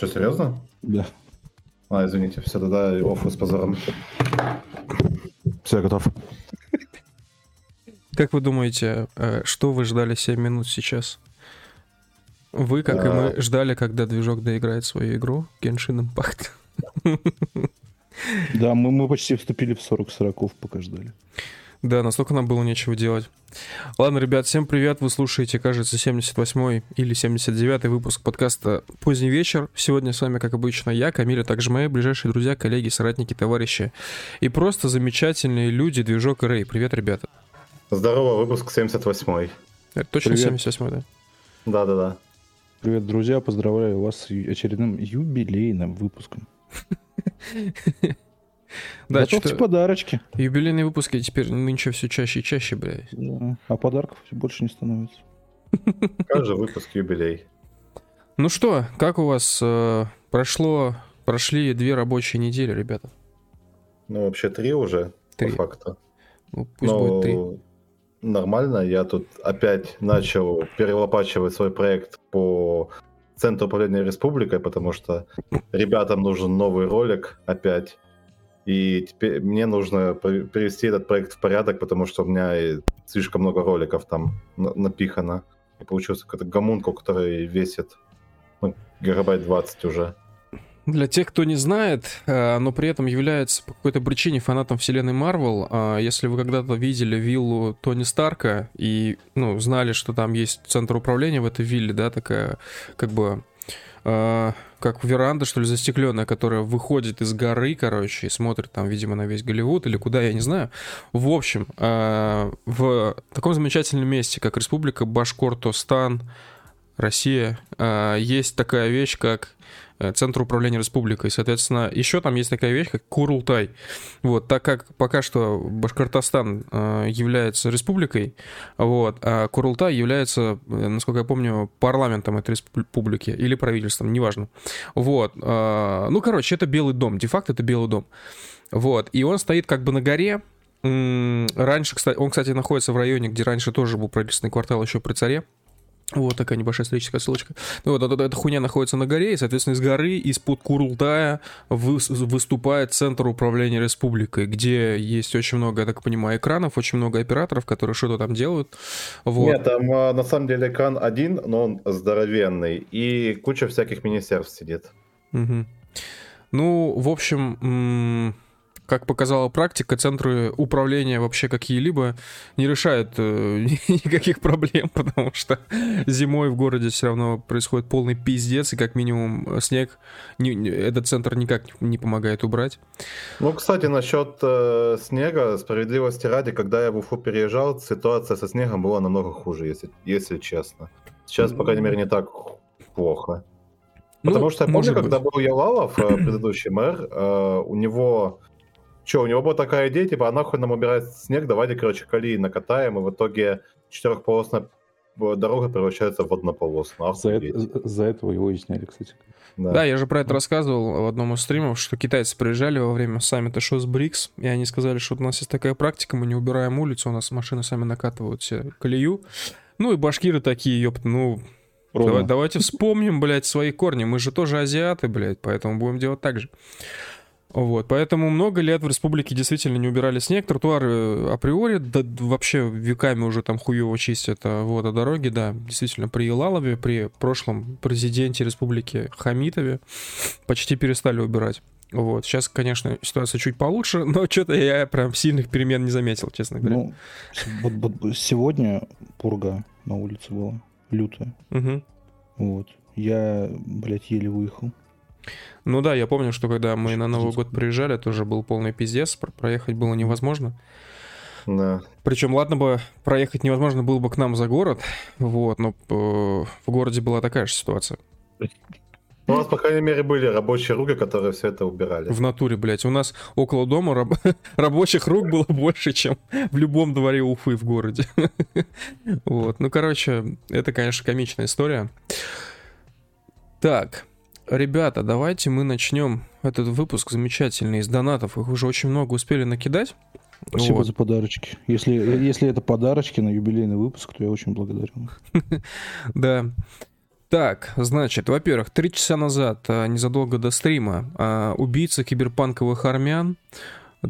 Что, серьезно? Да. А, извините, все, тогда оффу с позором. Все, готов. Как вы думаете, э, что вы ждали 7 минут сейчас? Вы, как и мы, ждали, когда движок доиграет свою игру Genshin Impact. Да, мы, мы почти вступили в 40 сороков, пока ждали. Да, настолько нам было нечего делать. Ладно, ребят, всем привет. Вы слушаете, кажется, 78-й или 79-й выпуск подкаста «Поздний вечер». Сегодня с вами, как обычно, я, Камиль, а также мои ближайшие друзья, коллеги, соратники, товарищи. И просто замечательные люди, движок и Рэй. Привет, ребята. Здорово, выпуск 78-й. Это точно Привет. 78-й, да? Да-да-да. Привет, друзья, поздравляю вас с очередным юбилейным выпуском. Да, Готовьте что-то подарочки. юбилейные выпуски теперь нынче все чаще и чаще, блядь. Да. А подарков всё больше не становится. Каждый выпуск юбилей. Ну что, как у вас э, прошло, прошли две рабочие недели, ребята? Ну, вообще три уже, Три. по факту. Ну, пусть Но будет три. Нормально, я тут опять начал перелопачивать свой проект по Центру управления республикой, потому что ребятам нужен новый ролик опять. И теперь мне нужно при- привести этот проект в порядок, потому что у меня слишком много роликов там на- напихано. И получился какой-то гомункул, который весит ну, гигабайт 20 уже. Для тех, кто не знает, э, но при этом является по какой-то причине фанатом вселенной Марвел, э, если вы когда-то видели виллу Тони Старка и ну, знали, что там есть центр управления в этой вилле, да, такая как бы э, как веранда, что ли, застекленная, которая выходит из горы, короче, и смотрит там, видимо, на весь Голливуд или куда, я не знаю. В общем, э, в таком замечательном месте, как Республика Башкортостан, Россия, э, есть такая вещь, как Центр управления республикой. Соответственно, еще там есть такая вещь, как Курултай. Вот, так как пока что Башкортостан э, является республикой, вот, а Курултай является, э, насколько я помню, парламентом этой республики или правительством, неважно. Вот. э, ну, короче, это Белый дом. Де-факто это Белый дом. Вот. И он стоит как бы на горе. Раньше, кстати, он, кстати, находится в районе, где раньше тоже был правительственный квартал еще при царе. Вот такая небольшая историческая ссылочка. Ну вот, эта, эта хуйня находится на горе, и, соответственно, из горы, из-под Курултая выс- выступает Центр управления республикой, где есть очень много, я так понимаю, экранов, очень много операторов, которые что-то там делают. Вот. Нет, там а, на самом деле экран один, но он здоровенный. И куча всяких министерств сидит. Мгм. Ну, в общем, м, как показала практика, центры управления вообще какие-либо не решают э, никаких проблем, потому что зимой в городе все равно происходит полный пиздец, и как минимум э, снег не- не- этот центр никак не помогает убрать. Ну, кстати, насчет э, снега, справедливости ради, когда я в Уфу переезжал, ситуация со снегом была намного хуже, если, если честно. Сейчас, по крайней мере, не так плохо. Потому Ну, что я помню, когда быть. был Ялалов, э, предыдущий мэр, э, у него... Че, у него была такая идея, типа, а нахуй нам убирать снег, давайте, короче, колеи накатаем, и в итоге четырехполосная э, дорога превращается в однополосную. За, это- за этого его и сняли, кстати. Да, я же про это рассказывал в одном из стримов, что китайцы приезжали во время саммита ШОС БРИКС, и они сказали, что у нас есть такая практика, мы не убираем улицу, у нас машины сами накатывают все колею. Ну и башкиры такие, ёпт, ну, Ровно. давай- давайте вспомним, блядь, свои корни. Мы же тоже азиаты, блядь, поэтому будем делать так же. Вот, поэтому много лет в республике действительно не убирали снег, тротуары э, априори да, вообще веками уже там хуево чистят, а вот, а дороги, да, действительно, при Илалове, при прошлом президенте республики Хамитове почти перестали убирать. Вот, сейчас, конечно, ситуация чуть получше, но что-то я прям сильных перемен не заметил, честно говоря. Ну, вот- вот сегодня пурга на улице была, лютая. Мгм. Вот. Я, блядь, еле выехал. Ну да, я помню, что когда мы на Новый год приезжали, тоже был полный пиздец, про- проехать было невозможно. Да. Причем, ладно бы проехать невозможно было бы к нам за город, вот, но э, в городе была такая же ситуация. У нас, по крайней мере, были рабочие руки, которые все это убирали. В натуре, блядь, у нас около дома раб- рабочих рук было больше, чем в любом дворе Уфы в городе. Вот, ну, короче, это, конечно, комичная история. Так, ребята, давайте мы начнем этот выпуск замечательный из донатов. Их уже очень много успели накидать. Спасибо Вот. за подарочки. Если, если это подарочки на юбилейный выпуск, то я очень благодарен. Да. Так, значит, во-первых, три часа назад, а, незадолго до стрима, а, убийца киберпанковых армян,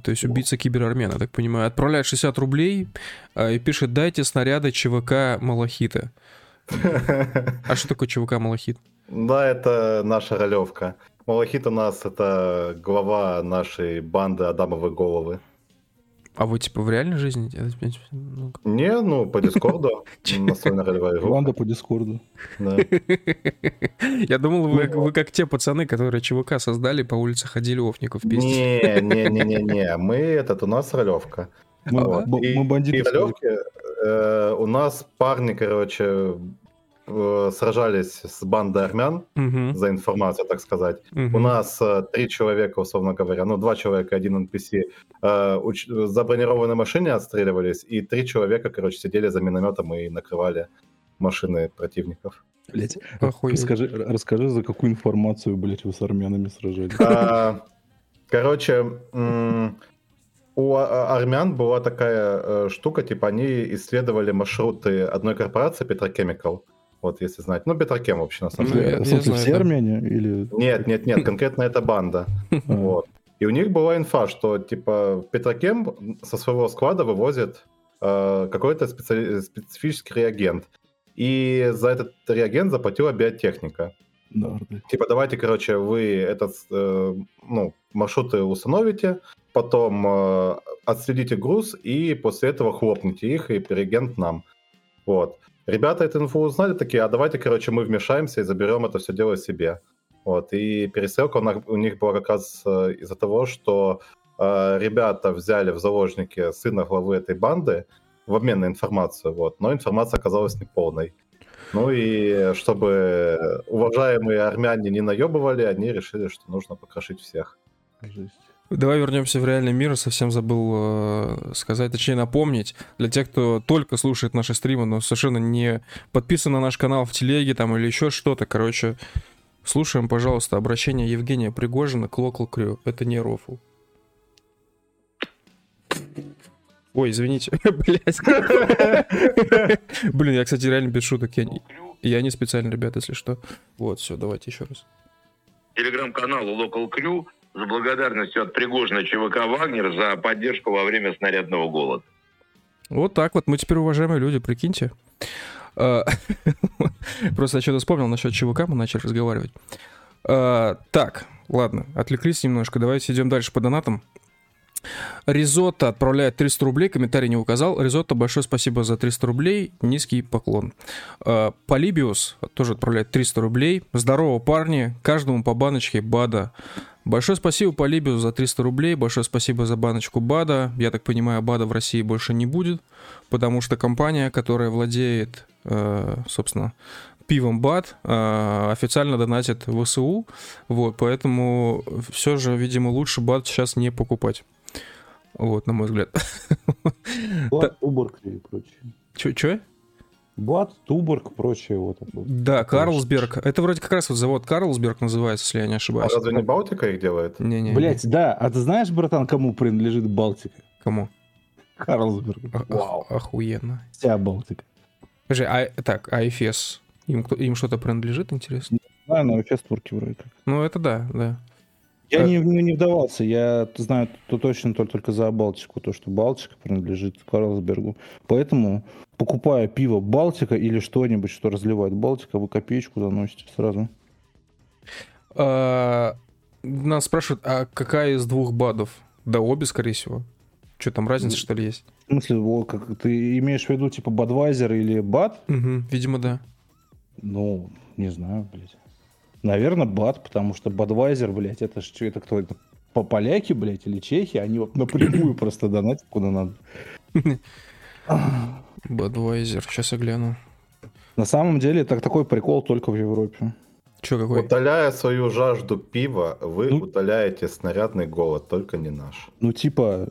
то есть убийца киберармян, я так понимаю, отправляет 60 рублей а, и пишет «дайте снаряды ЧВК Малахита». А что такое ЧВК Малахит? Да, это наша ролевка. Малахит у нас это глава нашей банды Адамовой головы. А вы типа в реальной жизни? Не, ну по Дискорду. Настольная ролевая игра. Банда по Дискорду. Я думал, вы, вы как те пацаны, которые ЧВК создали, по улице ходили офников пиздить. Не, не, не, не, не. Мы этот, у нас ролевка. Мы, вот. мы, бандиты. И ролевки, э, у нас парни, короче, Э, сражались с бандой армян угу. за информацию, так сказать. Угу. У нас э, три человека, условно говоря, ну, два человека, один NPC, э, уч- за бронированной машине отстреливались, и три человека, короче, сидели за минометом и накрывали машины противников. Блять, расскажи, расскажи, за какую информацию, блять, вы с армянами сражались? А, короче, у армян была такая штука, типа они исследовали маршруты одной корпорации, Petrochemical, вот если знать. Ну, Петрокем вообще, на самом деле. Ну, я, я все армяне? Или... Нет, нет, нет, конкретно эта банда. Вот. И у них была инфа, что, типа, Петрокем со своего склада вывозит э, какой-то специ... специфический реагент. И за этот реагент заплатила биотехника. Да, да. Типа, давайте, короче, вы этот, э, ну, маршруты установите, потом э, отследите груз, и после этого хлопните их, и реагент нам. Вот. Ребята эту инфу узнали, такие, а давайте, короче, мы вмешаемся и заберем это все дело себе. Вот, и перестрелка у них была как раз э, из-за того, что э, ребята взяли в заложники сына главы этой банды в обмен на информацию, вот, но информация оказалась неполной. Ну и чтобы уважаемые армяне не наебывали, они решили, что нужно покрошить всех. Жесть. Давай вернемся в реальный мир. Совсем забыл э, сказать, точнее напомнить, для тех, кто только слушает наши стримы, но совершенно не подписан на наш канал в телеге там или еще что-то. Короче, слушаем, пожалуйста, обращение Евгения Пригожина к Local Crew. Это не рофл. Ой, извините, блять. Блин, я, кстати, реально без шуток. Я, я не специально, ребят, если что. Вот, все, давайте еще раз. Телеграм-каналу Local Crew с благодарностью от Пригожина ЧВК «Вагнер» за поддержку во время снарядного голода. Вот так вот. Мы теперь уважаемые люди, прикиньте. А, просто я что-то вспомнил насчет ЧВК, мы начали разговаривать. А, так, ладно, отвлеклись немножко. Давайте идем дальше по донатам. Ризотто отправляет 300 рублей, комментарий не указал. Ризотто, большое спасибо за 300 рублей, низкий поклон. А, Полибиус тоже отправляет 300 рублей. Здорово, парни, каждому по баночке БАДа. Большое спасибо Полибиус за 300 рублей, большое спасибо за баночку БАДа. Я так понимаю, БАДа в России больше не будет, потому что компания, которая владеет, э, собственно, пивом БАД, э, официально донатит ВСУ, вот, поэтому все же, видимо, лучше БАД сейчас не покупать. Вот, на мой взгляд. Блад, Уборг и прочее. Че, че? Блад, Туборг, прочее вот. Да, Карлсберг. Это вроде как раз вот завод Карлсберг называется, если я не ошибаюсь. А разве не Балтика их делает? Не-не. Блять, да. А ты знаешь, братан, кому принадлежит Балтика? Кому? Карлсберг. А, Вау. Охуенно. Вся Балтика. Скажи, а, так, а Эфес? Им, им что-то принадлежит, интересно? Не знаю, но Эфес турки вроде как. Ну, это да, да. Я не, не вдавался, я знаю то точно только, только за Балтику, то, что Балтика принадлежит Карлсбергу. Поэтому, покупая пиво Балтика или что-нибудь, что разливает Балтика, вы копеечку заносите сразу. А, нас спрашивают, а какая из двух БАДов? Да обе, скорее всего. Что там, разница, что ли, есть? В смысле, как, ты имеешь в виду, типа, Бадвайзер или БАД? Угу, видимо, да. Ну, не знаю, блядь. Наверное, Бад, потому что Бадвайзер, блядь, это что это кто это? По поляки, блядь, или чехи, они вот напрямую просто донатят куда надо. Бадвайзер, сейчас я гляну. На самом деле, это такой прикол только в Европе. Че какой? Утоляя свою жажду пива, вы ну, утоляете снарядный голод, только не наш. Ну, типа,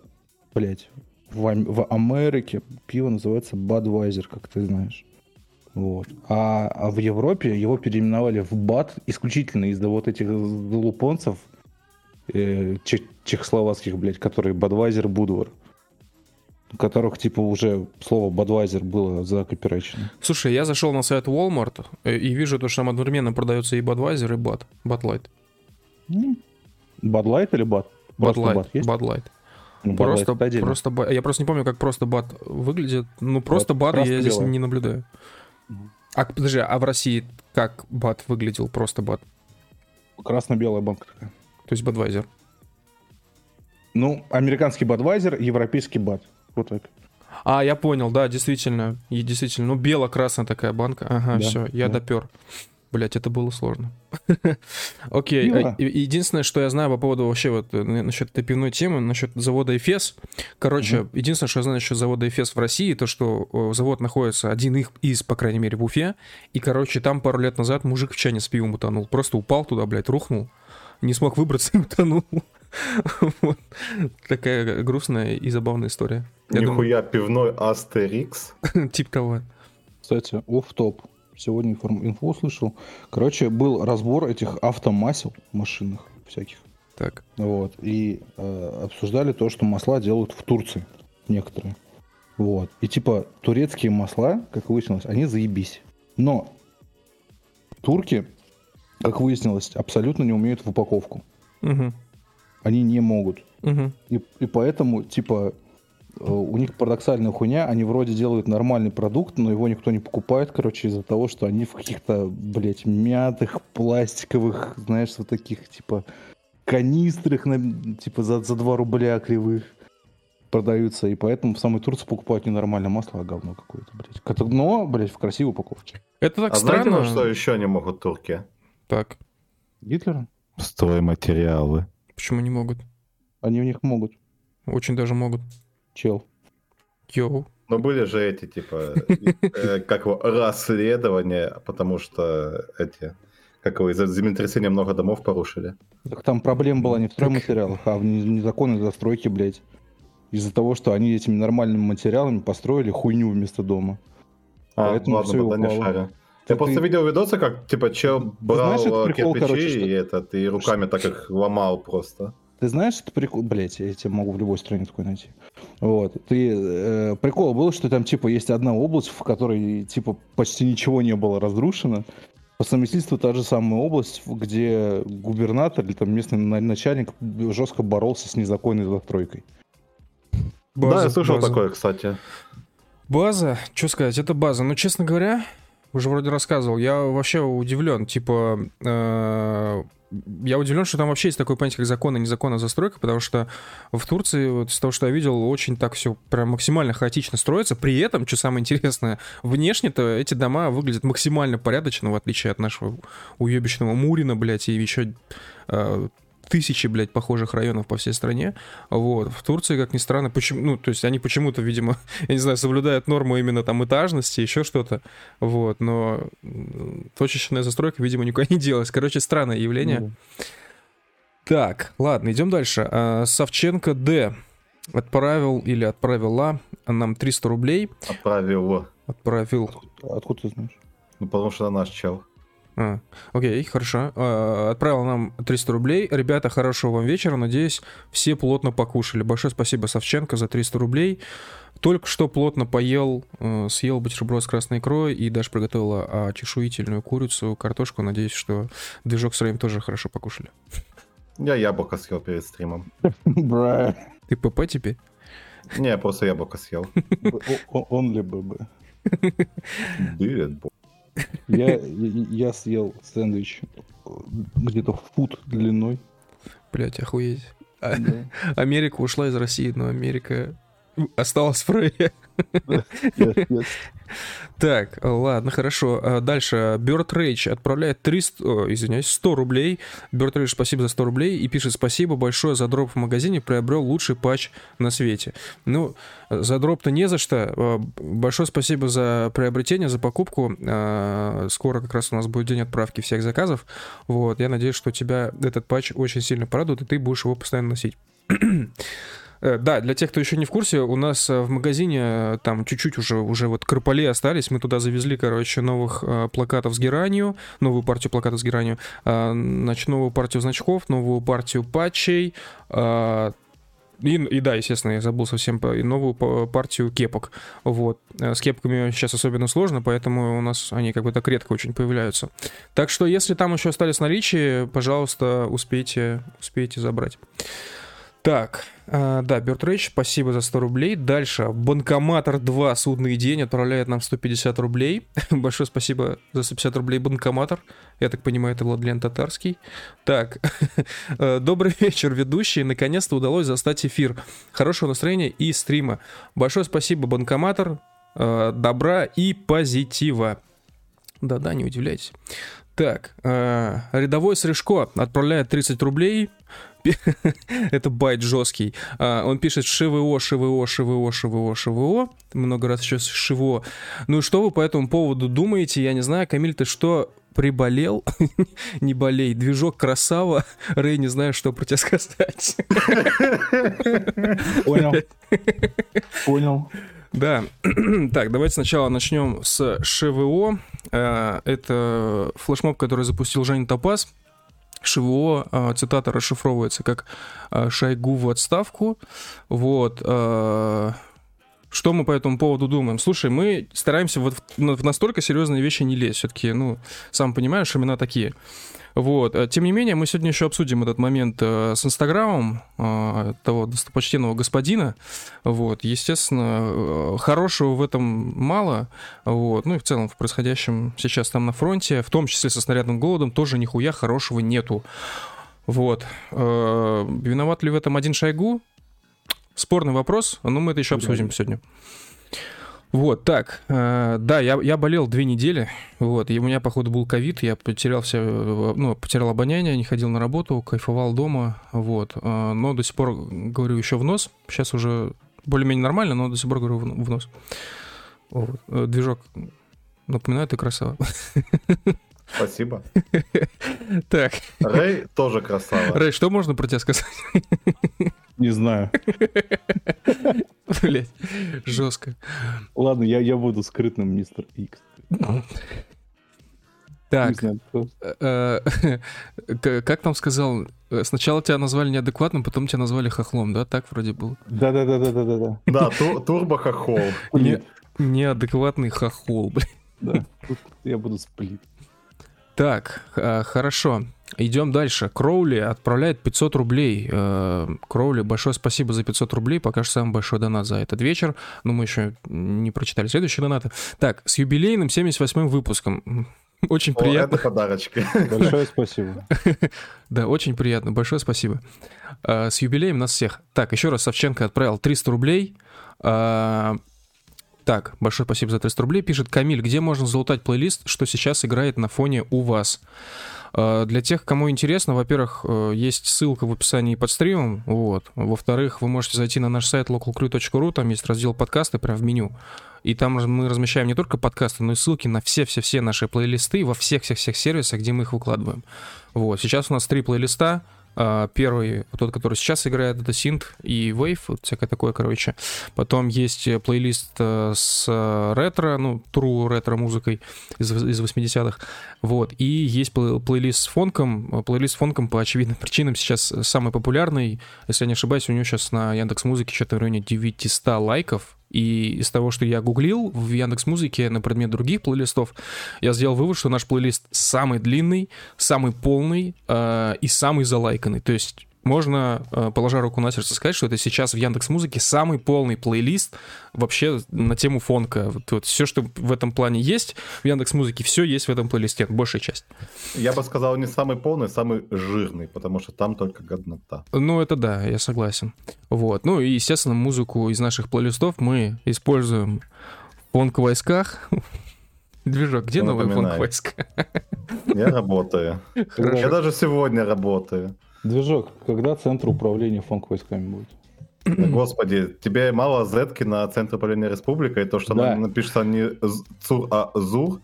блядь, в, в Америке пиво называется Бадвайзер, как ты знаешь. Вот. А, а в Европе его переименовали в БАТ исключительно из-за вот этих лупонцев э, чех- чехословацких, блядь, которые Бадвайзер, Будвар. которых, типа, уже слово Budweiser было закопирачено. Слушай, я зашел на сайт Walmart э, и вижу, то, что там одновременно продается и Budweiser, и Bud. Bud Light. Bud Light или Bud? Bud Light. Bud Light. Ну, Просто, просто Я просто не помню, как просто Bud выглядит. Ну, просто Bud я здесь красно-белое. не наблюдаю. А, подожди, а в России как Bud выглядел? Просто Bud? Красно-белая банка такая. То есть Budweiser. Ну, американский Budweiser, европейский Bud. Вот так. А, я понял, да, действительно. И действительно, ну, бело-красная такая банка. Ага, Да, все, я да. допер. Блять, это было сложно. Окей, Пиво. э, и- единственное, что я знаю по поводу вообще вот э, насчет этой пивной темы, насчет завода Эфес. Короче, единственное, что я знаю насчет завода Эфес в России, то, что э, завод находится один их из, по крайней мере, в Уфе. И, короче, там пару лет назад мужик в чане с пивом утонул. Просто упал туда, блядь, рухнул. Не смог выбраться и утонул. Вот. Такая грустная и забавная история. Я думаю, Нихуя пивной Астерикс. Тип того. Кстати, оф топ Сегодня инфу услышал. Короче, был разбор этих автомасел машинных всяких. Так. Вот. И э, обсуждали то, что масла делают в Турции. Некоторые. Вот. И типа турецкие масла, как выяснилось, они заебись. Но турки, как выяснилось, абсолютно не умеют в упаковку. Мгм. Они не могут. Мгм. И, и поэтому, типа, у них парадоксальная хуйня, они вроде делают нормальный продукт, но его никто не покупает, короче, из-за того, что они в каких-то, блядь, мятых, пластиковых, знаешь, вот таких, типа, канистрах, на- типа, за, за 2 рубля кривых продаются, и поэтому в самой Турции покупают не нормальное масло, а говно какое-то, блядь. Но, блядь, в красивой упаковке. Это так А знаете, странно. на что еще не могут турки? Так, Гитлера? Стройматериалы. почему не могут? Они в них могут. Очень даже могут. Чел. Йоу. Но были же эти, типа, э, как его, расследования, потому что эти, как его, из-за землетрясения много домов порушили. Так там проблема была не в стройматериалах, а в не- незаконной застройке, блядь. Из-за того, что они этими нормальными материалами построили хуйню вместо дома. А, Поэтому ладно, тогда не упало. шарю. Ты- Я просто видел видосы, как, типа, чел брал знаешь, э, прикол, кирпичи короче, что- и этот, и руками так их ломал просто. Ты знаешь, это прикол... Блять, я тебе могу в любой стране такой найти. Вот. Ты... э, прикол был, что там, типа, есть одна область, в которой, типа, почти ничего не было разрушено. По совместительству та же самая область, где губернатор или там местный на- начальник жестко боролся с незаконной застройкой. да, я слышал база. такое, кстати. База, что сказать, это база. Но, честно говоря, уже вроде рассказывал, я вообще удивлен. Типа, э, я удивлен, что там вообще есть такое понятие, как закон и незаконная застройка, потому что в Турции, вот из того, что я видел, очень так все прям максимально хаотично строится. При этом, что самое интересное, внешне-то эти дома выглядят максимально порядочно, в отличие от нашего уебищного Мурина, блядь, и еще э, тысячи, блядь, похожих районов по всей стране. Вот. В Турции, как ни странно, почему, ну, то есть они почему-то, видимо, я не знаю, соблюдают норму именно там этажности, еще что-то. Вот. Но точечная застройка, видимо, никуда не делась. Короче, странное явление. Ну, Так, ладно, идем дальше. А, Савченко Д. Отправил или отправила нам 300 рублей. Отправил. Отправил. Откуда ты знаешь? Ну, потому что наш чел. А, окей, хорошо. А, Отправил нам 300 рублей. Ребята, хорошего вам вечера. Надеюсь, все плотно покушали. Большое спасибо, Савченко, за 300 рублей. Только что плотно поел, э, съел бутерброд с красной икрой и даже приготовила а, чешуительную курицу, картошку. Надеюсь, что движок с Рэем тоже хорошо покушали. Я яблоко съел перед стримом. Бра. Ты ПП теперь? Не, я просто яблоко съел. Он ли ББ. Дырят, Я, я, съел сэндвич э, где-то в фут длиной. Блять, охуеть. А, Да. Америка ушла из России, но Америка осталась в yes. Так, ладно, хорошо. А, Дальше. Bird Rage отправляет 300, о, извиняюсь, 100 рублей. Bird Rage, спасибо за 100 рублей. И пишет, спасибо большое за дроп в магазине, приобрел лучший патч на свете. Ну, за дроп-то не за что. А, Большое спасибо за приобретение, за покупку. А, Скоро как раз у нас будет день отправки всех заказов. Вот, я надеюсь, что тебя этот патч очень сильно порадует, и ты будешь его постоянно носить. Э, Да, для тех, кто еще не в курсе, у нас э, в магазине э, там чуть-чуть уже, уже вот крыполи остались. Мы туда завезли, короче, новых плакатов с геранью, новую партию плакатов с геранью, значит, новую партию значков, новую партию патчей, и, и да, естественно, я забыл совсем по, и новую партию кепок. Вот. С кепками сейчас особенно сложно, поэтому у нас они как бы так редко очень появляются. Так что, если там еще остались в наличии, пожалуйста, успейте, успейте забрать. Так, э, да, Берт Рейдж, спасибо за 100 рублей. Дальше, Банкоматор 2, судный день, отправляет нам 150 рублей. Большое спасибо за 150 рублей, Банкоматор. Я так понимаю, это Владлен Татарский. Так, э, добрый вечер, ведущий. Наконец-то удалось застать эфир. Хорошего настроения и стрима. Большое спасибо, Банкоматор. Э, добра и позитива. Да-да, не удивляйтесь. Так, э, рядовой Срежко отправляет 30 рублей. Это байт жесткий. А, он пишет ШВО, ШВО, ШВО, ШВО, ШВО. Много раз еще ШВО. Ну и что вы по этому поводу думаете? Я не знаю. Камиль, ты что, приболел? не болей. Движок красава. Рэй, не знаю, что про тебя сказать. Понял. Понял. Да. так, давайте сначала начнем с ШВО. А, это флешмоб, который запустил Женя Топаз. ШВО, а, цитата расшифровывается как а, «Шойгу в отставку». Вот. А, что мы по этому поводу думаем? Слушай, мы стараемся вот в настолько серьезные вещи не лезть. Все-таки, ну, сам понимаешь, имена такие. Вот. Э, тем не менее, мы сегодня еще обсудим этот момент э, с Инстаграмом э, того достопочтенного господина. Вот. Естественно, хорошего в этом мало. Вот. Ну и в целом в происходящем сейчас там на фронте, в том числе со снарядным голодом, тоже нихуя хорошего нету. Вот. Виноват ли в этом один Шойгу? Спорный вопрос, но мы это еще обсудим сегодня. Вот, так, э, да, я, я болел две недели, вот, и у меня, походу, был ковид, я потерял все, ну, потерял обоняние, не ходил на работу, кайфовал дома, вот, э, но до сих пор говорю еще в нос, сейчас уже более-менее нормально, но до сих пор говорю в, в нос. Вот, э, движок, напоминаю, ты красава. Спасибо. Так. Рэй тоже красава. Рэй, что можно про тебя сказать? Не знаю. Блять, жестко. Ладно, я, я буду скрытным, мистер Икс. Так, э, э, как там сказал, сначала тебя назвали неадекватным, потом тебя назвали хохлом, да? Так вроде был. Да-да-да-да-да-да. Да, турбо-хохол. Неадекватный хохол, блин. Да, я буду сплит. Так, э, хорошо. Идем дальше. Кроули отправляет 500 рублей. Э, Кроули, большое спасибо за 500 рублей. Пока что самый большой донат за этот вечер. Но мы еще не прочитали следующие донаты. Так, с юбилейным 78-м выпуском. Очень О, приятно. Это подарочки. Большое спасибо. Да, очень приятно. Большое спасибо. Э, с юбилеем нас всех. Так, еще раз Савченко отправил 300 рублей. Так, большое спасибо за 300 рублей. Пишет Камиль, где можно залутать плейлист, что сейчас играет на фоне у вас? Э, для тех, кому интересно, во-первых, э, есть ссылка в описании под стримом, вот. Во-вторых, вы можете зайти на наш сайт localcrew.ru, там есть раздел подкасты прямо в меню. И там мы размещаем не только подкасты, но и ссылки на все-все-все наши плейлисты во всех-всех-всех сервисах, где мы их выкладываем. Вот. Сейчас у нас три плейлиста. А, первый, тот, который сейчас играет, это Synth и Wave, вот всякое такое, короче. Потом есть э, плейлист э, с э, ретро, ну, true ретро-музыкой из, из 80-х. Вот. И есть плейлист с фонком. Плейлист с фонком по очевидным причинам сейчас самый популярный. Если я не ошибаюсь, у него сейчас на Яндекс Музыке что-то в районе 900 лайков. И из того, что я гуглил в Яндекс Музыке на предмет других плейлистов, я сделал вывод, что наш плейлист самый длинный, самый полный э, и самый залайканный. То есть можно, э, положа руку на сердце, сказать, что это сейчас в Яндекс Музыке самый полный плейлист вообще на тему фонка. Вот, вот все, что в этом плане есть в Яндекс Музыке, все есть в этом плейлисте, большая часть. Я бы сказал, не самый полный, а самый жирный, потому что там только годнота. Ну, это да, я согласен. Вот. Ну и, естественно, музыку из наших плейлистов мы используем в фонк-войсках. Движок, где новый фонк-войска? Я работаю. Я даже сегодня работаю. Движок, когда центр управления фонк-войсками будет? Да, господи, тебе мало зетки на центр управления республикой, то, что да. напишется не ЦУР, а ЗУР?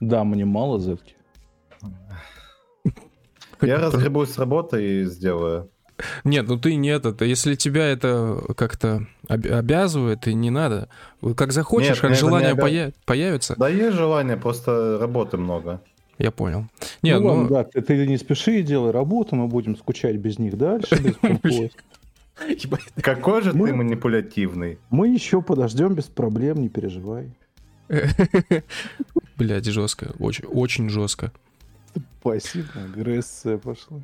Да, мне мало зетки. Я разгребусь с работы и сделаю. Нет, ну ты не этот. Если тебя это как-то обязывает, и не надо. Как захочешь, Нет, как желание обя... поя... появится. Да есть желание, просто работы много. Я понял. Нет, ну, ну... Ладно, да, ты, ты не спеши, делай работу, мы будем скучать без них дальше, Какой же ты манипулятивный. Мы еще подождем без проблем, не переживай. Блядь, жестко. Очень, очень жестко. Спасибо, агрессия пошла.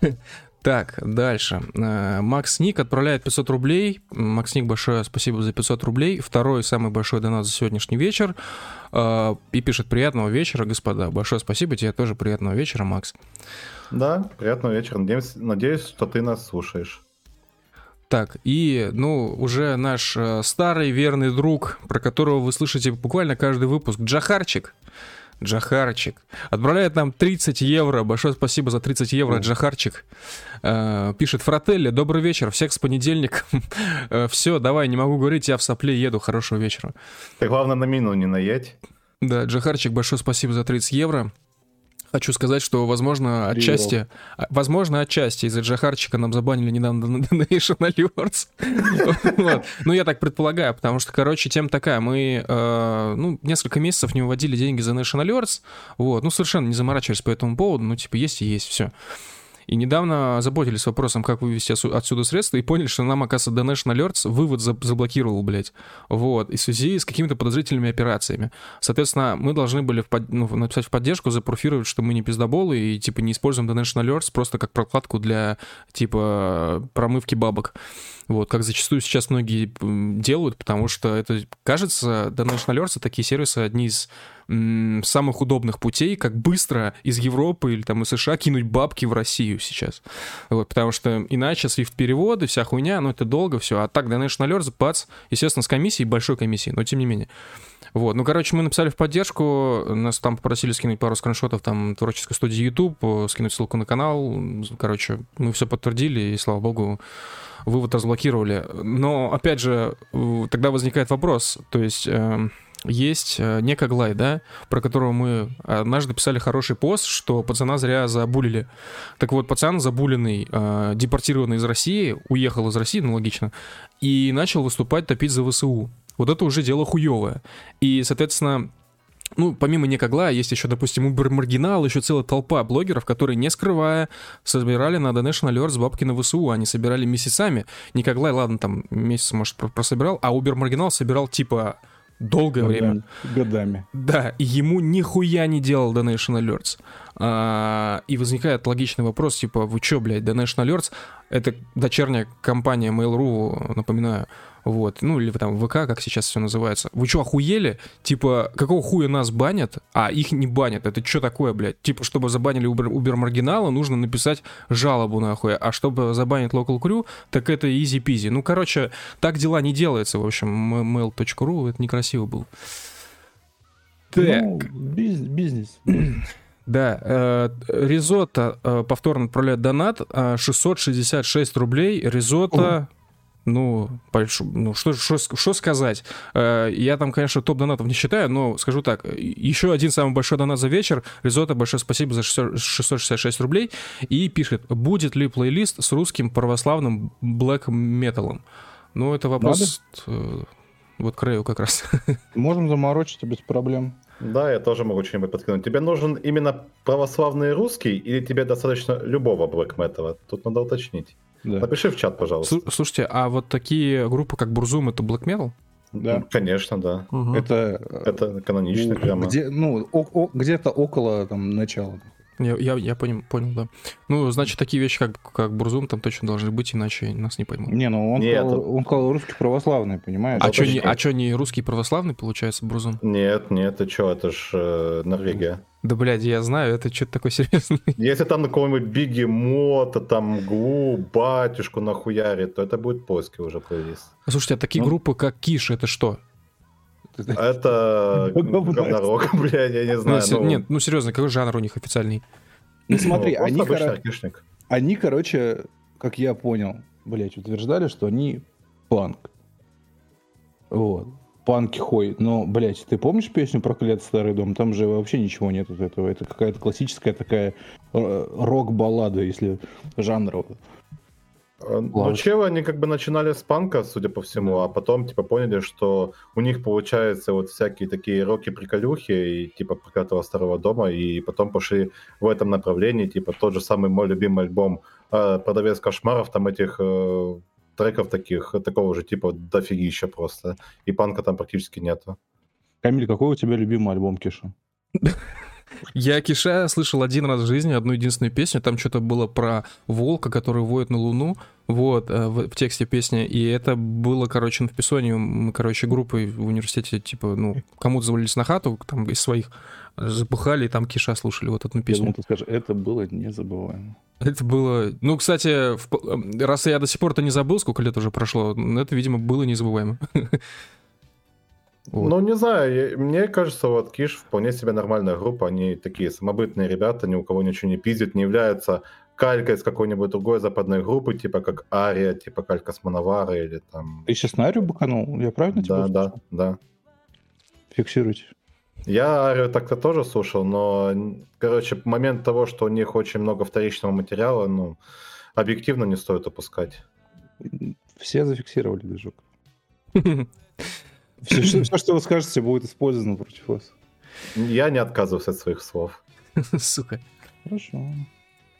Так, дальше. Э, Макс Ник отправляет 500 рублей. Макс Ник, большое спасибо за 500 рублей. Второй самый большой донат за сегодняшний вечер. Э, и пишет «Приятного вечера, господа». Большое спасибо, тебе тоже приятного вечера, Макс. Да, приятного вечера. Надеюсь, надеюсь что ты нас слушаешь. Так, и, ну, уже наш э, старый верный друг, про которого вы слышите буквально каждый выпуск, Джахарчик. Джахарчик. Отправляет нам 30 евро. Большое спасибо за 30 евро, Джахарчик. Э, пишет Фрателли, добрый вечер, всех с понедельником. э, все, давай, не могу говорить, я в сопле еду, хорошего вечера. Ты главное на мину не наедь. Да, Джахарчик, большое спасибо за 30 евро. Хочу сказать, что, возможно, отчасти, а, возможно, отчасти из-за Джахарчика нам забанили недавно Donation Alerts. Ну, я так предполагаю, потому что, короче, тема такая. Мы, э, ну, несколько месяцев не выводили деньги за Donation Alerts, вот, ну, совершенно не заморачивались по этому поводу, ну, типа, есть и есть, все. И недавно заботились вопросом, как вывести отсюда средства, и поняли, что нам, оказывается, Donation Alerts вывод заблокировал, блядь. Вот. И в связи с какими-то подозрительными операциями. Соответственно, мы должны были в под... ну, написать в поддержку, запруфировать, что мы не пиздоболы и, типа, не используем Donation Alerts просто как прокладку для, типа, промывки бабок. Вот, как зачастую сейчас многие делают, потому что это, кажется, Donation Alerts — такие сервисы одни из самых удобных путей, как быстро из Европы или там из США кинуть бабки в Россию сейчас. Вот, потому что иначе свифт-переводы, вся хуйня, ну это долго все. А так, Donation Alert, бац, естественно, с комиссией, большой комиссией, но тем не менее. Вот, ну, короче, мы написали в поддержку, нас там попросили скинуть пару скриншотов там творческой студии YouTube, скинуть ссылку на канал, короче, мы все подтвердили, и, слава богу, вывод разблокировали. Но, опять же, тогда возникает вопрос, то есть... Э, есть э, Некоглай, да, про которого мы однажды писали хороший пост, что пацана зря забулили. Так вот, пацан забуленный, э, депортированный из России, уехал из России, ну логично, и начал выступать, топить за ВСУ. Вот это уже дело хуевое. И, соответственно, ну, помимо Некогла, есть еще, допустим, Uber Маргинал, еще целая толпа блогеров, которые, не скрывая, собирали на Donation Alerts бабки на ВСУ. Они собирали месяцами. Некоглай, ладно, там месяц, может, прособирал, а Uber Маргинал собирал, типа, долгое годами, время. Годами. Да, и ему нихуя не делал Donation Alerts. А, и возникает логичный вопрос, типа, вы чё, блядь, Donation Alerts? Это дочерняя компания Mail.ru, напоминаю, вот, ну или там ВК, как сейчас все называется. Вы что, охуели? Типа, какого хуя нас банят, а их не банят? Это что такое, блядь? Типа, чтобы забанили Uber маргинала, нужно написать жалобу нахуй, а чтобы забанить Local Crew, так это easy-peasy. Ну, короче, так дела не делаются, в общем, mail.ru, это некрасиво было. Так. Ну, бизнес. Да, э, Ризотто э, повторно отправляет донат, 666 рублей. Ризотто ну, больш... ну что, что, что сказать? Э, я там, конечно, топ донатов не считаю, но скажу так, еще один самый большой донат за вечер. Ризота, большое спасибо за 666 рублей. И пишет, будет ли плейлист с русским православным блэк металом? Ну, это вопрос Надо? Э, вот к Рэю как раз. Можем заморочиться без проблем. Да, я тоже могу что-нибудь подкинуть. Тебе нужен именно православный русский или тебе достаточно любого блэк металла? Тут надо уточнить. Да. Напиши в чат, пожалуйста. Слушайте, а вот такие группы, как Бурзум, это Black Metal? Да. Конечно, да. Угу. Это, это канонично прямо. Где, ну, о, о, где-то около там, начала. Я, я, я понял, понял, да. Ну, значит, такие вещи, как, как Бурзум, там точно должны быть, иначе нас не поймут. Не, ну он, Нет, сказал, он сказал русский православный, понимаешь? А что, не, а что, не русский православный, получается, Бурзум? Нет, нет, ты что, это ж э, Норвегия. Да, блядь, я знаю, это что-то такое серьезное. Если там на какого-нибудь Бигемота, там Глу, Батюшку нахуярит, то это будет польский уже плейлист. Слушайте, а такие ну? группы, как Киш, это что? Это говнорок, блядь, я не знаю. Ну, нет, ну серьезно, какой жанр у них официальный? Ну смотри, они, они, короче, как я понял, блядь, утверждали, что они панк. Вот. Панки хой. Но, блядь, ты помнишь песню «Проклят старый дом»? Там же вообще ничего нет от этого. Это какая-то классическая такая э, рок-баллада, если жанр. Э, ну, челы, они как бы начинали с панка, судя по всему, а потом, типа, поняли, что у них получается вот всякие такие роки-приколюхи, и, типа, проклятого старого дома, и потом пошли в этом направлении, типа, тот же самый мой любимый альбом э, «Продавец кошмаров», там этих э, треков таких, такого же типа дофигища просто. И панка там практически нету. Камиль, какой у тебя любимый альбом Киша? Я Киша слышал один раз в жизни одну единственную песню. Там что-то было про волка, который воет на луну. Вот, э, в, в тексте песни. И это было, короче, на вписании. Мы, короче, группой в университете, типа, ну, кому-то завалились на хату, там, из своих запухали, и там Киша слушали вот эту песню. Я думал, ты скажешь, это было незабываемо. Это было... Ну, кстати, в... Э, раз я до сих пор это не забыл, сколько лет уже прошло, это, видимо, было незабываемо. Вот. Ну, не знаю, мне кажется, вот Киш вполне себе нормальная группа, они такие самобытные ребята, ни у кого ничего не пиздят, не являются калькой с какой-нибудь другой западной группы, типа как Ария, типа калька с Мановара или там... Ты сейчас на Арию баканул? Я правильно тебя Да, да, да. Фиксируйте. Я Арию так-то тоже слушал, но, короче, момент того, что у них очень много вторичного материала, ну, объективно не стоит опускать. Все зафиксировали движок. Все, все, все, что вы скажете, будет использовано против вас. Я не отказываюсь от своих слов. Сука. Хорошо.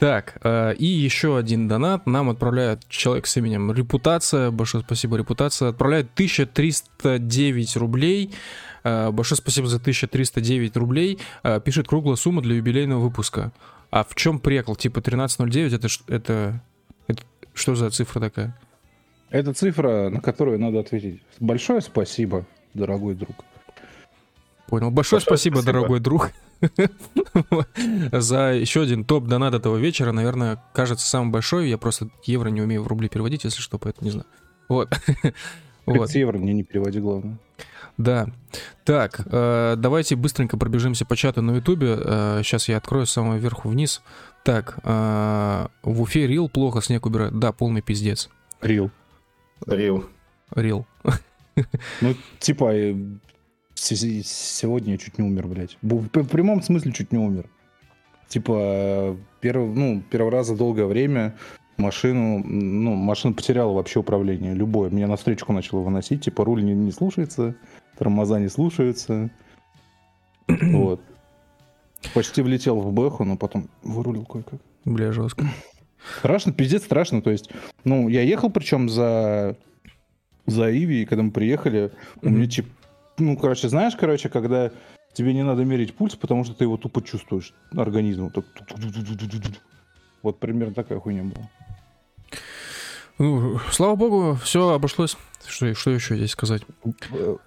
Так, э, и еще один донат. Нам отправляет человек с именем Репутация. Большое спасибо, Репутация. Отправляет 1309 рублей. Э, большое спасибо за 1309 рублей. Э, пишет круглая сумма для юбилейного выпуска. А в чем прикол? Типа 1309 это, это, это что за цифра такая? Это цифра, на которую надо ответить. Большое спасибо, дорогой друг. Понял. Большое, Большое спасибо, спасибо, дорогой друг. За еще один топ донат этого вечера, наверное, кажется самый большой. Я просто евро не умею в рубли переводить, если что, поэтому не знаю. Вот. вот. евро мне не переводи, главное. Да. Так, э, давайте быстренько пробежимся по чату на Ютубе. Э, сейчас я открою с самого верху вниз. Так, э, в Уфе Рил плохо снег убирает. Да, полный пиздец. Рил. Рил. Рил. Ну, типа, э, сегодня я чуть не умер, блядь. В прямом смысле чуть не умер. Типа, первый, ну, первый раз за долгое время машину, ну, машина потеряла вообще управление, любое. Меня на встречку начало выносить, типа, руль не, не слушается, тормоза не слушаются. Вот. Почти влетел в бэху, но потом вырулил кое-как. Бля, жестко. Страшно, пиздец страшно. То есть, ну, я ехал причем за, за Иви, и когда мы приехали, mm-hmm. у меня типа, ну, короче, знаешь, короче, когда тебе не надо мерить пульс, потому что ты его тупо чувствуешь организмом. Вот примерно такая хуйня была. Ну, слава богу, все обошлось. Что, что еще здесь сказать?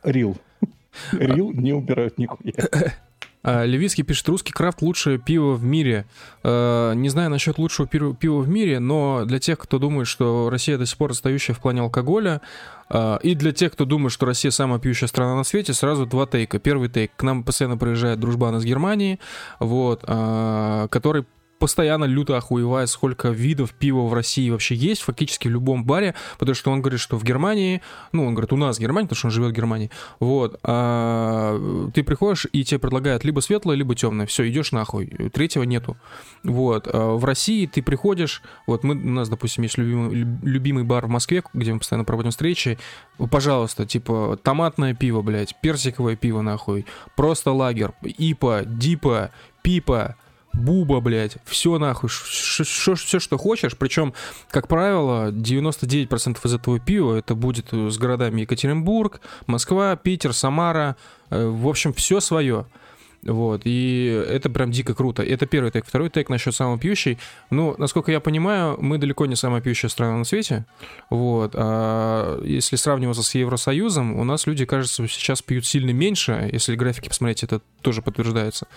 Рил. Рил не убирают нихуя. А, Левицкий пишет, русский крафт лучшее пиво в мире. А, не знаю насчет лучшего пива в мире, но для тех, кто думает, что Россия до сих пор отстающая в плане алкоголя, а, и для тех, кто думает, что Россия самая пьющая страна на свете, сразу два тейка. Первый тейк. К нам постоянно приезжает дружбан из Германии, вот, который постоянно люто охуевает, сколько видов пива в России вообще есть, фактически в любом баре, потому что он говорит, что в Германии, ну, он говорит, у нас в Германии, потому что он живет в Германии, вот, а ты приходишь, и тебе предлагают либо светлое, либо темное, все, идешь нахуй, третьего нету, вот, а в России ты приходишь, вот мы, у нас, допустим, есть любимый, любимый бар в Москве, где мы постоянно проводим встречи, пожалуйста, типа, томатное пиво, блядь, персиковое пиво, нахуй, просто лагер, ипа, дипа, пипа, буба, блядь, все нахуй, все, что хочешь. Причем, как правило, 99% из этого пива это будет с городами Екатеринбург, Москва, Питер, Самара. Э, в общем, все свое. Вот, и это прям дико круто. Это первый тег. Второй тег насчет самого пьющей. Ну, насколько я понимаю, мы далеко не самая пьющая страна на свете. Вот. А если сравниваться с Евросоюзом, у нас люди, кажется, сейчас пьют сильно меньше. Если графики посмотреть, это тоже подтверждается.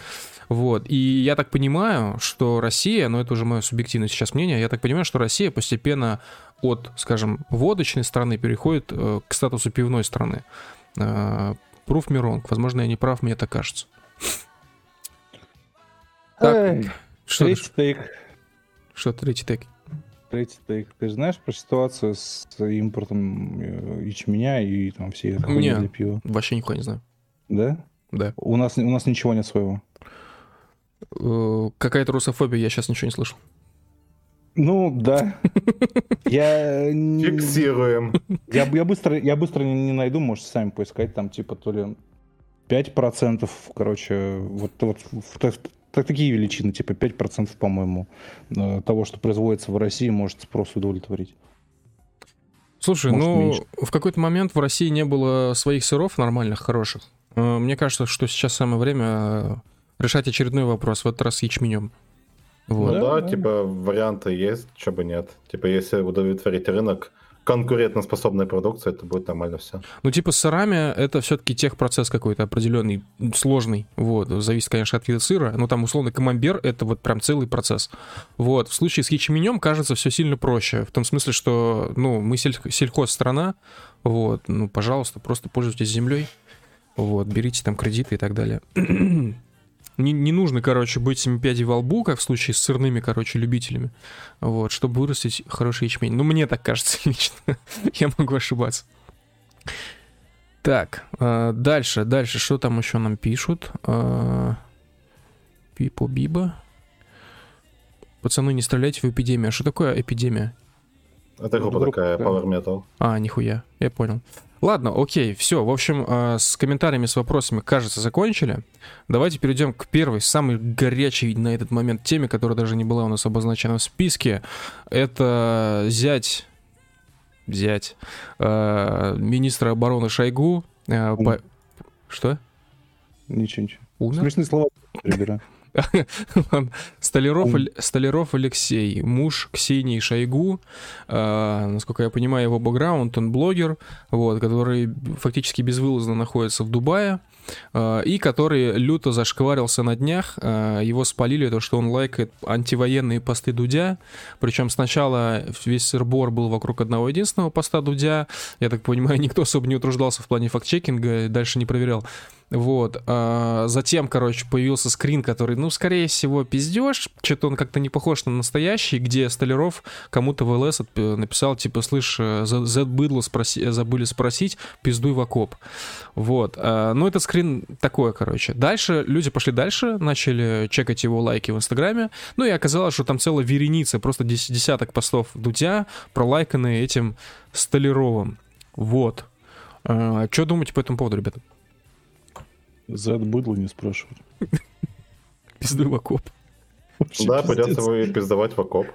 Вот. И я так понимаю, что Россия, но это уже мое субъективное сейчас мнение, я так понимаю, что Россия постепенно от, скажем, водочной страны переходит э, к статусу пивной страны. Пруф э, Миронг. Возможно, я не прав, мне так кажется. Так, что третий тейк. Что третий тейк? Третий тейк. Ты же знаешь про ситуацию с импортом э, ячменя и там все хуйни для пива? вообще нихуя не знаю. Да? Да. У нас, у нас ничего нет своего. Э, какая-то русофобия, я сейчас ничего не слышал. Ну, да. Я... Фиксируем. Я, я быстро, я быстро не, не найду, можете сами поискать, там типа то ли 5%, короче, вот, вот так, так, такие величины, типа 5%, по-моему, э, того, что производится в России, может спрос удовлетворить. Слушай, Может, ну, меньше. в какой-то момент в России не было своих сыров нормальных, хороших. Э, Мне кажется, что сейчас самое время решать очередной вопрос, в этот раз с ячменем. Вот. Ну Да, да, типа варианты есть, что бы нет. Типа если удовлетворить рынок конкурентоспособной продукции, это будет нормально все. Ну, типа, с сырами это все-таки техпроцесс какой-то определенный, сложный. Вот. Зависит, конечно, от вида сыра. Но там, условно, камамбер — это вот прям целый процесс. Вот. В случае с ячменем кажется все сильно проще. В том смысле, что, ну, мы сельх- сельхозстрана. Вот. Ну, пожалуйста, просто пользуйтесь землей. Вот. Берите там кредиты и так далее. Не, не нужно, короче, быть семи пядей во лбу, как в случае с сырными, короче, любителями, вот, чтобы вырастить хороший ячмень. Ну, мне так кажется лично. Я могу ошибаться. Так, э, дальше, дальше, что там еще нам пишут? Э, Пипо Биба. Пацаны, не стреляйте в эпидемию. А что такое эпидемия? Это группа Группа такая, такая. Power Metal. А, нихуя, я понял. Ладно, окей, все. В общем, э, с комментариями, с вопросами, кажется, закончили. Давайте перейдем к первой, самой горячей на этот момент теме, которая даже не была у нас обозначена в списке. Это зять, зять э, министра обороны Шойгу. э, по- Что? Ничего, ничего. Умер? Смешные слова. Столяров, Столяров Алексей, муж Ксении Шойгу. Э, насколько я понимаю, его бэкграунд, он блогер, вот, который фактически безвылазно находится в Дубае. э, И который люто зашкварился на днях. Э, Его спалили, то, что он лайкает антивоенные посты Дудя. Причем сначала весь сырбор был вокруг одного единственного поста Дудя. Я так понимаю, никто особо не утруждался в плане факт-чекинга, дальше не проверял. Вот. а, затем, короче, появился скрин, который, ну, скорее всего, пиздеж. Что-то он как-то не похож на настоящий, где Столяров кому-то в ЛС написал, типа, слышь, э, за- Z-быдло спроси- забыли спросить, пиздуй в окоп. Вот. а, ну, этот скрин такое, короче. Дальше люди пошли дальше, начали чекать его лайки в Инстаграме. Ну, и оказалось, что там целая вереница, просто дес- десяток постов Дудя, пролайканные этим Столяровым. Вот. что думаете по этому поводу, ребята? За это быдло не спрашивают. Пиздуй в окоп. Да, придется вы пиздовать в окоп.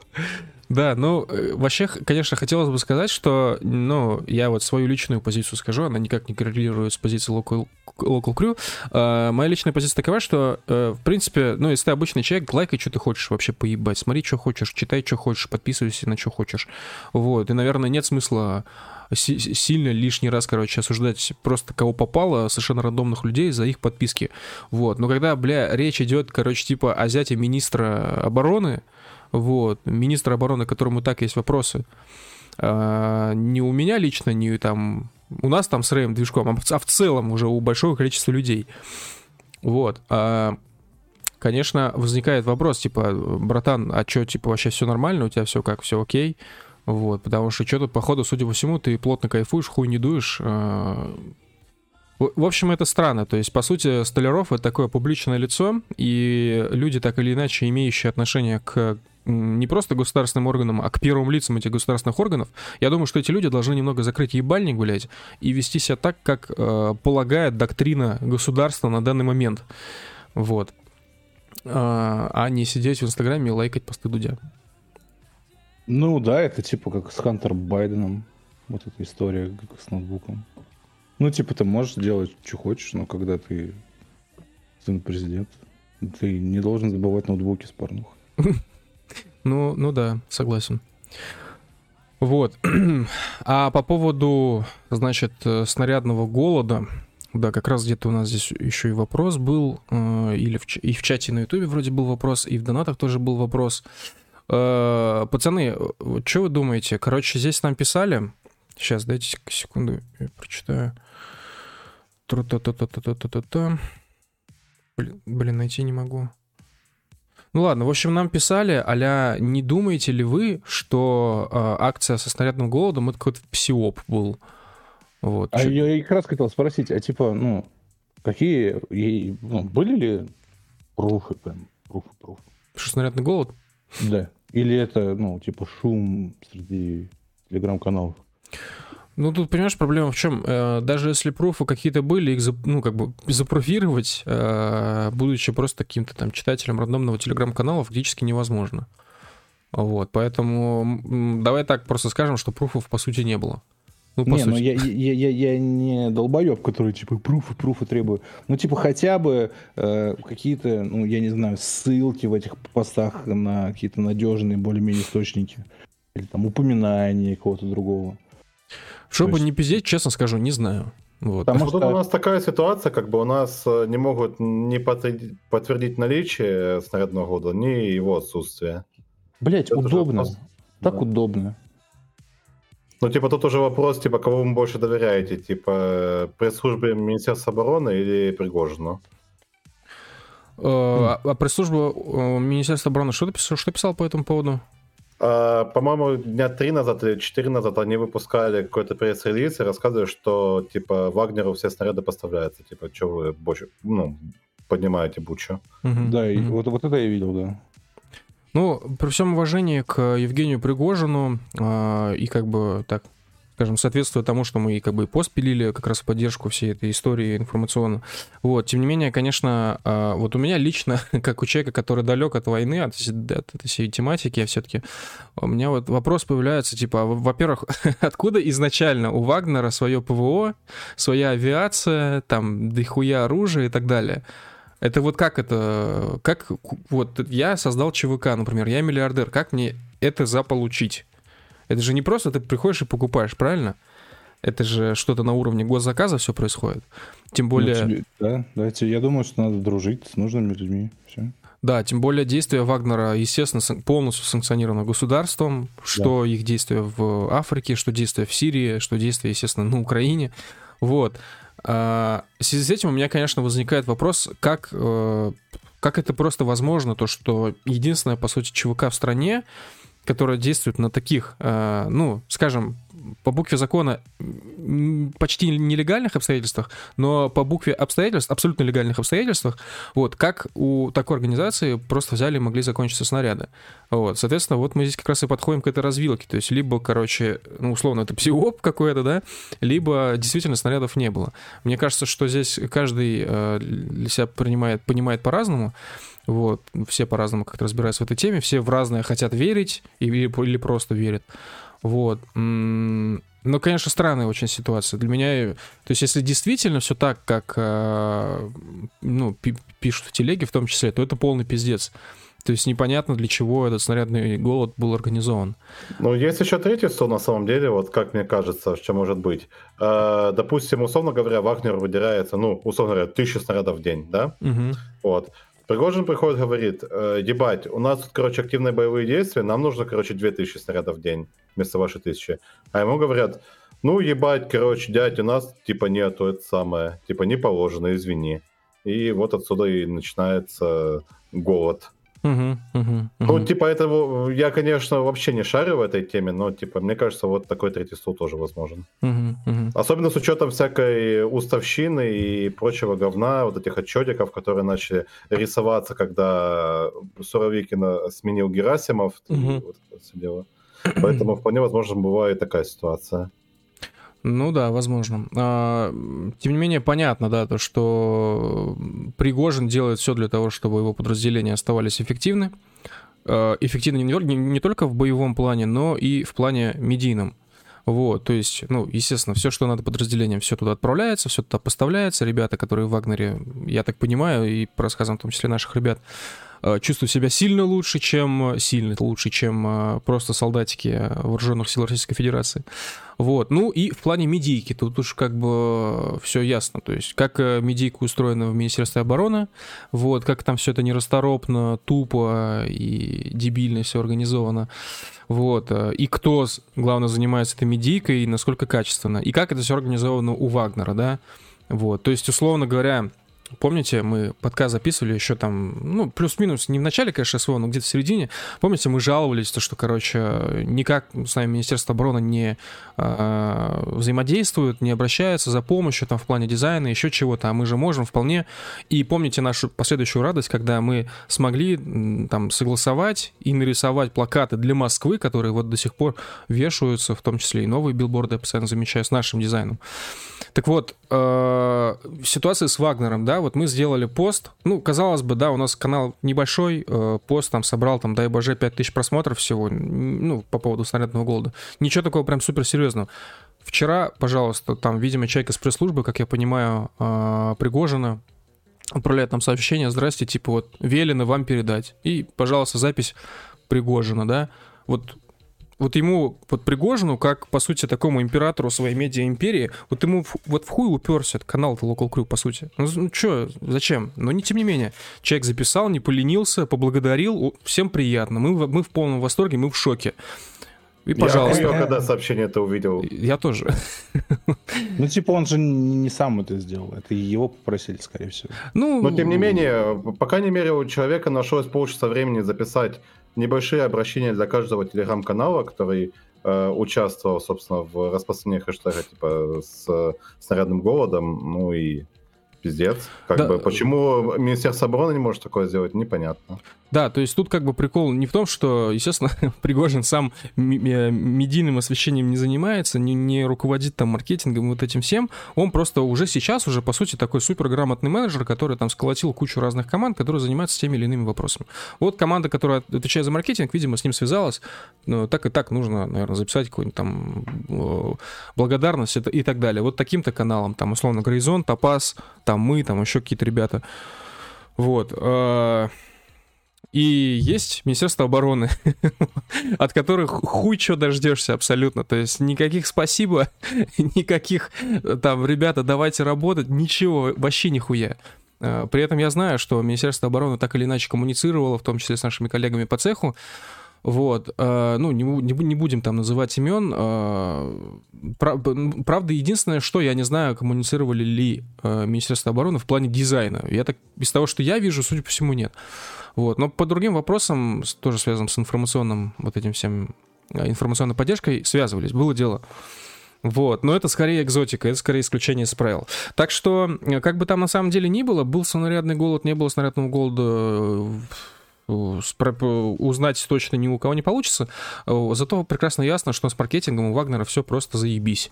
Да, ну, э, вообще, конечно, хотелось бы сказать, что, ну, я вот свою личную позицию скажу, она никак не коррелирует с позицией Local, local Crew. А, моя личная позиция такова, что, э, в принципе, ну, если ты обычный человек, лайкай, что ты хочешь вообще поебать, смотри, что хочешь, читай, что хочешь, подписывайся на что хочешь. Вот, и, наверное, нет смысла сильно лишний раз, короче, осуждать просто кого попало, совершенно рандомных людей за их подписки. Вот, но когда, бля, речь идет, короче, типа о зяте министра обороны, вот, министр обороны, которому так есть вопросы, а, не у меня лично, не там, у нас там с Рэем движком, а а в целом уже у большого количества людей. Вот. а, Конечно, возникает вопрос, типа, братан, а что, типа, вообще все нормально, у тебя все как, все окей? Вот, потому что что тут, походу, судя по всему, ты плотно кайфуешь, хуй не дуешь. а, В общем, это странно. То есть, по сути, Столяров — это такое публичное лицо, и люди, так или иначе, имеющие отношение к не просто государственным органам, а к первым лицам этих государственных органов, я думаю, что эти люди должны немного закрыть ебальник, блядь, и вести себя так, как э, полагает доктрина государства на данный момент. Вот. А, а не сидеть в Инстаграме и лайкать посты Дудя. Ну да, это типа как с Хантер Байденом. Вот эта история как с ноутбуком. Ну, типа, ты можешь делать, что хочешь, но когда ты сын президент, ты не должен забывать ноутбуки с порнухой. Ну, ну да, согласен. Вот. А по поводу, значит, э, снарядного голода, да, как раз где-то у нас здесь еще и вопрос был, э, или в, и в чате на Ютубе вроде был вопрос, и в донатах тоже был вопрос. Э, Пацаны, что вы думаете? Короче, здесь нам писали, сейчас, дайте сек- секунду, я прочитаю. Тру-та-та-та-та-та-та-та. Блин, блин, найти не могу. Ну ладно, в общем, нам писали, аля, не думаете ли вы, что э, акция со снарядным голодом это какой-то псиоп был? Вот. А чё- я как раз хотел спросить, а типа, ну, какие, ну, были ли пруфы прям, пруфы, пруфы? Что снарядный голод? Да. Или это, ну, типа шум среди телеграм-каналов? Ну, тут, понимаешь, проблема в чем? Э, даже если пруфы какие-то были, их, ну, как бы запруфировать, э, будучи просто каким-то там читателем рандомного телеграм-канала, фактически невозможно. Вот, поэтому давай так просто скажем, что пруфов по сути не было. Ну, не, сути. ну я, я, я, я не долбоеб, который типа пруфы, пруфы требую. Ну, типа, хотя бы э, какие-то, ну, я не знаю, ссылки в этих постах на какие-то надежные более-менее источники. Или там упоминания кого-то другого. Чтобы то есть- не пиздеть, честно скажу, не знаю. Вот. Потому тут что- у нас такая ситуация, как бы у нас э, не могут не подтвердить, наличие снарядного года, ни его отсутствие. Блять, Это удобно. вопрос. Так Да. удобно. Ну, типа, тут уже вопрос, типа, кого вы больше доверяете, типа, э, пресс-службе Министерства обороны или Пригожину? Э, А, а пресс-служба э, Министерства обороны что, писал, что писал по этому поводу? А, по-моему, дня три назад или четыре назад они выпускали какой-то пресс-релиз и рассказывали, что, типа, Вагнеру все снаряды поставляются. Типа, что вы больше, ну, поднимаете бучу. Да, и вот, вот это я видел, да. Ну, при всем уважении к Евгению Пригожину а, и как бы так, скажем, соответствуя тому, что мы как бы и пост пилили как раз в поддержку всей этой истории информационно. Вот, тем не менее, конечно, а, вот у меня лично, как у человека, который далек от войны, от, от этой всей тематики, я все-таки, у меня вот вопрос появляется, типа, а, во-первых, откуда изначально у Вагнера свое ПВО, своя авиация, там, дохуя оружия и так далее? Это вот как это, как вот я создал ЧВК, например, я миллиардер, как мне это заполучить? Это же не просто ты приходишь и покупаешь, правильно? Это же что-то на уровне госзаказа все происходит. Тем более, Ну, тебе- да, да, тебе- я думаю, что надо дружить с нужными людьми. Все. да, тем более действия Вагнера, естественно, сан- полностью санкционированы государством, что их действия в Африке, что действия в Сирии, что действия, естественно, на Украине. Вот. А, В связи с этим у меня, конечно, возникает вопрос, как, э, как это просто возможно, то, что единственное, по сути, ЧВК в стране, которая действует на таких, э, ну, скажем, по букве закона почти нелегальных обстоятельствах, но по букве обстоятельств, абсолютно легальных обстоятельствах, вот, как у такой организации просто взяли и могли закончиться снаряды. Вот, соответственно, вот мы здесь как раз и подходим к этой развилке, то есть либо, короче, ну, условно, это псиоп какой-то, да, либо действительно снарядов не было. Мне кажется, что здесь каждый э, для себя принимает, понимает по-разному, вот, все по-разному как-то разбираются в этой теме, все в разное хотят верить или, или просто верят. Вот. Но, конечно, странная очень ситуация. Для меня, то есть, если действительно все так, как э, ну, пи- пишут в телеге в том числе, то это полный пиздец. То есть непонятно, для чего этот снарядный голод был организован. Ну, есть еще третий стол, на самом деле, вот как мне кажется, что может быть. Э, допустим, условно говоря, Вагнер выделяется, ну, условно говоря, тысячу снарядов в день, да? Мгм. Вот. Пригожин приходит, говорит, э, ебать, у нас тут, короче, активные боевые действия, нам нужно, короче, 2000 снарядов в день вместо вашей тысячи. А ему говорят, ну, ебать, короче, дядь, у нас, типа, нету это самое, типа, не положено, извини. И вот отсюда и начинается голод. Мгм, Ну, типа, это я, конечно, вообще не шарю в этой теме, но, типа, мне кажется, вот такой третий стул тоже возможен. Мгм. Особенно с учетом всякой уставщины и прочего говна, вот этих отчетиков, которые начали рисоваться, когда Суровикина сменил Герасимов. Мгм. вот это дело. Поэтому вполне возможно бывает такая ситуация. Ну да, возможно. А, Тем не менее, понятно, да, то, что Пригожин делает все для того, чтобы его подразделения оставались эффективны. А, Эффективны не, не- не только в боевом плане, но и в плане медийном. Вот, то есть, ну, естественно, все, что надо подразделениям, все туда отправляется, все туда поставляется. Ребята, которые в Вагнере, я так понимаю, и по рассказам в том числе наших ребят, э, чувствуют себя сильно лучше, чем сильно лучше, чем э, просто солдатики э, вооруженных сил Российской Федерации. Вот. Ну и в плане медийки тут уж как бы все ясно. То есть как э, медийка устроена в Министерстве обороны, вот, как там все это нерасторопно, тупо и дебильно все организовано. Вот. э, И кто, главное, занимается этой медийкой, и насколько качественно. И как это все организовано у Вагнера, да? Вот. То есть, условно говоря, Помните, мы подкаст записывали еще там, ну, плюс-минус, не в начале, конечно, СВО, но где-то в середине. Помните, мы жаловались, то, что, короче, никак с нами Министерство обороны не а, взаимодействует, не обращается за помощью там в плане дизайна, еще чего-то, а мы же можем вполне. И помните нашу последующую радость, когда мы смогли там согласовать и нарисовать плакаты для Москвы, которые вот до сих пор вешаются, в том числе и новые билборды, я постоянно замечаю, с нашим дизайном. Так вот, э, ситуация с Вагнером, да, вот мы сделали пост, ну, казалось бы, да, у нас канал небольшой, э, пост там собрал, там, дай боже, 5000 просмотров всего, ну, по поводу снарядного голода. Ничего такого прям суперсерьезного. вчера, пожалуйста, там, видимо, человек из пресс-службы, как я понимаю, э, Пригожина, отправляет нам сообщение, здрасте, типа вот, велено вам передать. И, пожалуйста, запись Пригожина, да. Вот вот ему, вот Пригожину, как, по сути, такому императору своей медиа-империи, вот ему в, вот в хуй уперся этот канал-то Local Crew, по сути. Ну, ну что, зачем? Но не тем не менее. Человек записал, не поленился, поблагодарил, всем приятно. Мы, мы в полном восторге, мы в шоке. И, пожалуйста. Я когда сообщение это увидел. Я тоже. Ну, типа, он же не сам это сделал. Это его попросили, скорее всего. Ну, Но, тем не менее, по крайней мере, у человека нашлось полчаса времени записать небольшие обращения для каждого телеграм-канала, который э, участвовал, собственно, в распространении хэштега типа с снарядным голодом, ну и пиздец. Как да. бы, почему Министерство обороны не может такое сделать, непонятно. Да, то есть тут как бы прикол не в том, что, естественно, Пригожин сам медийным освещением не занимается, не, не руководит там маркетингом вот этим всем. Он просто уже сейчас, уже по сути такой суперграмотный менеджер, который там сколотил кучу разных команд, которые занимаются теми или иными вопросами. Вот команда, которая отвечает за маркетинг, видимо, с ним связалась. Ну, так и так нужно, наверное, записать какую-нибудь там благодарность и так далее. Вот таким-то каналом, там, условно, Горизонт, Топаз, там мы, там еще какие-то ребята. Вот. И есть Министерство обороны, от которых хуй что дождешься абсолютно. То есть никаких спасибо, никаких там, ребята, давайте работать, ничего, вообще нихуя. А, при этом я знаю, что Министерство обороны так или иначе коммуницировало, в том числе с нашими коллегами по цеху. Вот, а, ну, не, не будем там называть имен. Правда, единственное, что я не знаю, коммуницировали ли Министерство обороны в плане дизайна. Я так, из того, что я вижу, судя по всему, нет. Вот. Но по другим вопросам, тоже связанным с информационным вот этим всем, э, информационной поддержкой, связывались. Было дело. Вот, но это скорее экзотика, это скорее исключение из правил. Так что, э, как бы там на самом деле ни было, был снарядный голод, не было снарядного голода, э, узнать точно ни у кого не получится. Зато прекрасно ясно, что с маркетингом у Вагнера все просто заебись.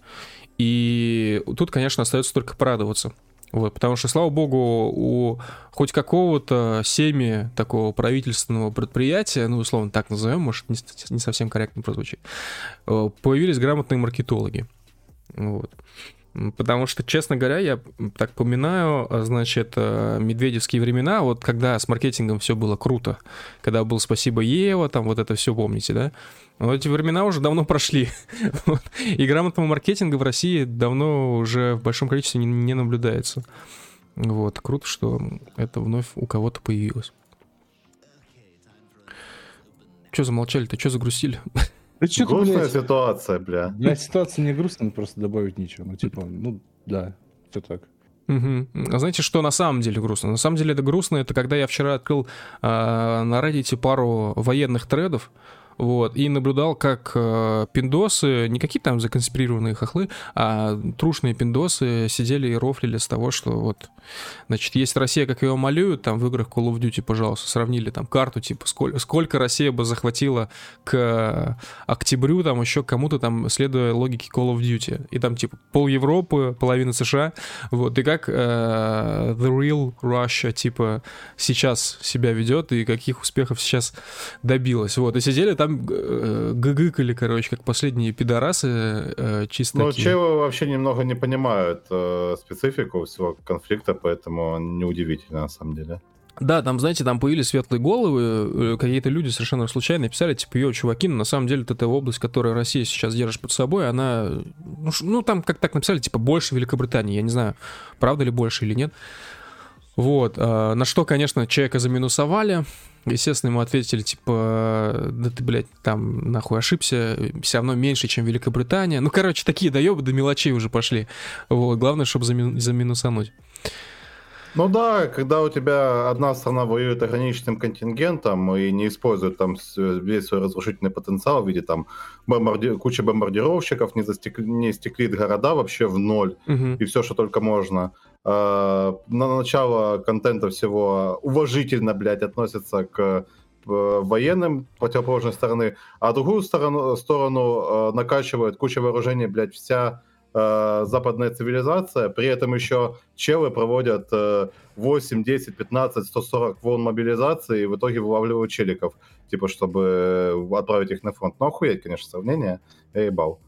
И тут, конечно, остается только порадоваться. Вот, потому что, слава богу, у хоть какого-то семьи такого правительственного предприятия, ну, условно так назовем, может, не, не совсем корректно прозвучит, э, появились грамотные маркетологи. Вот. Потому что, честно говоря, я так поминаю, значит, э, медведевские времена, вот когда с маркетингом все было круто, когда был «Спасибо, Ева», там вот это все помните, да? Но эти времена уже давно прошли. И грамотного маркетинга в России давно уже в большом количестве не, наблюдается. Вот, круто, что это вновь у кого-то появилось. Че замолчали-то, что загрустили? Да что Грустная блядь, ситуация, бля. Бля, ситуация не грустная, просто добавить ничего. Ну, типа, ну, да, все так. Угу. А знаете, что на самом деле грустно? На самом деле это грустно, это когда я вчера открыл э, на Reddit пару военных тредов, вот, и наблюдал, как э, пиндосы, не какие там законспирированные хохлы, а трушные пиндосы сидели и рофлили с того, что вот, значит, есть Россия, как ее малюют, там в играх Call of Duty, пожалуйста, сравнили там карту, типа, сколько, сколько Россия бы захватила к октябрю, там еще кому-то там, следуя логике Call of Duty, и там, типа, пол Европы, половина США, вот, и как э, The Real Russia, типа, сейчас себя ведет, и каких успехов сейчас добилась, вот, и сидели там там э, гыгыкали, короче, как последние пидорасы э, чисто Ну, чего вообще немного не понимают э, специфику всего конфликта, поэтому неудивительно на самом деле. Да, там, знаете, там появились светлые головы, какие-то люди совершенно случайно писали, типа, йо, чуваки, ну, на самом деле, эта область, которую Россия сейчас держит под собой, она, ну, ну там как так написали, типа, больше Великобритании, я не знаю, правда ли больше или нет. Вот, на что, конечно, человека заминусовали, Естественно, ему ответили, типа, да ты, блядь, там нахуй ошибся, все равно меньше, чем Великобритания. Ну, короче, такие доебы до мелочей уже пошли. Вот, главное, чтобы замин- заминусануть. Ну да, когда у тебя одна страна воюет ограниченным контингентом и не использует там весь свой разрушительный потенциал в виде там бомбарди... кучи бомбардировщиков, не, застек... не стеклит города вообще в ноль угу. и все, что только можно, на начало контента всего уважительно, блядь, относятся к э, военным противоположной стороны, а другую сторону, сторону э, накачивают куча вооружений, блядь, вся э, западная цивилизация, при этом еще челы проводят э, 8, 10, 15, 140 волн мобилизации и в итоге вылавливают челиков, типа, чтобы отправить их на фронт. Ну, охуеть, конечно, сравнение, я ебал.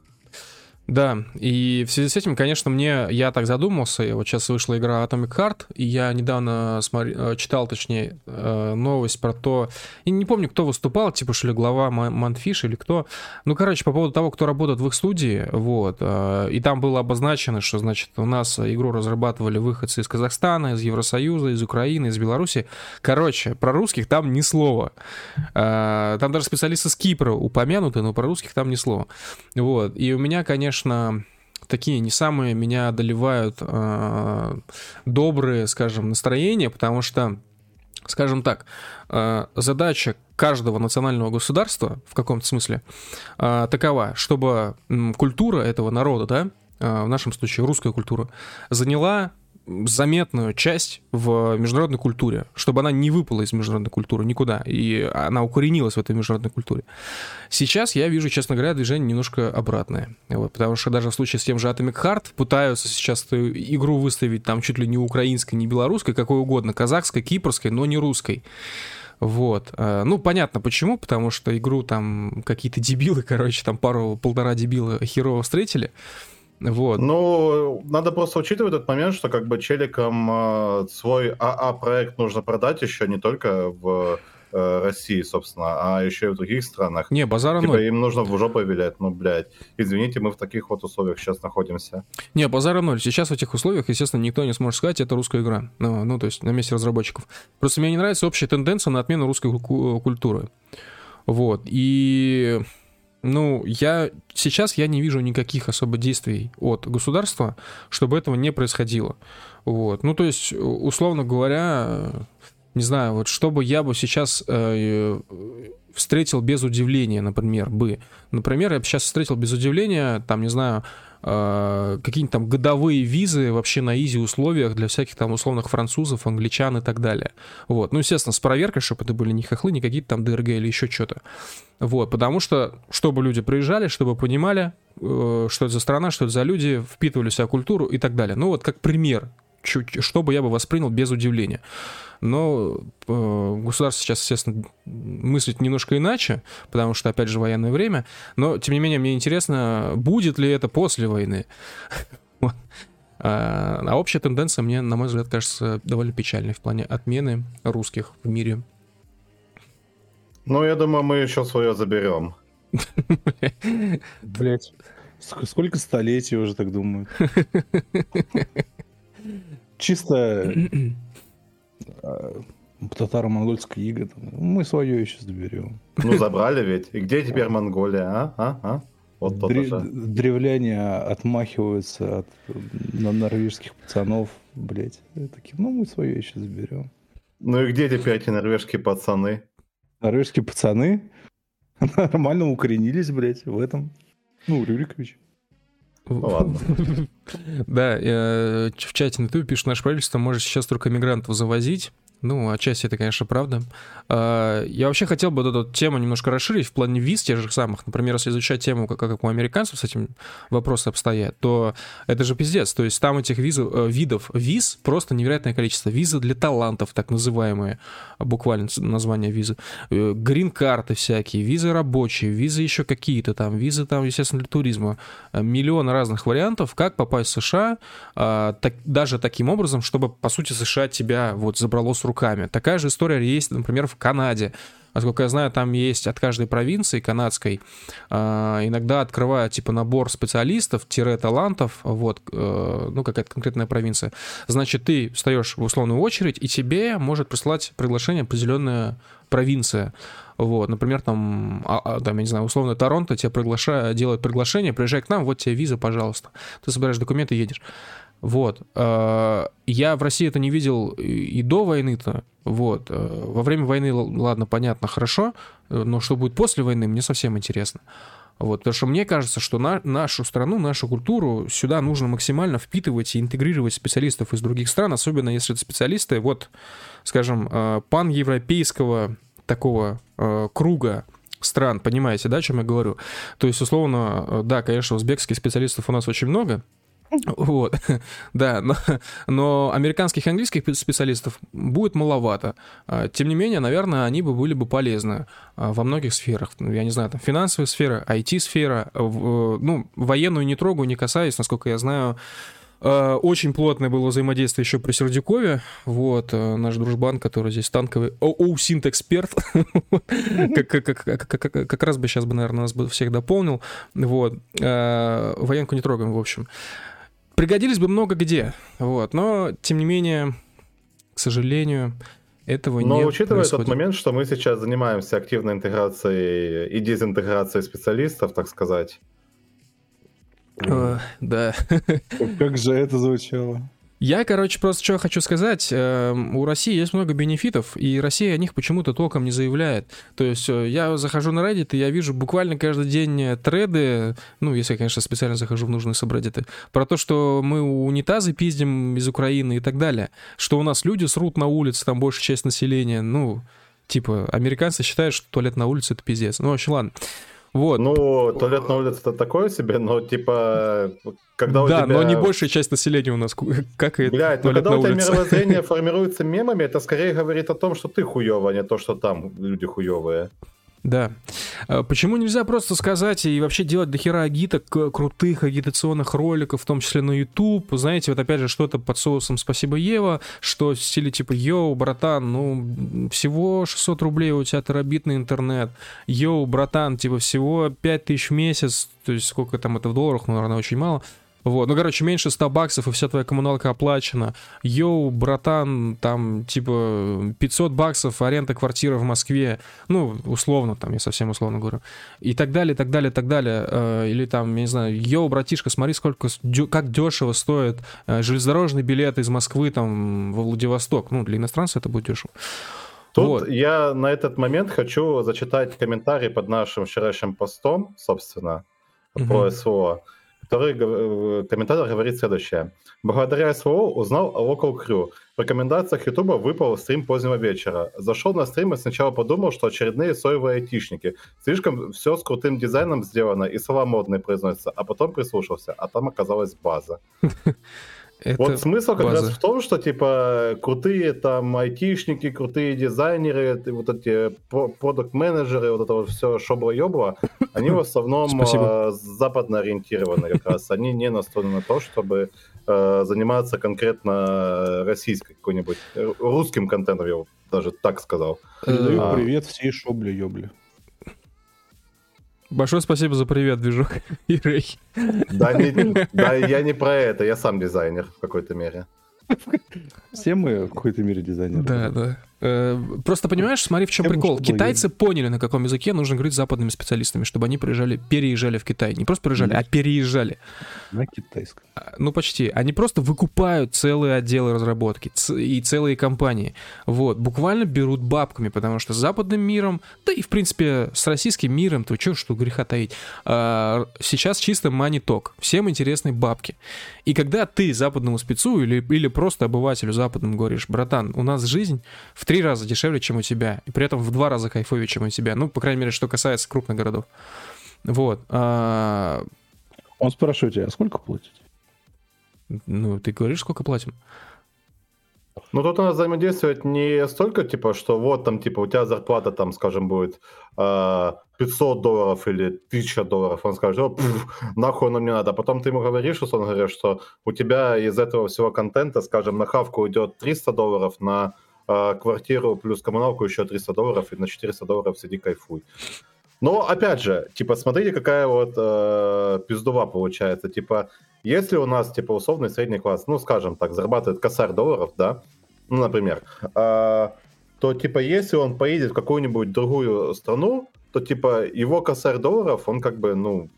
Да, и в связи с этим, конечно, мне, я так задумался, вот сейчас вышла игра Atomic Heart, и я недавно смотри, э, читал, точнее, э, новость про то, и не помню, кто выступал, типа, что ли, глава Манфиш или кто, ну, короче, по поводу того, кто работает в их студии, вот, э, и там было обозначено, что, значит, у нас игру разрабатывали выходцы из Казахстана, из Евросоюза, из Украины, из Беларуси, короче, про русских там ни слова, там даже специалисты с Кипра упомянуты, но про русских там ни слова, вот, и у меня, конечно, конечно, такие не самые меня одолевают э, добрые, скажем, настроения, потому что, скажем так, э, задача каждого национального государства в каком-то смысле э, такова, чтобы э, культура этого народа, да, э, в нашем случае русская культура, заняла заметную часть в международной культуре, чтобы она не выпала из международной культуры никуда, и она укоренилась в этой международной культуре. Сейчас я вижу, честно говоря, движение немножко обратное, вот, потому что даже в случае с тем же Atomic Heart пытаются сейчас эту игру выставить там чуть ли не украинской, не белорусской, какой угодно, казахской, кипрской, но не русской. Вот. А, ну, понятно почему, потому что игру там какие-то дебилы, короче, там пару-полтора дебила херово встретили. Вот. Ну, надо просто учитывать этот момент, что как бы челикам э, свой АА-проект нужно продать еще не только в э, России, собственно, а еще и в других странах. Не, базара типа, ноль. им нужно в жопу вилять, ну, блядь. Извините, мы в таких вот условиях сейчас находимся. Не, базара ноль. Сейчас в этих условиях, естественно, никто не сможет сказать, это русская игра. Ну, ну то есть на месте разработчиков. Просто мне не нравится общая тенденция на отмену русской культуры. Вот. И ну, я сейчас я не вижу никаких особо действий от государства, чтобы этого не происходило. Вот. Ну, то есть, условно говоря, не знаю, вот чтобы я бы сейчас э, встретил без удивления, например, бы. Например, я бы сейчас встретил без удивления, там, не знаю, какие-нибудь там годовые визы вообще на изи условиях для всяких там условных французов, англичан и так далее. Вот. Ну, естественно, с проверкой, чтобы это были не хохлы, не какие-то там ДРГ или еще что-то. Вот, потому что, чтобы люди приезжали, чтобы понимали, э, что это за страна, что это за люди, впитывали в себя культуру и так далее. Ну, вот как пример, чуть, что бы я бы воспринял без удивления. Но э, государство сейчас, естественно, мыслит немножко иначе, потому что, опять же, военное время. Но, тем не менее, мне интересно, будет ли это после войны. А, а общая тенденция мне, на мой взгляд, кажется довольно печальной в плане отмены русских в мире. Ну, я думаю, мы еще свое заберем. Блять. Сколько столетий уже так думают? Чисто а, татаро-монгольская ига. Мы свое еще заберем. Ну, забрали ведь. И где теперь Монголия, а? а? а? Вот Дре- древляне отмахиваются от на норвежских пацанов, блять. Такие, ну, мы свое еще заберем. Ну и где теперь эти норвежские пацаны? Норвежские пацаны нормально укоренились, блядь, в этом. Ну, Рюрикович. Ну, ладно. Да, э, в чате на YouTube пишут, наше правительство может сейчас только мигрантов завозить. Ну, отчасти это, конечно, правда. А, я вообще хотел бы эту тему немножко расширить в плане виз тех же самых. Например, если изучать тему, как, у американцев с этим вопросы обстоят, то это же пиздец. То есть там этих виз, э, видов виз просто невероятное количество. Визы для талантов, так называемые, буквально название визы. Э, грин-карты всякие, визы рабочие, визы еще какие-то там, визы там, естественно, для туризма. Миллион разных вариантов, как попасть в США, а, так, даже таким образом, чтобы, по сути, США тебя вот забрало с рук руками. Такая же история есть, например, в Канаде. Насколько я знаю, там есть от каждой провинции канадской э, иногда открывают типа набор специалистов-талантов, вот, э, ну, какая-то конкретная провинция. Значит, ты встаешь в условную очередь, и тебе может прислать приглашение определенная провинция. Вот, например, там, а, а, там, я не знаю, условно Торонто тебя приглашает, делает приглашение, приезжай к нам, вот тебе виза, пожалуйста. Ты собираешь документы, едешь. Вот. Э, я в России это не видел и до войны-то. Вот. Э, во время войны, ладно, понятно, хорошо, э, но что будет после войны, мне совсем интересно. Вот, потому что мне кажется, что на, нашу страну, нашу культуру сюда нужно максимально впитывать и интегрировать специалистов из других стран, особенно если это специалисты, вот, скажем, пан-европейского такого круга стран, понимаете, да, о чем я говорю? То есть, условно, да, конечно, узбекских специалистов у нас очень много, Вот, да, но, но американских и английских специалистов будет маловато. А, тем не менее, наверное, они бы были бы полезны а, во многих сферах. Ну, я не знаю, там финансовая сфера, IT-сфера, ну, военную не трогаю, не касаюсь, насколько я знаю, очень плотное было взаимодействие еще при Сердюкове. Вот, наш дружбан, который здесь танковый... оусинт эксперт. Как раз бы сейчас бы, наверное, нас бы всех дополнил. Вот. Военку не трогаем, в общем пригодились бы много где, вот, но, тем не менее, к сожалению, этого но не Но учитывая происходит. тот момент, что мы сейчас занимаемся активной интеграцией и дезинтеграцией специалистов, так сказать. Да. Как же это звучало? Я, короче, просто что хочу сказать. Эм, у России есть много бенефитов, и Россия о них почему-то толком не заявляет. То есть э, я захожу на Reddit, и я вижу буквально каждый день треды, ну, если я, конечно, специально захожу в нужные сабреддиты, про то, что мы унитазы пиздим из Украины и так далее. Что у нас люди срут на улице, там большая часть населения. Ну, типа, американцы считают, что туалет на улице — это пиздец. Ну, в общем, ладно. Вот. Ну, туалет на улице это такое себе, но типа, когда у да, тебя... но не большая часть населения у нас как и Блядь, ну когда у тебя мировоззрение формируется мемами, это скорее говорит о том, что ты хуёвый, а не то, что там люди хуёвые. Да. А почему нельзя просто сказать и вообще делать дохера агиток, крутых агитационных роликов, в том числе на YouTube, знаете, вот опять же что-то под соусом «Спасибо, Ева», что в стиле типа «Йоу, братан, ну, всего 600 рублей у тебя терабитный интернет», «Йоу, братан, типа всего 5000 в месяц», то есть сколько там это в долларах, ну, наверное, очень мало, вот, ну, короче, меньше 100 баксов, и вся твоя коммуналка оплачена. Йоу, братан, там, типа, 500 баксов аренда квартиры в Москве. Ну, условно, там, я совсем условно говорю. И так далее, так далее, так далее. Э, или там, я не знаю, йоу, братишка, смотри, сколько, как дешево стоит э, железнодорожный билет из Москвы, там, во Владивосток. Ну, для иностранцев это будет дешево. Тут вот. я на этот момент хочу зачитать комментарий под нашим вчерашним постом, собственно, угу. про СВО. Второй э, комментатор говорит следующее. Благодаря СВО узнал о Local Crew. В рекомендациях Ютуба выпал стрим позднего вечера. Зашел на стрим и сначала подумал, что очередные соевые айтишники. Слишком все с крутым дизайном сделано и слова модные произносятся. А потом прислушался, а там оказалась база. Это вот смысл как база. раз в том, что типа крутые там айтишники, крутые дизайнеры, вот эти продукт-менеджеры, вот это вот все шобло-ёбло, они в основном э, западно ориентированы как раз. Они не настроены на то, чтобы э, заниматься конкретно российской какой-нибудь э, русским контентом, я даже так сказал. Передаю а... привет всей шобле-ёбле. Большое спасибо за привет, движок и Рэй. Да, не, да, я не про это, я сам дизайнер в какой-то мере. Все мы в какой-то мере дизайнеры. Да, да. Э, просто понимаешь, смотри, в чем прикол. Китайцы поняли, на каком языке нужно говорить с западными специалистами, чтобы они приезжали, переезжали в Китай. Не просто приезжали, а переезжали. На китайском. А, ну, почти. Они просто выкупают целые отделы разработки и целые компании. Вот. Буквально берут бабками, потому что с западным миром, да и, в принципе, с российским миром, то что, что греха таить, а, сейчас чисто money-talk. Всем интересны бабки. И когда ты западному спецу или, или просто обывателю западному говоришь, братан, у нас жизнь в три раза дешевле, чем у тебя, и при этом в два раза кайфовее, чем у тебя. Ну, по крайней мере, что касается крупных городов. Вот. А... Он спрашивает тебя, а сколько платите? Ну, ты говоришь, сколько платим? Ну, тут надо взаимодействовать не столько, типа, что вот там, типа, у тебя зарплата, там, скажем, будет э, 500 долларов или 1000 долларов. Он скажет, о, пф, нахуй нам не надо. А потом ты ему говоришь, он говорит, что у тебя из этого всего контента, скажем, на хавку идет 300 долларов, на квартиру плюс коммуналку еще 300 долларов, и на 400 долларов сиди кайфуй. Но, опять же, типа, смотрите, какая вот э, пиздува получается. Типа, если у нас, типа, условный средний класс, ну, скажем так, зарабатывает косарь долларов, да, ну, например, э, то, типа, если он поедет в какую-нибудь другую страну, то, типа, его косарь долларов, он как бы, ну,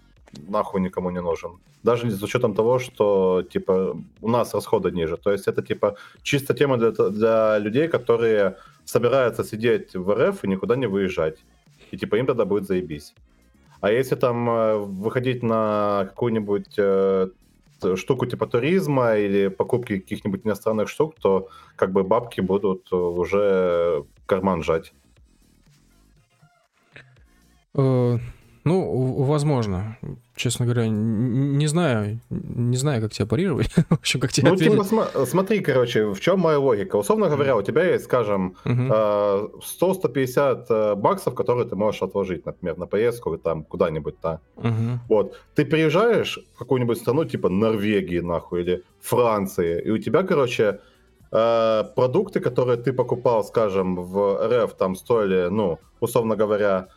нахуй никому не нужен. Даже с учетом того, что, типа, у нас расходы ниже. То есть это, типа, чисто тема для, для людей, которые собираются сидеть в РФ и никуда не выезжать и типа им тогда будет заебись. А если там э, выходить на какую-нибудь э, штуку типа туризма или покупки каких-нибудь иностранных штук, то как бы бабки будут уже карман жать. Э, ну, возможно. честно говоря, не знаю, не знаю, как тебя парировать. в общем, как тебе Ну, типа, ответить. сма- смотри, короче, в чем моя логика. Условно говоря, у тебя есть, скажем, э, 100-150 э, баксов, которые ты можешь отложить, например, на поездку или там куда-нибудь, да. Мгм. Вот, ты приезжаешь в какую-нибудь страну, типа Норвегии, нахуй, или Франции, и у тебя, короче, э, продукты, которые ты покупал, скажем, в РФ, там стоили, ну, условно говоря,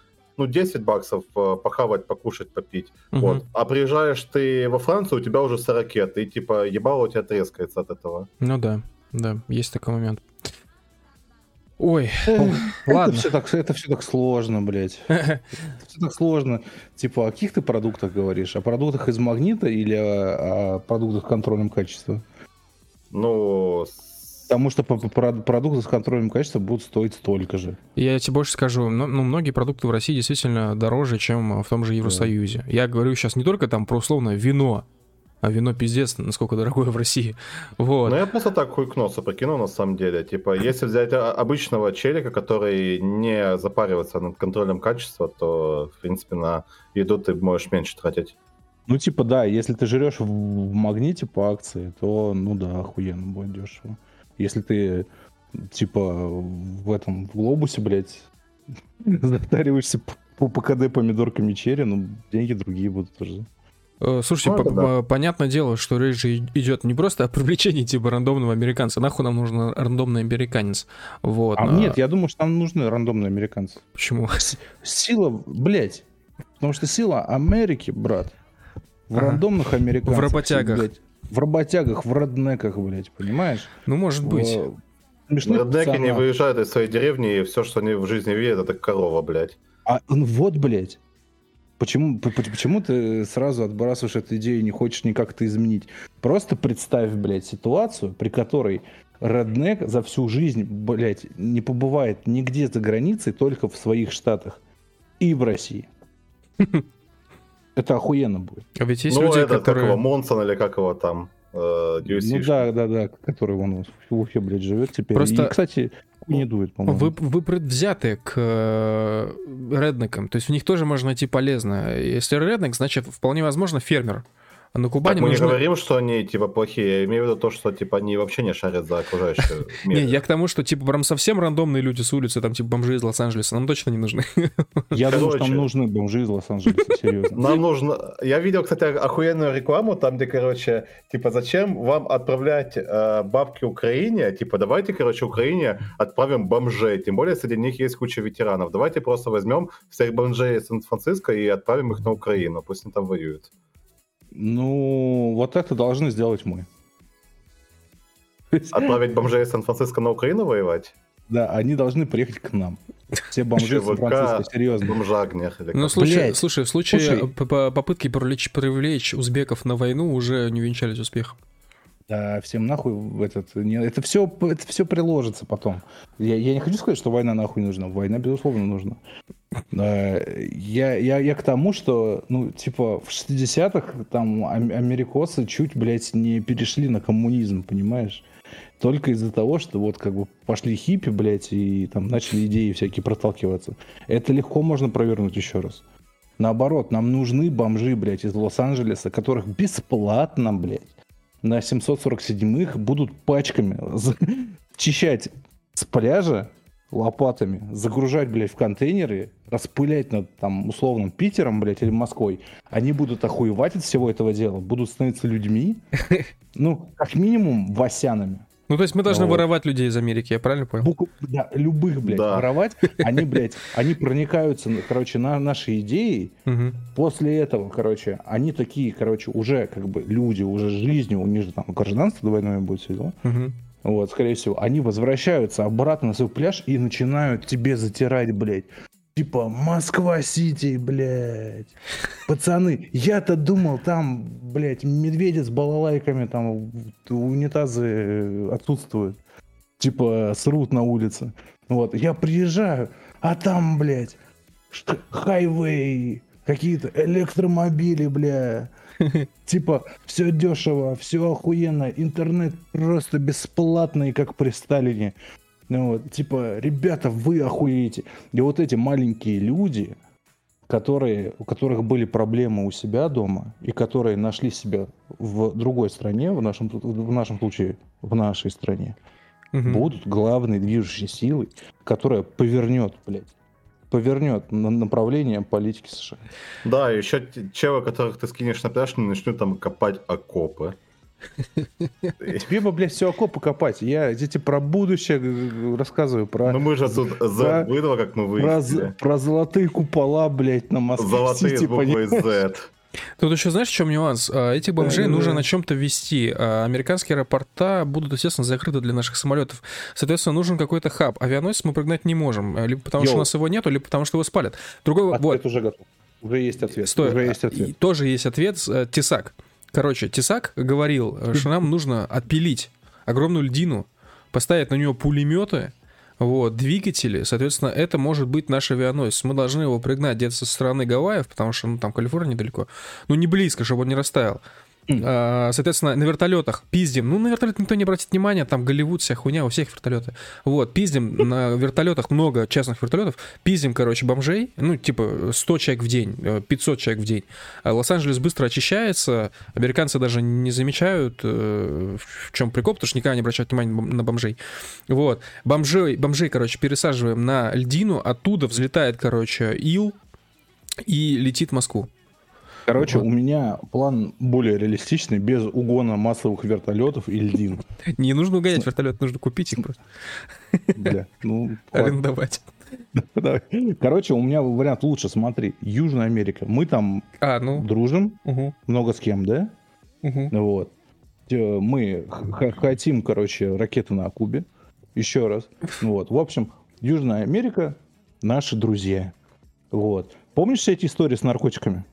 ну, 10 баксов э, похавать, покушать, попить. Мгм. Вот. А приезжаешь ты во Францию, у тебя уже 40 и типа ебало у тебя трескается от этого. Ну да, да, есть такой момент. Ой, Эх, ладно. Это все так, это все так сложно, блядь. Все так сложно. Типа, о каких ты продуктах говоришь? О продуктах из магнита или о, о продуктах контролем качества? Ну, с- Потому что продукты с контролем качества будут стоить столько же. Я тебе больше скажу, ну, многие продукты в России действительно дороже, чем в том же Евросоюзе. Я говорю сейчас не только там про условное вино, а вино пиздец, насколько дорогое в России. Вот. Ну, я просто так хуйкнулся, прикинул на самом деле. Типа, если взять обычного челика, который не запаривается над контролем качества, то, в принципе, на еду ты можешь меньше тратить. Ну, типа, да, если ты жрешь в, в магните по акции, то, ну да, охуенно будет дешево. Если ты, типа, в этом, в глобусе, блядь, затариваешься по, ПКД помидорками черри, ну, деньги другие будут тоже. Э, Слушайте, Ну, это по- да. по- понятное дело, что речь же идет не просто о привлечении типа рандомного американца. Нахуй нам нужен рандомный американец. Вот. А а, нет, я думаю, что нам нужны рандомные американцы. Почему? С- Сила, блядь, потому что сила Америки, брат, в Ага. рандомных американцах. В работягах. блядь, в работягах, в роднеках, блядь, понимаешь? Ну, может быть. Смешных Реднеки не выезжают из своей деревни, и все, что они в жизни видят, это корова, блядь. А ну вот, блядь. Почему, почему ты сразу отбрасываешь эту идею и не хочешь никак это изменить? Просто представь, блядь, ситуацию, при которой Реднек за всю жизнь, блядь, не побывает нигде за границей, только в своих штатах и в России. Это охуенно будет. А ведь есть ну, люди, это, которые... как его, Монсон или как его там, э, UFC. Ну да, да, да, который вон в Уфе, блядь, живет теперь. Просто- И, кстати, не дует, по-моему. Вы, вы предвзяты к э, реднекам, то есть в них тоже можно найти полезное. Если реднек, значит, вполне возможно, фермер. А на Так Кубани мы нужно... не говорим, что они типа плохие. Я имею в виду то, что типа они вообще не шарят за окружающий Не, я к тому, что, типа, прям совсем рандомные люди с улицы, там, типа, бомжи из Лос-Анджелеса, нам точно не нужны. Я думаю, что нам нужны бомжи из Лос-Анджелеса, серьезно. Нам нужно... Я видел, кстати, охуенную рекламу, там, где, короче, типа, зачем вам отправлять э, бабки Украине? Типа, давайте, короче, Украине отправим бомжей. Тем более, среди них есть куча ветеранов. Давайте просто возьмем всех бомжей из Сан-Франциско и отправим их на Украину. Пусть они там воюют. Ну, вот это должны сделать мы. Отправить бомжей из Сан-Франциско на Украину воевать? Да, они должны приехать к нам. Все бомжи из. Сан-Франциско, серьезно. Бомжагнях или Ну, слушай, слушай, в случае Слушай. попытки привлечь, привлечь узбеков на войну уже не венчались успехом. Да, всем нахуй этот... не- это, все, это все приложится потом. Я, я не хочу сказать, что война нахуй нужна. Война, безусловно, нужна. Да, Я, я, я к тому, что, ну, типа, в 60-х там ам- америкосы чуть, блядь, не перешли на коммунизм, понимаешь? Только из-за того, что вот как бы пошли хиппи, блядь, и там начали идеи всякие проталкиваться. Это легко можно провернуть еще раз. Наоборот, нам нужны бомжи, блядь, из Лос-Анджелеса, которых бесплатно, блядь, на 747-х будут пачками чищать с пляжа лопатами, загружать, блядь, в контейнеры, распылять над, там, условным Питером, блядь, или Москвой. Они будут охуевать от всего этого дела, будут становиться людьми, ну, как минимум, васянами. Ну, то есть мы должны Вот. воровать людей из Америки, я правильно понял? Буку- да, любых, блядь, Да. воровать. Они, блядь, они проникаются, ну, короче, на наши идеи. После этого, короче, они такие, короче, уже как бы люди, уже жизнью, у них же там гражданство двойное будет все дела. Мгм. Вот, скорее всего, они возвращаются обратно на свой пляж и начинают тебе затирать, блядь. Типа, Москва-Сити, блядь. Пацаны, я-то думал, там, блядь, медведи с балалайками, там унитазы э, отсутствуют. Типа, срут на улице. Вот, я приезжаю, а там, блядь, хайвей, какие-то электромобили, бля. Типа, все дешево, все охуенно, интернет просто бесплатный, как при Сталине. Ну вот, типа, ребята, вы охуеете. И вот эти маленькие люди, которые, у которых были проблемы у себя дома и которые нашли себя в другой стране, в нашем, в нашем случае в нашей стране, Мгм. будут главной движущей силой, которая повернет, блядь, повернет на направление политики США. Да, еще челы, которых ты скинешь на пляж, начнут там копать окопы. Тебе бы, блядь, все окопы копать. Я тебе про будущее рассказываю, про, Ну мы же тут за- выдало, как мы про, выяснили. про золотые купола, блядь, на Москве. Золотые с буквой Z. Тут еще знаешь, в чем нюанс? А, Этих бомжей Да-да-да. нужно на чем-то вести. А Американские аэропорта будут, естественно, закрыты для наших самолетов. Соответственно, нужен какой-то хаб. Авианосец мы прогнать не можем. а, Либо потому, что у Йоу. нас его нету, либо потому, что его спалят. Другой Ответ вот. уже готов. Уже есть ответ. Стой, Уже есть а, ответ. и тоже есть ответ. э, Тесак. Короче, Тесак говорил, э, что нам нужно отпилить огромную льдину, поставить на нее пулеметы, вот, двигатели, соответственно, это может быть наш авианосец. Мы должны его пригнать где-то со стороны Гавайев, потому что, ну, там Калифорния недалеко. Ну, не близко, чтобы он не растаял. А, Соответственно, на вертолетах пиздим. Ну, на вертолет никто не обратит внимания, там Голливуд, вся хуйня, у всех вертолеты. Вот, пиздим на вертолетах, много частных вертолетов, пиздим, короче, бомжей, ну, типа 100 человек в день, э, 500 человек в день. А Лос-Анджелес быстро очищается, американцы даже не замечают, э, в чем прикол, потому что никогда не обращают внимания на бомжей. Вот, бомжей, бомжей, короче, пересаживаем на льдину, оттуда взлетает, короче, ил и летит в Москву. Короче, Вот. у меня план более реалистичный, без угона массовых вертолетов и льдин. Не нужно угонять вертолет, нужно купить их просто, Бля, ну, арендовать. Короче, у меня вариант лучше, смотри. Южная Америка. Мы там А, ну, дружим, угу, много с кем, да? угу. Вот. Мы хотим, короче, ракеты на Кубе. Еще раз. Вот. В общем, Южная Америка наши друзья. Вот. Помнишь все эти истории с наркотиками?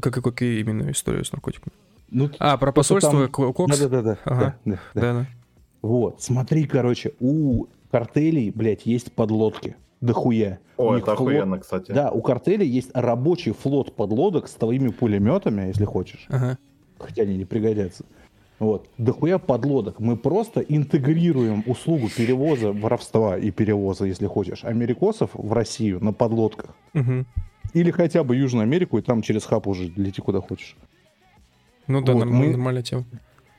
Как, какие именно истории с наркотиками? Ну, А, про посольство там- Ко- Кокс? Да-да-да. Ага. да, да, да. Да, да. Вот, смотри, короче, у картелей, блядь, есть подлодки. Дохуя. У О, них это флот- охуенно, кстати. Да, у картелей есть рабочий флот подлодок с твоими пулеметами, если хочешь. Ага. Хотя они не пригодятся. Вот. Дохуя подлодок. Мы просто интегрируем услугу перевоза, воровства и перевоза, если хочешь, америкосов в Россию на подлодках. Мгм. Или хотя бы Южную Америку, и там через хаб уже лети куда хочешь. Ну да, Вот, норм- мы- нормальная тема.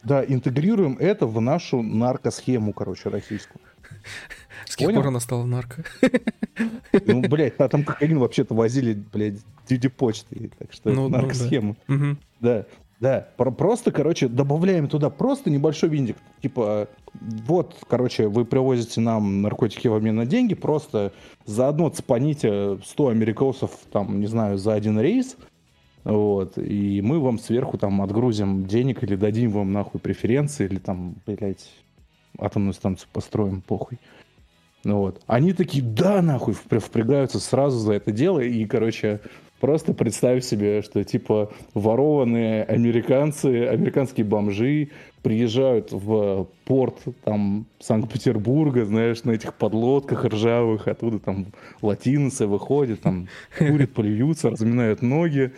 Да, интегрируем это в нашу наркосхему, короче, российскую. С каких пор она стала нарко? Ну, блядь, а там кокаин вообще-то возили, блядь, дюди почты. Так что Ну, это ну, наркосхема. Мгм. Да, да. Про- просто, короче, добавляем туда просто небольшой винтик. Типа, вот, короче, вы привозите нам наркотики в обмен на деньги, просто заодно цепаните 100 америкосов, там, не знаю, за один рейс, вот, и мы вам сверху там отгрузим денег или дадим вам нахуй преференции, или там, блядь, атомную станцию построим, похуй. Ну вот. Они такие, да, нахуй, впря- впрягаются сразу за это дело. И, короче, просто представь себе, что, типа, ворованные американцы, американские бомжи приезжают в порт, там, Санкт-Петербурга, знаешь, на этих подлодках ржавых, оттуда там латиносы выходят, там, курят, плюются, разминают ноги.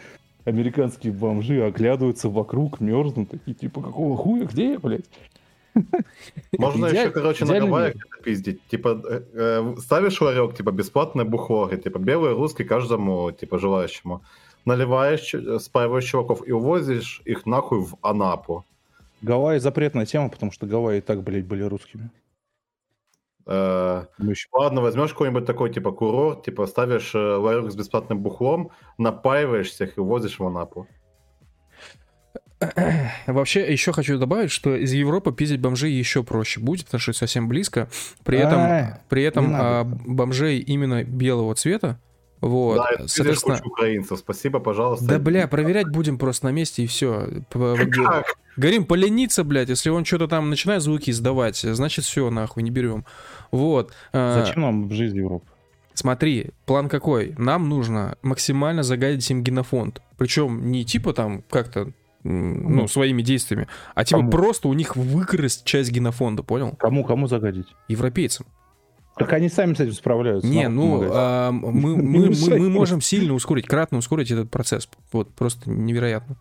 Американские бомжи оглядываются вокруг, мерзнут, такие, типа, какого хуя, где я, блядь? Можно еще, короче, на Гавайях пиздить. Типа, э, э, ставишь ларек, типа, бесплатное бухло, типа, белый, русский, каждому, типа, желающему. Наливаешь, ч- спаиваешь чуваков и увозишь их нахуй в Анапу. Гавайи запретная тема, потому что Гавайи и так, блядь, были русскими. Э, Ладно, возьмешь какой-нибудь такой, типа, курорт, типа, ставишь э, ларек с бесплатным бухлом, напаиваешь всех и увозишь в Анапу. Вообще, еще хочу добавить, что из Европы пиздить бомжей еще проще будет, потому что совсем близко. При этом, при этом а, бомжей именно белого цвета, вот, да, соответственно... украинцев. Спасибо, пожалуйста. Да, бля, проверять будем просто на месте и все. Как? Говорим, полениться, блядь, если он что-то там начинает звуки издавать, значит все, нахуй, не берем. Вот. а, Зачем нам жизнь Европы? Смотри, план какой? Нам нужно максимально загадить им генофонд. Причем не типа там как-то, ну, своими действиями, а типа Кому? просто у них выкрасть часть генофонда, понял? Кому, кому загадить? Европейцам. Так они сами с этим справляются. Не, ну, а, мы, мы, мы, мы можем сильно ускорить, кратно ускорить этот процесс. Вот, просто невероятно.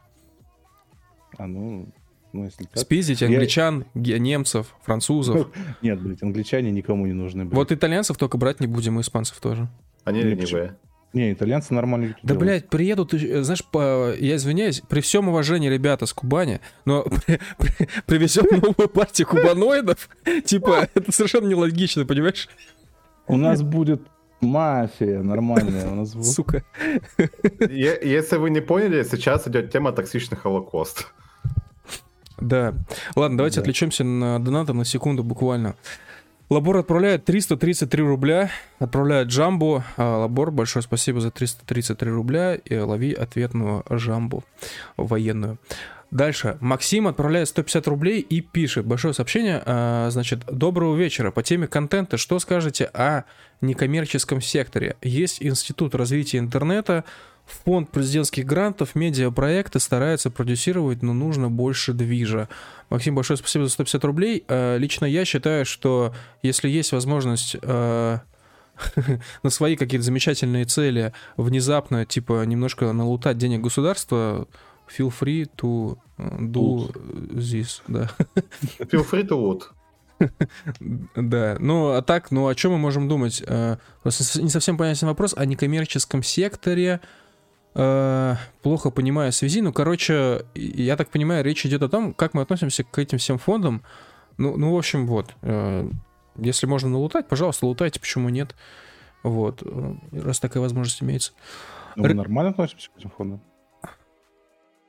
А, ну, ну, если так. Спиздить Я- англичан, ге- немцев, французов. Нет, блядь, англичане никому не нужны, блядь. Вот итальянцев только брать не будем, и испанцев тоже. Они Не, ленивые. Не, итальянцы нормально Да, делают. блядь, приедут, э, знаешь, по, я извиняюсь, при всем уважении ребята с Кубани, но при, при, привезем новую партию кубаноидов, типа, это совершенно нелогично, понимаешь? У нас будет мафия нормальная. У нас будет... Сука. Если вы не поняли, сейчас идет тема токсичный холокост. Да. Ладно, давайте да. отвлечемся на донатом на секунду буквально. Лабор отправляет 333 рубля, отправляет Джамбу. А, Лабор, большое спасибо за 333 рубля и лови ответную Джамбу военную. Дальше. Максим отправляет 150 рублей и пишет большое сообщение. А, значит, доброго вечера. По теме контента, что скажете о некоммерческом секторе? Есть институт развития интернета, фонд президентских грантов, медиапроекты стараются продюсировать, но нужно больше движа. Максим, большое спасибо за 150 рублей. Э, лично я считаю, что если есть возможность э, на свои какие-то замечательные цели внезапно, типа, немножко налутать денег государства, feel free to э, do this, да. Feel free to what? Да, ну а так, ну о чем мы можем думать? Просто не совсем понятен вопрос о некоммерческом секторе, Э, плохо понимаю связи. Ну, короче, я так понимаю, речь идет о том, как мы относимся к этим всем фондам. Ну, ну в общем, вот. Э, если можно налутать, пожалуйста, лутайте, почему нет. Вот, э, раз такая возможность имеется. Ну, мы Р... нормально относимся к этим фондам?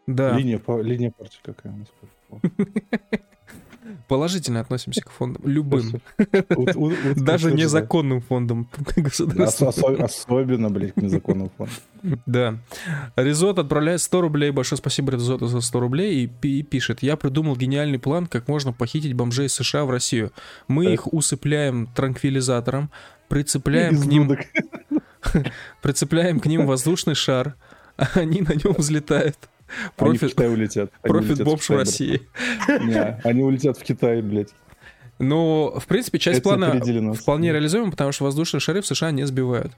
Да. Линия, линия партии какая у нас? Положительно относимся к фондам, любым. Даже незаконным фондам. Особенно, блядь, к незаконным фондам. Да. Резот отправляет 100 рублей. Большое спасибо Резоту за 100 рублей. И пишет, я придумал гениальный план, как можно похитить бомжей США в Россию. Мы их усыпляем транквилизатором, прицепляем к ним... Прицепляем к ним воздушный шар, а они на нем взлетают. Профит, они в Китай улетят. Они профит бомж в России. Не, они улетят в Китай, блядь. Ну, в принципе, часть Это плана вполне реализуема, потому что воздушные шары в США не сбивают.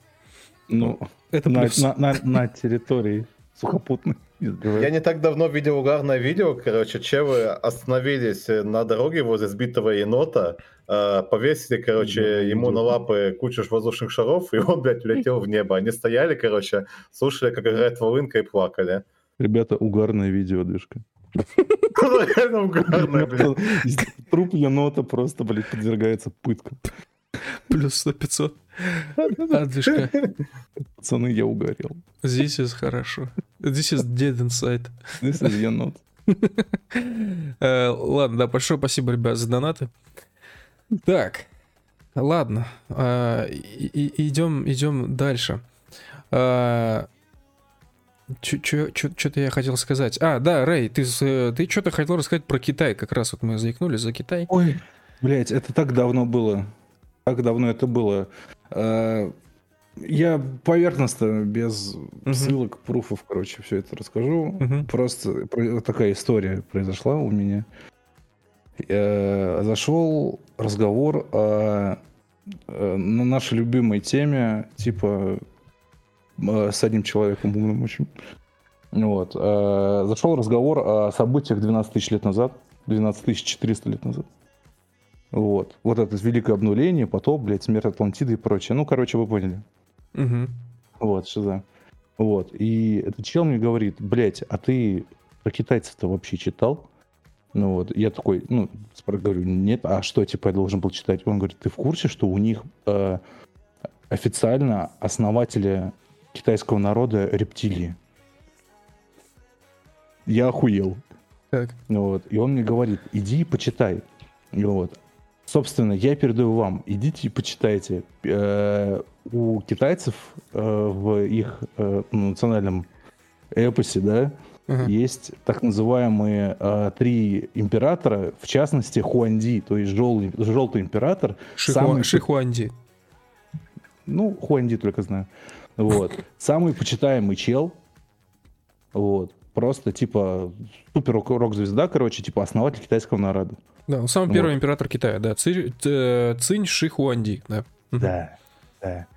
Ну, это на, на, на, на территории сухопутной. Я не так давно видел угарное видео, короче, чевы остановились на дороге возле сбитого енота, э, повесили, короче, да, ему на лапы кучу воздушных шаров, и он, блядь, улетел в небо. Они стояли, короче, слушали, как играет волынка и плакали. Ребята, угарное видео, движка. Труп енота просто, блядь, подвергается пыткам. Плюс 100-500. А, движка. Пацаны, я угорел. This is хорошо. This is dead inside. This is енот. Э, ладно, да, большое спасибо, ребят, за донаты. Так, ладно, э, идем, идем дальше. Э, что-то я хотел сказать. А, да, Рэй, ты, ты что-то хотел рассказать про Китай. Как раз вот мы заикнулись за Китай. Ой, блядь, это так давно было. Так давно это было. А, я поверхностно, без uh-huh. ссылок, пруфов, короче, все это расскажу. Uh-huh. Просто такая история произошла у меня. Я зашел разговор о, о на нашей любимой теме, типа Э, с одним человеком умным очень. Вот. Э, зашел разговор о событиях 12 тысяч лет назад, 12 400 лет назад. Вот. Вот это великое обнуление, потоп, блядь, смерть Атлантиды и прочее. Ну, короче, вы поняли. Угу. Вот, что за. Вот. И этот чел мне говорит, блядь, а ты про китайцев-то вообще читал? Ну вот, я такой, ну, говорю, нет, а что, типа, я должен был читать? Он говорит, ты в курсе, что у них э, официально основатели китайского народа рептилии. Я охуел. Так. Вот. И он мне говорит, иди и почитай. Вот. Собственно, я передаю вам, идите и почитайте. Э, у китайцев э, в их э, национальном эпосе, да, uh-huh. есть так называемые э, три императора, в частности Хуанди, то есть желтый, желтый император. Шихуа... Самый... Шихуанди. Ну, Хуанди только знаю. Вот. Самый почитаемый чел. Вот. Просто, типа, супер рок-звезда, короче, типа, основатель китайского народа. Да, он самый вот. первый император Китая, да. Ци, Цинь Ши Хуанди, да. Да, да.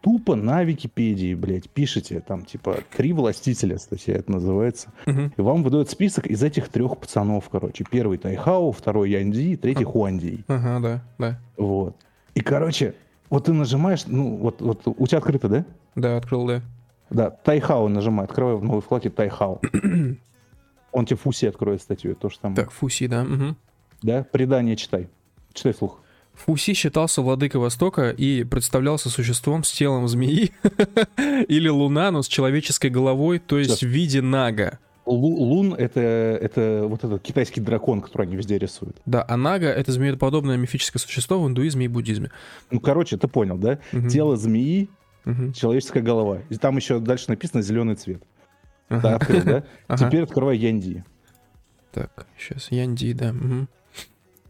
Тупо на Википедии, блядь, пишете, там, типа, три властителя, статья это называется. Угу. И вам выдают список из этих трех пацанов, короче. Первый Тайхао, второй Янди, третий а. Хуанди. Ага, да, да. Вот. И, короче, вот ты нажимаешь, ну, вот, вот у тебя открыто, да? Да, открыл, да. Да, Тайхао нажимай, открывай в новой вкладке Тайхао. Он тебе Фуси откроет статью, то что там. Так, Фуси, да. мгм. Да, предание читай. Читай вслух. Фуси считался владыкой Востока и представлялся существом с телом змеи или луна, но с человеческой головой, то есть Всё. в виде нага. Лу- Лун это, это вот этот китайский дракон, который они везде рисуют. Да, а нага — это змееподобное мифическое существо в индуизме и буддизме. Ну, короче, ты понял, да? Мгм. Тело змеи, Мгм. человеческая голова. И там еще дальше написано зеленый цвет. Да, Ага. открыл, да? Ага. Теперь открывай Янди. Так, сейчас, Янди, да. мгм.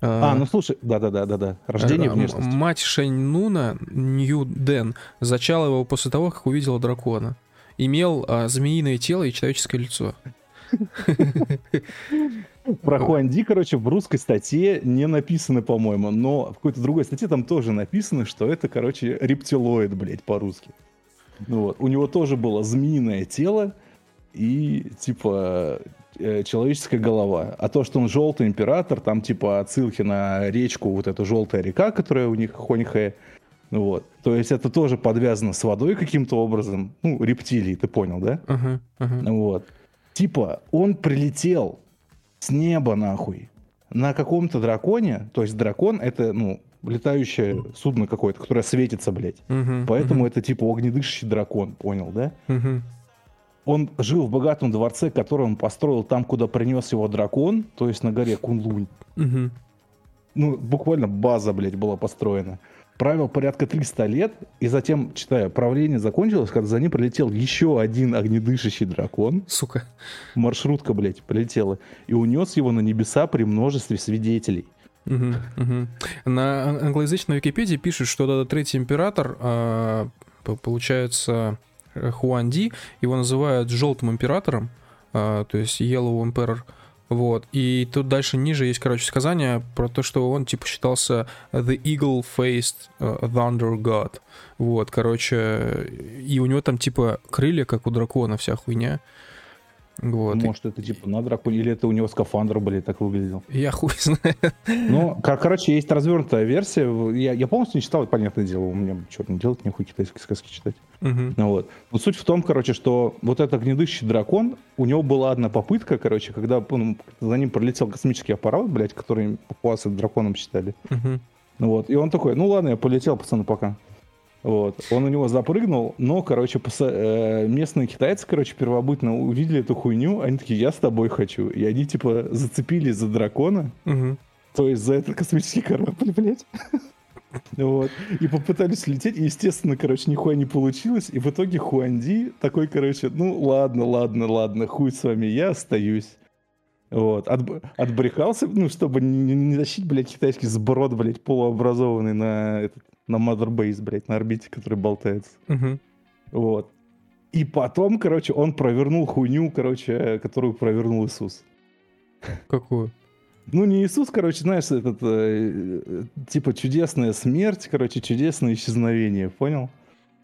А, ну слушай, да-да-да-да-да. Рождение Э, внешности. Мать Шэньнуна, Нью Дэн, зачала его после того, как увидела дракона. Имел а, змеиное тело и человеческое лицо. Про Хуанди, короче, в русской статье не написано, по-моему, но в какой-то другой статье там тоже написано, что это, короче, рептилоид, блядь, по-русски. Ну вот. У него тоже было змеиное тело и, типа, э, человеческая голова. А то, что он желтый император, там, типа, отсылки на речку, вот эта желтая река, которая у них Хоньхэ. Ну вот. То есть это тоже подвязано с водой каким-то образом. Ну, рептилии, ты понял, да? Ага, ага. Вот. Типа, он прилетел с неба нахуй на каком-то драконе. То есть дракон это, ну, летающее судно какое-то, которое светится, блядь. Мгм, Поэтому мгм, это типа огнедышащий дракон, понял, да? мгм. Он жил в богатом дворце, который он построил там, куда принес его дракон, то есть на горе Кунлунь. Мгм. Ну, буквально база, блядь, была построена. Правил порядка 300 лет, и затем, читаю, правление закончилось, когда за ним прилетел еще один огнедышащий дракон. Сука. маршрутка, блядь, прилетела, и унес его на небеса при множестве свидетелей. На ан- англоязычной Википедии пишут, что этот третий император, а, получается, э, Хуанди, его называют желтым императором, а, то есть Yellow Emperor. Вот. И тут дальше ниже есть, короче, сказание про то, что он, типа, считался The Eagle-Faced э, Thunder God. Вот, короче, и у него там, типа, крылья, как у дракона, вся хуйня. Вот. Может, это типа на драконе, или это у него скафандр, блядь, так выглядел. Я хуй знаю. Ну, кор- короче, есть развернутая версия. Я, я полностью не читал, понятное дело, у меня что не делать, нехуй китайские сказки читать. Мгм. Ну вот. Но суть в том, короче, что вот этот огнедышащий дракон, у него была одна попытка, короче, когда ну, за ним пролетел космический аппарат, блядь, который папуасы драконом считали. Мгм. Ну Вот. И он такой, ну ладно, я полетел, пацаны, пока. Вот. Он у него запрыгнул, но, короче, паса- э, местные китайцы, короче, первобытно увидели эту хуйню, они такие, я с тобой хочу. И они, типа, зацепились за дракона, Мгм. то есть за этот космический корабль, блядь. Вот. И попытались лететь, и, естественно, короче, нихуя не получилось. И в итоге Хуанди такой, короче, ну ладно, ладно, ладно, хуй с вами, я остаюсь. Вот. Отб- отбрехался, ну, чтобы не, не тащить, блядь, китайский сброд, блядь, полуобразованный на, этот, на Mother блядь, на орбите, который болтается. Мгм. Вот. И потом, короче, он провернул хуйню, короче, которую провернул Иисус. Какую? Ну, не Иисус, короче, знаешь, этот, э, э, типа, чудесная смерть, короче, чудесное исчезновение, понял?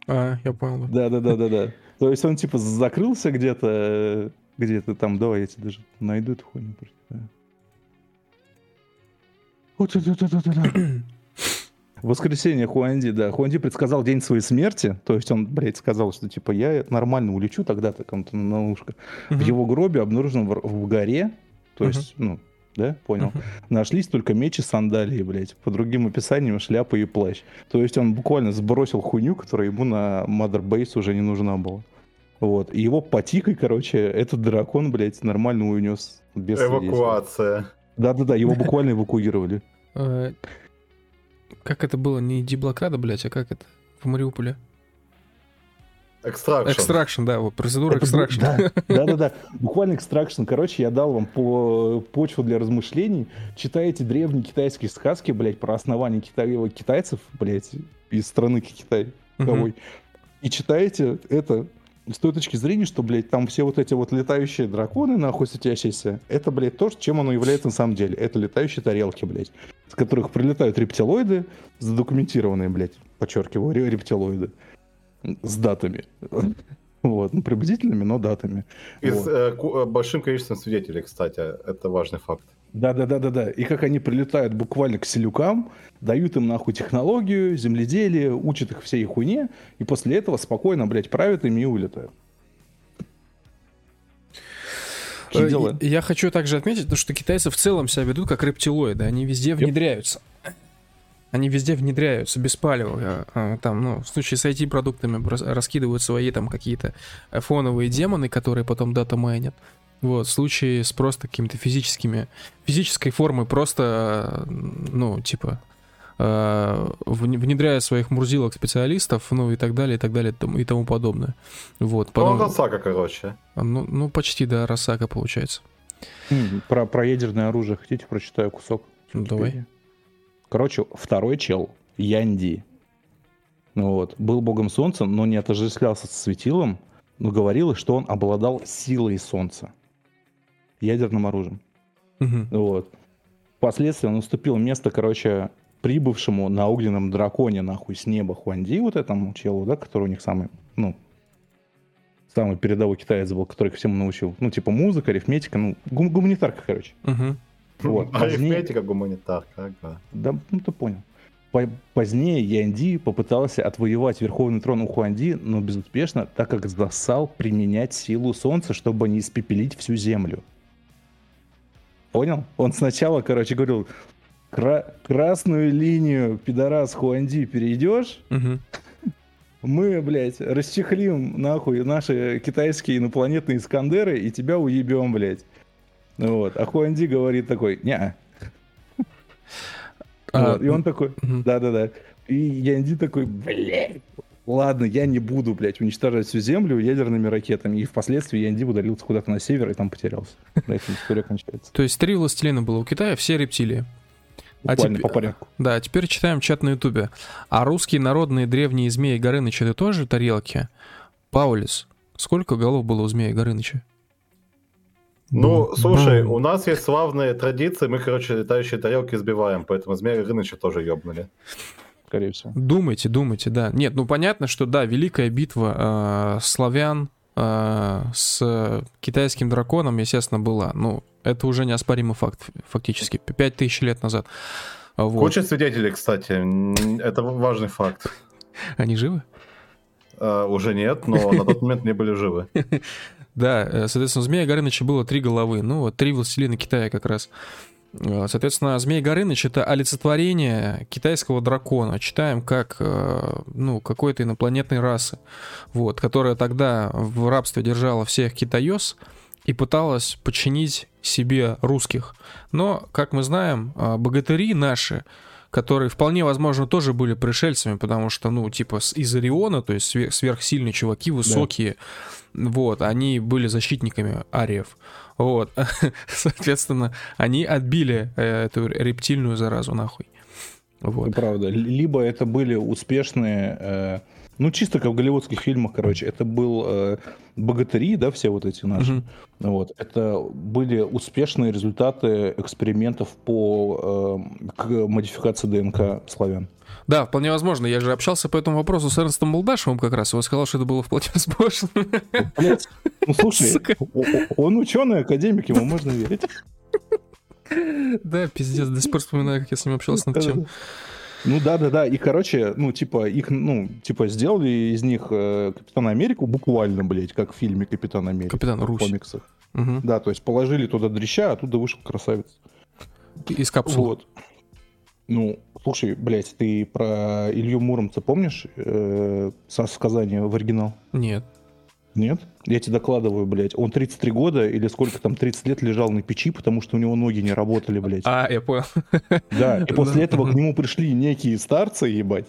А, я понял. да. Да-да-да-да-да. То есть он, типа, закрылся где-то, э, где-то там, давай я тебе даже найду эту хуйню. прочитаю. Вот-вот-вот-вот-вот. Воскресенье Хуанди, да. Хуанди предсказал день своей смерти. То есть он, блядь, сказал, что типа я нормально улечу тогда-то кому-то на ушко. В Мгм. его гробе обнаружено в, в горе, то Мгм. есть, ну, да, понял. Мгм. Нашлись только меч и сандалии, блядь. По другим описаниям шляпа и плащ. То есть он буквально сбросил хуйню, которая ему на Mother Base уже не нужна была. Вот. И его потикой, короче, этот дракон, блядь, нормально унес без. Эвакуация. Да-да-да, его буквально эвакуировали. Как это было? Не деблокада, блядь, а как это? В Мариуполе. Extraction. Extraction, да, вот процедура extraction. Да, да-да-да. Буквально extraction. Короче, я дал вам по почву для размышлений. Читаете древние китайские сказки, блядь, про основание кита- китайцев, блядь, из страны Китай. Каковой. И читаете это с той точки зрения, что, блядь, там все вот эти вот летающие драконы, нахуй светящиеся, это, блядь, то, чем оно является на самом деле. Это летающие тарелки, блядь, с которых прилетают рептилоиды, задокументированные, блядь, подчеркиваю, ре- рептилоиды, с датами. Вот, ну, приблизительными, но датами. И с Вот. э, э, большим количеством свидетелей, кстати. Это важный факт. Да-да-да-да-да. И как они прилетают буквально к селюкам, дают им нахуй технологию, земледелие, учат их всей хуйне, и после этого спокойно, блядь, правят ими и улетают. Э, дела? Я хочу также отметить, что китайцы в целом себя ведут как рептилоиды. Они везде внедряются. Они везде внедряются без палева. А, там, ну, в случае с IT-продуктами раскидывают свои там какие-то фоновые демоны, которые потом дата майнят. Вот, в случае с просто какими-то физическими, физической формой просто, ну, типа, э, внедряя своих мурзилок специалистов, ну и так далее, и так далее, и тому подобное. Вот, ну, потом... Ну, Росака, короче. Ну, ну, почти, да, Росака получается. Про, про ядерное оружие хотите, прочитаю кусок? Ну, давай. Короче, второй чел, Янди, вот, был богом солнца, но не отождествлялся с светилом, но говорилось, что он обладал силой солнца ядерным оружием. Угу. Вот. Впоследствии он уступил место, короче, прибывшему на огненном драконе, нахуй, с неба Хуанди, вот этому челу, да, который у них самый, ну, самый передовой китаец был, который их всему научил. Ну, типа музыка, арифметика, ну, гум- гуманитарка, короче. Угу. Вот. Арифметика, гуманитарка, ага. Да, ну ты понял. Позднее Янди попытался отвоевать верховный трон у Хуанди, но безуспешно, так как зассал применять силу солнца, чтобы не испепелить всю землю. Понял? Он сначала, короче, говорил, Кра- красную линию, пидорас Хуанди, перейдешь, угу. мы, блядь, расчехлим нахуй наши китайские инопланетные Искандеры и тебя уебем, блядь. Вот. А Хуанди говорит такой, не а, вот. И он такой, да-да-да. И Янди такой, блядь, ладно, я не буду, блядь, уничтожать всю Землю ядерными ракетами. И впоследствии Янди удалился куда-то на север и там потерялся. На этом история кончается. То есть три властелина было у Китая, все рептилии. а теперь, по порядку. Да, теперь читаем чат на Ютубе. А русские народные древние змеи Горыныча это тоже тарелки? Паулис, сколько голов было у змеи Горыныча? Ну, слушай, у нас есть славные традиции, мы, короче, летающие тарелки сбиваем, поэтому змея Горыныча тоже ёбнули скорее всего. Думайте, думайте, да. Нет, ну понятно, что да, великая битва э, славян э, с китайским драконом, естественно, была. Ну, это уже неоспоримый факт, фактически. Пять тысяч лет назад. Вот. Куча свидетелей, кстати. Это важный факт. Они живы? Uh, уже нет, но на тот момент не были живы. Да, э, соответственно, у Змея Горыныча было три головы. Ну, вот три властелина Китая как раз. Э, соответственно, Змей Горыныч — это олицетворение китайского дракона. Читаем как э, ну, какой-то инопланетной расы, вот, которая тогда в рабстве держала всех китаёс и пыталась подчинить себе русских. Но, как мы знаем, э, богатыри наши, которые вполне возможно тоже были пришельцами, потому что, ну, типа из Ориона, то есть сверхсильные чуваки, высокие, да. вот, они были защитниками ариев. Вот. Соответственно, они отбили э, эту рептильную заразу нахуй. Вот. Правда. Либо это были успешные, э, ну чисто как в голливудских фильмах, короче, это был э, богатыри, да, все вот эти наши. Угу. Вот. Это были успешные результаты экспериментов по э, к модификации ДНК славян. Да, вполне возможно. Я же общался по этому вопросу с Эрнстом Молдашевым как раз. Он сказал, что это было вполне возможно. Ну, слушай, он ученый, академик, ему можно верить. Да, пиздец, до сих пор вспоминаю, как я с ним общался над чем. Ну да, да, да. И короче, ну, типа, их, ну, типа, сделали из них э, Капитана Америку буквально, блядь, как в фильме Капитан Америка. Капитан Русь. В комиксах. Угу. Да, то есть положили туда дрища, а оттуда вышел красавец. Из капсулы. Вот. Ну, слушай, блядь, ты про Илью Муромца помнишь э, со сказания в оригинал? Нет. Нет? Я тебе докладываю, блядь. Он 33 года или сколько там, 30 лет лежал на печи, потому что у него ноги не работали, блядь. А, я понял. Да, и после этого к нему пришли некие старцы, ебать.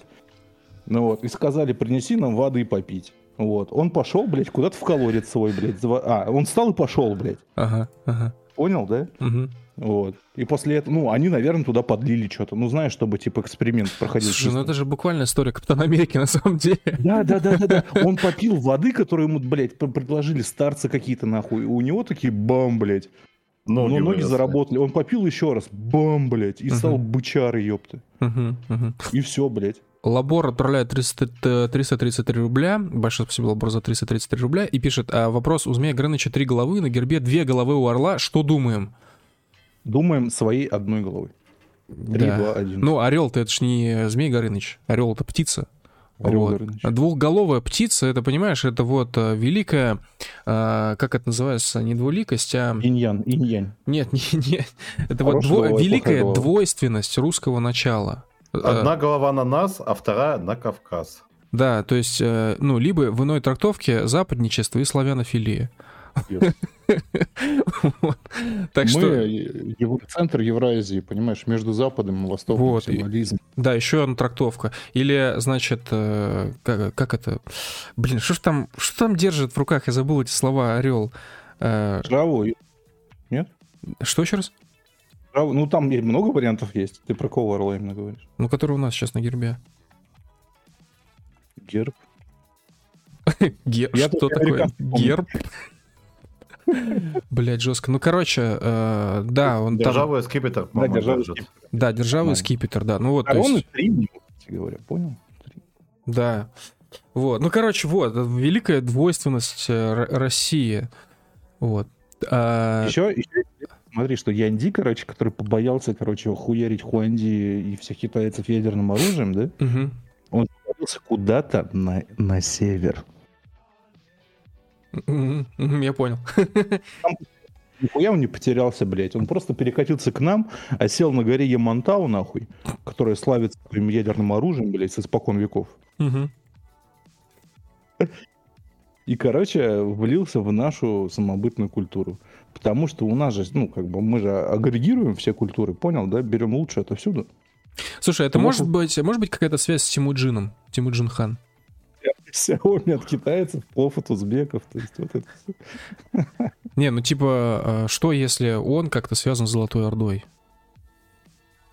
Ну вот, и сказали, принеси нам воды попить. Вот, он пошел, блядь, куда-то в колодец свой, блядь. А, он встал и пошел, блядь. Ага, ага. Понял, да? Угу. Вот. И после этого, ну, они, наверное, туда подлили что-то. Ну, знаешь, чтобы, типа, эксперимент проходил. Слушай, ну это же буквально история Капитана Америки, на самом деле. Да, да, да, да, да. Он попил воды, которую ему, блядь, предложили старцы какие-то, нахуй. У него такие бам, блядь. Ноги, Но ноги заработали. Он попил еще раз, бам, блядь, и стал бычарой, ёпты. И все, блядь. Лабор отправляет 300, 333 рубля. Большое спасибо, Лабор, за 333 рубля. И пишет, а вопрос у Змея Горыныча три головы, на гербе две головы у орла. Что думаем? Думаем своей одной головой. Три, Да. два, один. Ну, орел-то это ж не Змей Горыныч. Орел это птица. Орел вот. Горыныч. А Двухголовая птица, это, понимаешь, это вот э, великая, э, как это называется, не двуликость, а... Инь-ян, инь-янь. Нет, не, не. Это вот Хорошая дво- голова и плохая великая голова. двойственность русского начала. Э, Одна голова на нас, а вторая на Кавказ. Да, то есть, ну, либо в иной трактовке западничество и славянофилия. Yes. Так что, центр Евразии, понимаешь, между Западом и Востоком. Вот, символизм. да, еще одна трактовка. Или, значит, э, как, как это... Блин, что ж там, что там держит в руках? Я забыл эти слова, орел. Э, Жраву, что еще раз? ну там много вариантов есть. Ты про кого орла именно говоришь? Ну, который у нас сейчас на гербе. Герб. Гер... Я Что такое? Герб? Блять, жестко. Ну, короче, э, да, он там... Державу скипетр, Да, державу скипетр. Да, Нормально. скипетр, да. Ну вот, то Короны есть... кстати говоря, понял? Да. Вот. Ну, короче, вот, великая двойственность э, России. Вот. А, Еще, еще смотри, что Янди, короче, который побоялся, короче, хуярить Хуанди и всех китайцев ядерным оружием, да? Он отправился куда-то на, на север. Я понял. Нихуя он не потерялся, блядь. Он просто перекатился к нам, а сел на горе Ямантау, нахуй, которая славится своим ядерным оружием, блядь, с испокон веков. И, короче, влился в нашу самобытную культуру. Потому что у нас же, ну, как бы, мы же агрегируем все культуры, понял, да? Берем лучшее отовсюду. Слушай, это Ну, может быть, может быть какая-то связь с Тимуджином? Тимуджин хан. Xiaomi от китайцев, плов от узбеков, то есть вот это. Не, ну типа, э, что если он как-то связан с Золотой Ордой?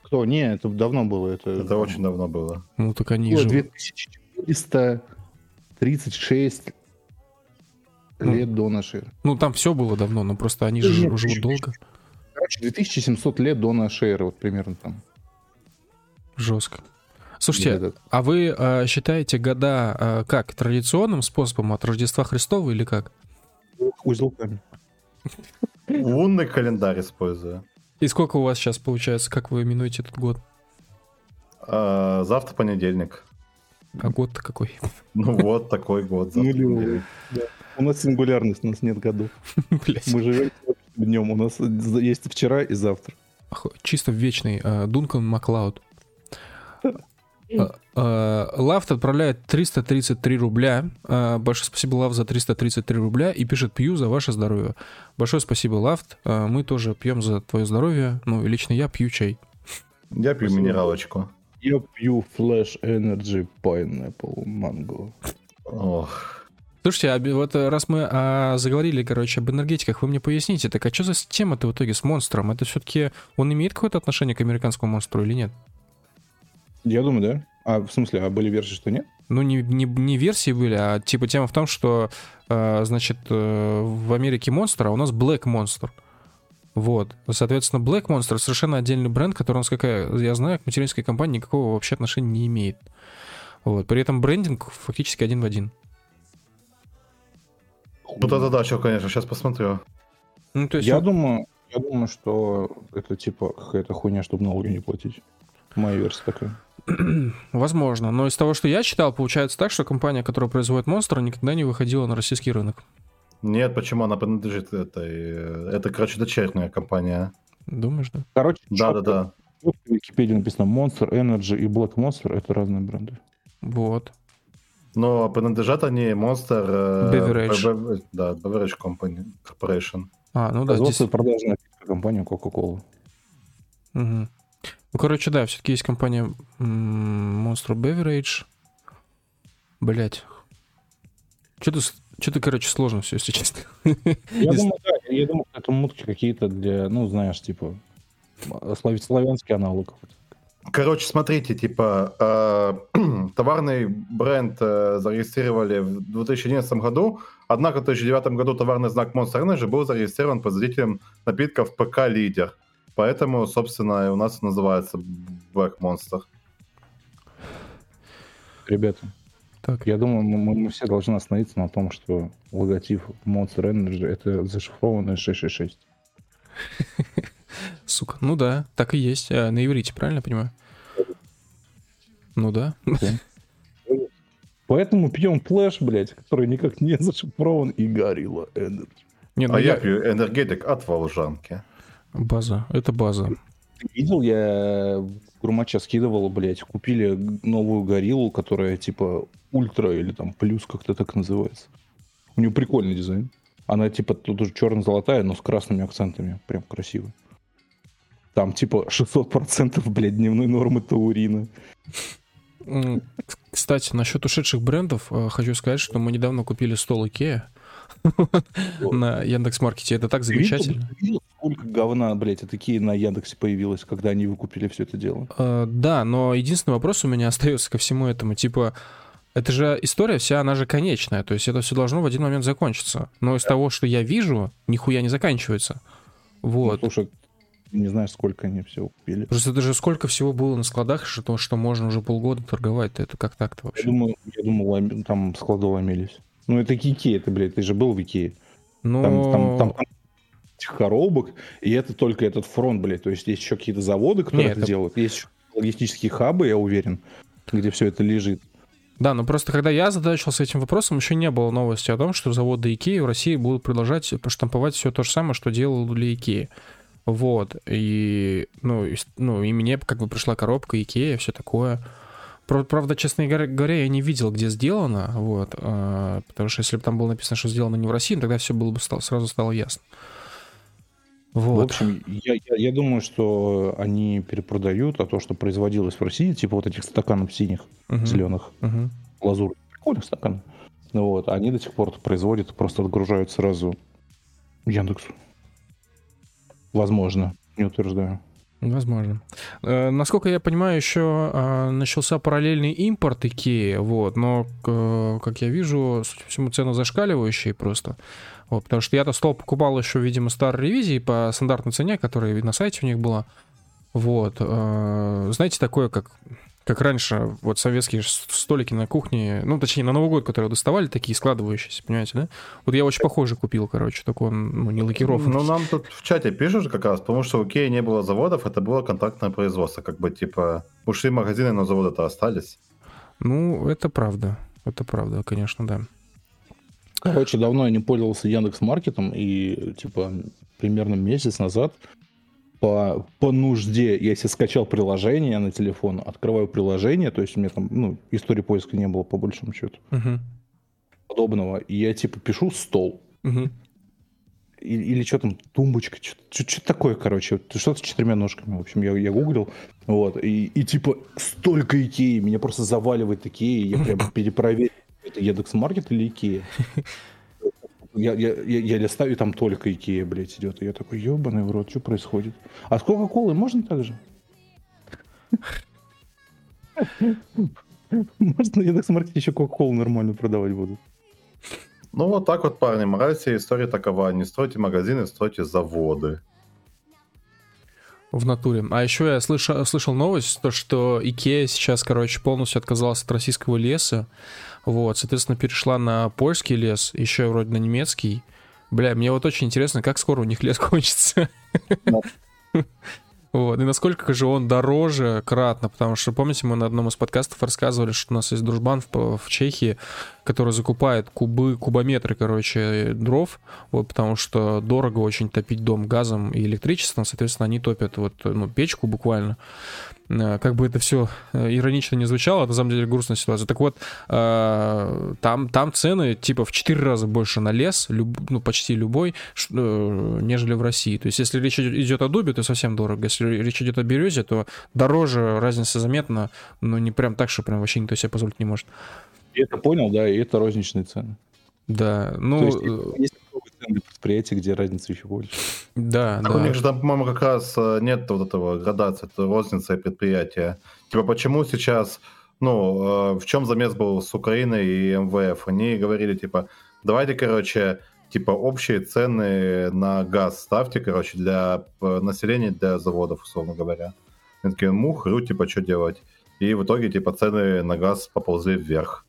Кто? Не, это давно было. Это, Это очень давно было. Ну так они же... 2436 Ну. лет до нашей эры. Ну там все было давно, но просто они же Нет, жи- живут долго. Короче, 2700 лет до нашей эры, вот примерно там. Жестко. Слушайте, Где-то. а вы э, считаете года э, как, традиционным способом от Рождества Христова или как? узелками. Лунный календарь использую. И сколько у вас сейчас получается, как вы именуете этот год? А, завтра понедельник. А год-то какой? Ну вот такой год. Нулевой. У нас сингулярность, у нас нет годов. Мы живем днем. У нас есть вчера и завтра. Чисто вечный. э, Дункан Маклауд. Э, э, Лафт отправляет 333 рубля. Э, Большое спасибо, Лафт, за 333 рубля. И пишет, пью за ваше здоровье. Большое спасибо, Лафт. Э, Мы тоже пьем за твое здоровье. Ну, и лично я пью чай. Я пью Спасибо. минералочку. Я пью Flash Energy Pineapple Mango. Ох. Слушайте, а вот раз мы а, заговорили, короче, об энергетиках, вы мне поясните, так а что за тема-то в итоге с монстром? Это все-таки он имеет какое-то отношение к американскому монстру или нет? Я думаю, да. А в смысле, а были версии, что нет? Ну, не, не, не версии были, а типа тема в том, что, э, значит, э, в Америке монстр, а у нас Black Monster. Вот. Соответственно, Black Monster совершенно отдельный бренд, который у нас, какая, я знаю, к материнской компании никакого вообще отношения не имеет. Вот. При этом брендинг фактически один в один. Вот это да, что, конечно, сейчас посмотрю. Ну, то есть Я он- думаю, я думаю, что это типа какая-то хуйня, чтобы налоги не платить. Моя версия такая. Возможно. Но из того, что я читал, получается так, что компания, которая производит монстра, никогда не выходила на российский рынок. Нет, почему она принадлежит этой... Это, короче, дочерняя компания. Думаешь, да? Короче, Да-да-да. чётко В Википедии написано Monster Energy и Black Monster это разные бренды. Вот. Но принадлежат они Monster... э, Beverage. Да, Beverage Company Corporation. А, ну да, здесь... Производство и продажа напитка компания Coca-Cola. Мгм. Ну, короче, да, все-таки есть компания Monster Beverage. Блять. Что-то, что-то, короче, сложно все, если честно. Я думаю, да, я думаю, что это мутки какие-то для, ну, знаешь, типа слав- славянский аналог. Короче, смотрите, типа, э, товарный бренд э, зарегистрировали в 2011 году, однако в 2009 году товарный знак Monster Energy был зарегистрирован производителем напитков ПК Лидер. Поэтому, собственно, и у нас называется Black Monster. Ребята, Так, я думаю, мы, мы- все должны остановиться на том, что логотип Monster Energy это зашифрованное 666. Сука. Ну да, так и есть. А, на иврите, правильно понимаю? Ну да. Поэтому пьем Flash, блядь, который никак не зашифрован, и Gorilla Energy. Не, ну А я я... пью энергетик от Волжанки. База, это база. Видел, я Гурмача скидывал, блядь, купили новую гориллу, которая типа ультра или там плюс как-то так называется. У нее прикольный дизайн. Она типа тут уже черно-золотая, но с красными акцентами. Прям красиво. Там типа 600% блядь, дневной нормы таурина. Кстати, насчет ушедших брендов, э, хочу сказать, что мы недавно купили стол Икея на Яндекс.Маркете. Это так замечательно. сколько говна, блядь, такие на Яндексе появилось, когда они выкупили все это дело? Э, Да, но единственный вопрос у меня остается ко всему этому. Типа, это же история вся, она же конечная. То есть это все должно в один момент закончиться. Но из того, что я вижу, нихуя не заканчивается. Вот. Ну, слушай, не знаешь, сколько они всего купили. Просто это же сколько всего было на складах, что, что можно уже полгода торговать. Это как так-то Я вообще? думаю, я думал, лом- там склады ломились. Ну, это Икея, ты, блядь, ты же был в Икее. Ну, Там, там, там, там этих коробок, и это только этот фронт, блядь. То есть есть еще какие-то заводы, которые Не, это это- делают. Есть еще логистические хабы, я уверен, где все это лежит. Да, но просто когда я задачился этим вопросом, еще не было новости о том, что заводы Икеи в России будут продолжать штамповать все то же самое, что делали Икеи. Вот. И, ну, и, ну, и мне как бы пришла коробка Икея, все такое. Правда, честно говоря, я не видел, где сделано, вот, а, потому что если бы там было написано, что сделано не в России, тогда все было бы сразу стало ясно. В Вот. общем, я, я, я думаю, что они перепродают, а то, что производилось в России, типа вот этих стаканов синих, Мгм. зеленых, Мгм. лазурных, прикольных стаканов. Ну вот, они до сих пор производят, просто отгружают сразу Яндексу. Возможно, не утверждаю. Возможно. Э, насколько я понимаю, еще э, начался параллельный импорт Икеи, вот, но, к- как я вижу, судя по всему, цены зашкаливающие просто. Вот, потому что я-то стол покупал еще, видимо, старой ревизии по стандартной цене, которая на сайте у них была. Вот. э, знаете, такое, как, как раньше, вот советские столики на кухне, ну, точнее, на Новый год, которые доставали, такие складывающиеся, понимаете, да? Вот я очень похожий купил, короче, только он, ну, не лакированный. Ну, нам тут в чате пишут как раз, потому что у Икеи не было заводов, это было контактное производство. Как бы, типа, ушли магазины, но заводы-то остались. Ну, это правда. Это правда, конечно, да. Короче, давно я не пользовался Яндекс Маркетом, и типа примерно месяц назад по, по нужде я себе скачал приложение на телефон, открываю приложение, то есть у меня там, ну, истории поиска не было по большому счету Мгм. подобного, и я типа пишу стол, Мгм. И- или что там, тумбочка, что-то такое, короче, что-то с четырьмя ножками, в общем, я, я гуглил, вот, и, и типа столько Икеи, меня просто заваливает Икеи, я прям перепроверил, это Яндекс Маркет или Икея. Я, я, я, я листаю, и там только Икея, блядь, идет. И я такой, ебаный в рот, что происходит? А с Кока-Колой можно так же? Может, на Яндекс.Маркете еще Кока-Колу нормально продавать будут? Ну, вот так вот, парни, мораль всей истории такова. Не стройте магазины, стройте заводы. В натуре. А еще я слышал, слышал новость, то, что Икея сейчас, короче, полностью отказалась от российского леса. Вот, соответственно, перешла на польский лес, еще вроде на немецкий. Бля, мне вот очень интересно, как скоро у них лес кончится. Вот, и насколько же он дороже кратно, потому что, помните, мы на одном из подкастов рассказывали, что у нас есть дружбан в, в Чехии, который закупает кубы, кубометры, короче, дров, вот, потому что дорого очень топить дом газом и электричеством, соответственно, они топят вот, ну, печку буквально. Э, Как бы это все иронично не звучало, на самом деле грустная ситуация. Так вот, э, там, там цены типа в 4 раза больше на лес, люб- ну, почти любой, э, нежели в России. То есть, если речь идет о дубе, то совсем дорого. Если речь идет о березе, то дороже, разница заметна, но не прям так, что прям вообще никто себе позволить не может. Я это понял, да, и это розничные цены. Да, ну, То есть э, есть цены для предприятий, где разница еще больше. да, Так да. у них же там, по-моему, как раз э, нет вот этого градации, это розница и предприятия. Типа, почему сейчас, ну, э, в чем замес был с Украиной и МВФ? Они говорили, типа, давайте, короче, типа, общие цены на газ ставьте, короче, для населения, для заводов, условно говоря. Они такие, мух, ру, типа, что делать? И в итоге, типа, цены на газ поползли вверх.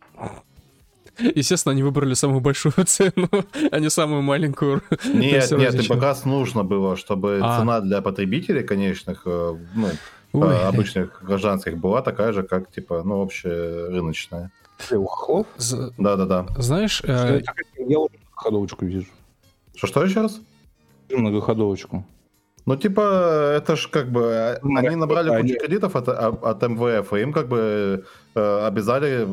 Естественно, они выбрали самую большую цену, а не самую маленькую. Нет, нет, им как раз нужно было, чтобы А. цена для потребителей конечных, э, ну, Ой. э, обычных гражданских была такая же, как, типа, ну, общая рыночная. У хохлов? З- Да-да-да. Знаешь, э? Я уже многоходовочку вижу. Что-что еще раз? Вижу Многоходовочку. Ну, типа, это ж как бы... Они набрали кучу кредитов от, от МВФ, и им как бы обязали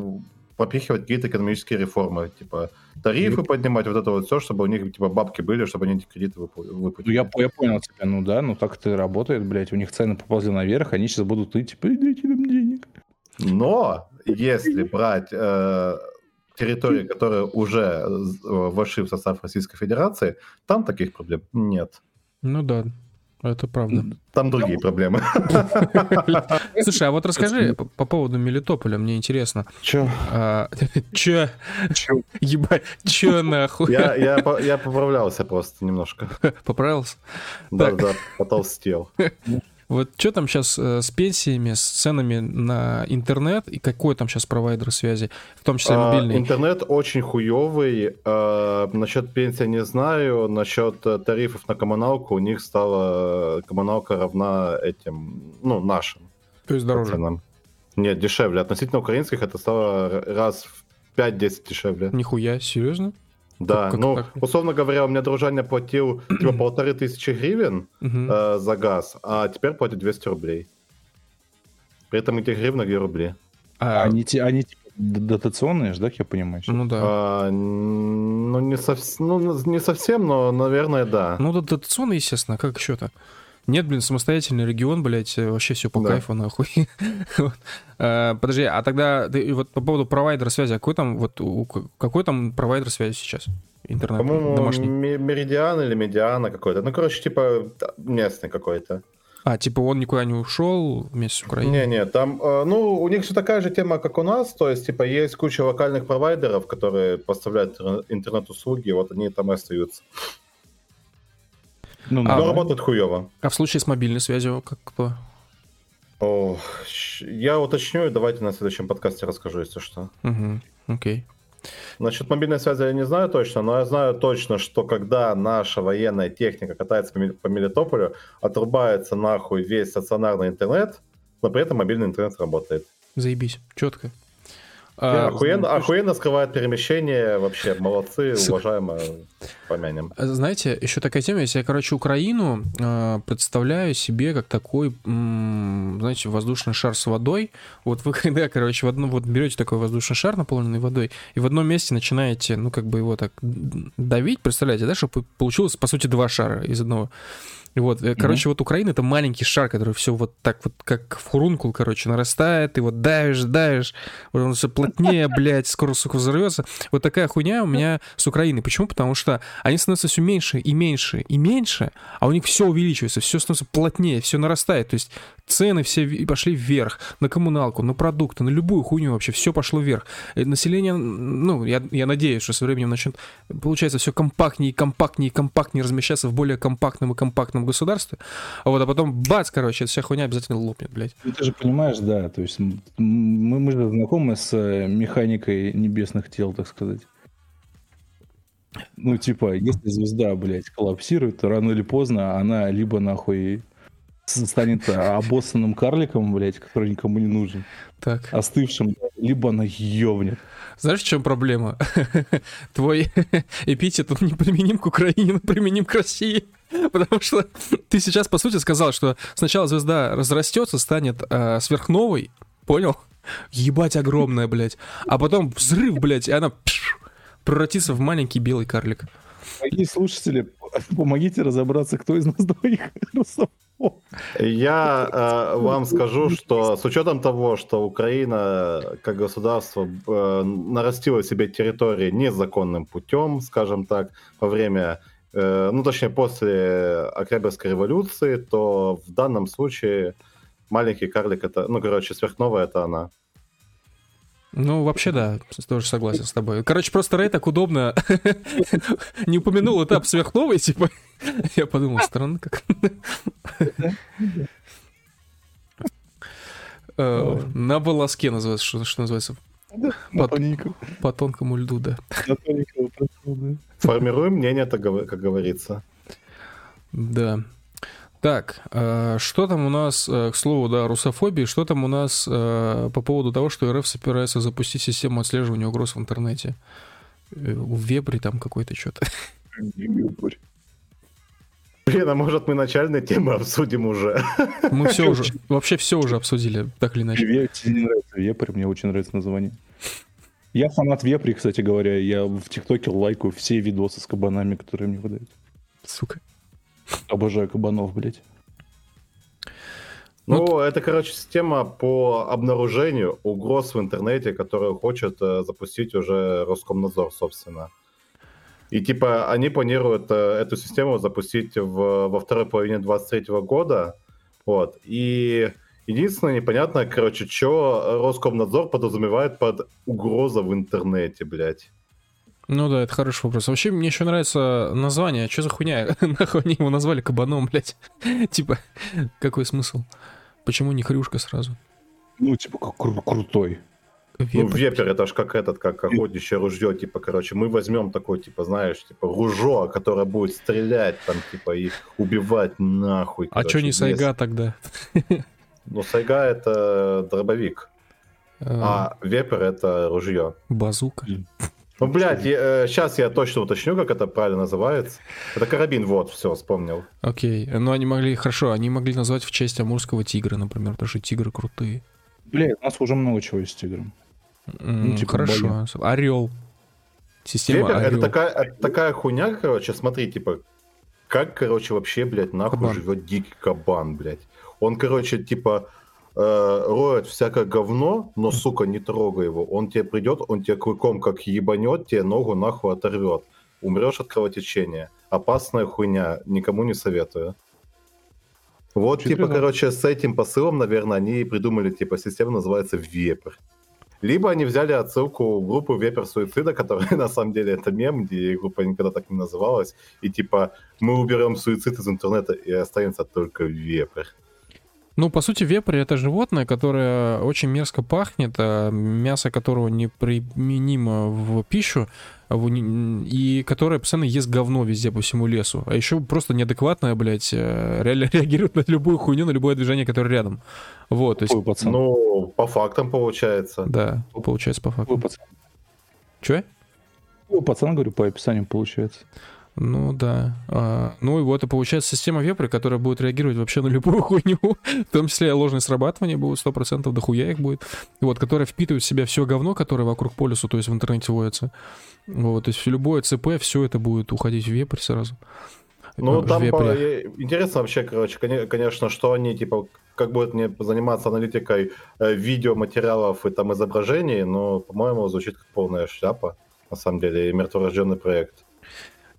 попихивать какие-то экономические реформы, типа тарифы поднимать, вот это вот все, чтобы у них типа бабки были, чтобы они эти кредиты выпу- Ну, я, я понял тебя, ну да, ну так это и работает, блядь. У них цены поползли наверх, они сейчас будут идти, типа, дайте нам денег. Но если брать э, территории, которые уже э, вошли в состав Российской Федерации, там таких проблем нет. ну да, это правда. Там другие проблемы. Слушай, а вот расскажи по, по поводу Мелитополя, мне интересно. Че? А, Чё? Ебать, чё нахуй? Я поправлялся просто немножко. Поправился? Да, да, потолстел. Вот что там сейчас с пенсиями, с ценами на интернет и какой там сейчас провайдер связи, в том числе А, мобильный? Интернет очень хуевый. А, Насчет пенсии не знаю. Насчет э, тарифов на коммуналку у них стала э, коммуналка равна этим, ну, нашим То есть дороже. ценам. Нет, дешевле. Относительно украинских это стало раз в 5-10 дешевле. Нихуя, серьезно? Да, как ну, так? условно говоря, у меня дружаня платил типа полторы тысячи гривен э, за газ, а теперь платит 200 рублей. При этом эти гривны где рубли. А, Они, те- они типа дотационные же, да, я понимаю? ну да. А, ну, не, совс- ну, не совсем, но, наверное, да. Ну, да, дотационно, естественно, как еще-то? Нет, блин, самостоятельный регион, блядь, э, вообще все по Да. кайфу, нахуй. Вот. А, Подожди, а тогда ты вот по поводу провайдера связи, а какой там вот у- какой там провайдер связи сейчас? Интернет По-моему, домашний. Меридиан или Медиана какой-то. Ну, короче, типа местный какой-то. А, типа он никуда не ушел вместе с Украиной? Не-не, там, э, ну, у них же такая же тема, как у нас, то есть, типа, есть куча локальных провайдеров, которые поставляют интер- интернет-услуги, вот они там и остаются. Ну, А, Но да. работают хуево. А в случае с мобильной связью как кто? О, я уточню, давайте на следующем подкасте расскажу, если что. Угу, окей. Насчет мобильной связи я не знаю точно, но я знаю точно, что когда наша военная техника катается по Мелитополю, отрубается нахуй весь стационарный интернет, но при этом мобильный интернет работает. Заебись, четко. И А, охуенно, охуенно скрывает перемещение, вообще молодцы, Сука. уважаемо, помянем. Знаете, еще такая тема, если я, короче, Украину э, представляю себе как такой, м, знаете, воздушный шар с водой. Вот вы когда, короче, в одном, вот берете такой воздушный шар, наполненный водой, и в одном месте начинаете, ну, как бы его так давить, представляете, да, чтобы получилось, по сути, два шара из одного. Вот, э, короче, вот Украина это маленький шар, который все вот так вот, как в хурункул, короче, нарастает, и вот давишь, давишь, вот он все плотнее, блядь, скоро, сука, взорвется. Вот такая хуйня у меня с Украиной. Почему? Потому что они становятся все меньше и меньше и меньше, а у них все увеличивается, все становится плотнее, все нарастает. То есть цены все пошли вверх на коммуналку, на продукты, на любую хуйню вообще, все пошло вверх. И население, ну, я, я надеюсь, что со временем начнет, получается, все компактнее, и компактнее, и компактнее размещаться в более компактном и компактном государстве. А вот, а потом, бац, короче, эта вся хуйня обязательно лопнет, блядь. Ну, ты же понимаешь, да, то есть мы, мы же знакомы с э, механикой небесных тел, так сказать. Ну, типа, если звезда, блядь, коллапсирует, то рано или поздно она либо нахуй станет обоссанным карликом, блядь, который никому не нужен, Так. остывшим, либо она ёбнет. Знаешь, в чем проблема? Твой эпитет, он не применим к Украине, но применим к России. Потому что ты сейчас, по сути, сказал, что сначала звезда разрастется, станет э, сверхновой, понял? Ебать огромная, блядь. А потом взрыв, блядь, и она пш, превратится в маленький белый карлик. Дорогие слушатели, помогите разобраться, кто из нас двоих русофоб. Я э, вам скажу, что с учетом того, что Украина как государство э, нарастила себе территории незаконным путем, скажем так, во время, э, ну точнее после Октябрьской революции, то в данном случае маленький карлик это, ну короче, сверхновая это она. Ну, вообще, да, тоже согласен с тобой. Короче, просто Рэй так удобно не упомянул этап сверхновой, типа. Я подумал, странно как. Э, На волоске называется, что что называется. На По- тоненького, По тонкому льду, да. да. Формируем мнение, так как говорится. Да. Так, э, что там у нас, э, к слову, да, русофобии, что там у нас э, по поводу того, что РФ собирается запустить систему отслеживания угроз в интернете? В вебре там какой-то что-то. Блин, а может мы начальные темы обсудим уже? Мы все уже, вообще все уже обсудили, так или иначе. Ве- Тебе не нравится Вепрь, мне очень нравится название. Я фанат Вепри, кстати говоря. Я в ТикТоке лайкаю все видосы с кабанами, которые мне выдают. Сука. Обожаю кабанов, блядь. Ну, это, короче, система по обнаружению угроз в интернете, которую хочет э, запустить уже Роскомнадзор, собственно. И типа они планируют э, эту систему запустить в, во второй половине 23 года. Вот. И единственное непонятно, короче, что Роскомнадзор подразумевает под угроза в интернете, блядь. Ну да, это хороший вопрос. Вообще, мне еще нравится название. Что за хуйня? Нахуй они его назвали кабаном, блядь? Типа, какой смысл? Почему не хрюшка сразу? Ну, типа, как кру- крутой. Ну, Вепрь. вепер это ж как этот, как охотничье ружье, типа, короче, мы возьмем такой, типа, знаешь, типа, ружо, которое будет стрелять там, типа, и убивать нахуй. А что не. Сайга тогда? Ну, сайга это дробовик, Э, а вепер это ружье. Базука. Ну, блядь, сейчас я точно уточню, как это правильно называется. Это карабин, вот, все, вспомнил. Окей. Ну, они могли, хорошо, они могли назвать в честь амурского тигра, например, потому что тигры крутые. Блядь, у нас уже много чего есть с тигром. Ну, типа Хорошо. Орел. Система Вепер это орел. такая, это такая хуйня, короче, смотри, типа, как, короче, вообще, блядь, нахуй Кабан. живет дикий кабан, блядь. Он, короче, типа, э, роет всякое говно, но, сука, не трогай его. Он тебе придет, он тебе клыком как ебанет, тебе ногу нахуй оторвет. Умрешь от кровотечения. Опасная хуйня, никому не советую. Вот, Чуть типа, короче, с этим посылом, наверное, они придумали, типа, система называется Вепр. Либо они взяли отсылку в группу Вепер Суицида, которая на самом деле это мем, где группа никогда так не называлась. И типа мы уберем суицид из интернета и останется только Вепер. Ну, по сути, вепрь это животное, которое очень мерзко пахнет, а мясо которого неприменимо в пищу, а и которое постоянно ест говно везде по всему лесу. А еще просто неадекватное, блядь, э, реально реагирует на любую хуйню, на любое движение, которое рядом. Вот, то есть, Ой, пацан. Ну, по фактам получается. да, получается по факту. Ой, пацан. Че? Ой, пацан, говорю, по описанию получается. Ну да. А, ну и вот и получается система вепря, которая будет реагировать вообще на любую хуйню, в том числе ложное срабатывание будет 100%, дохуя их будет, вот, которая впитывает в себя все говно, которое вокруг полюса, то есть в интернете водится. Вот, то есть любое ЦП, все это будет уходить в вепрь сразу. Ну, В там по- интересно вообще, короче, коне- конечно, что они, типа, как будут мне заниматься аналитикой э, видеоматериалов и там изображений, но, по-моему, звучит как полная шляпа, на самом деле, и мертворожденный проект.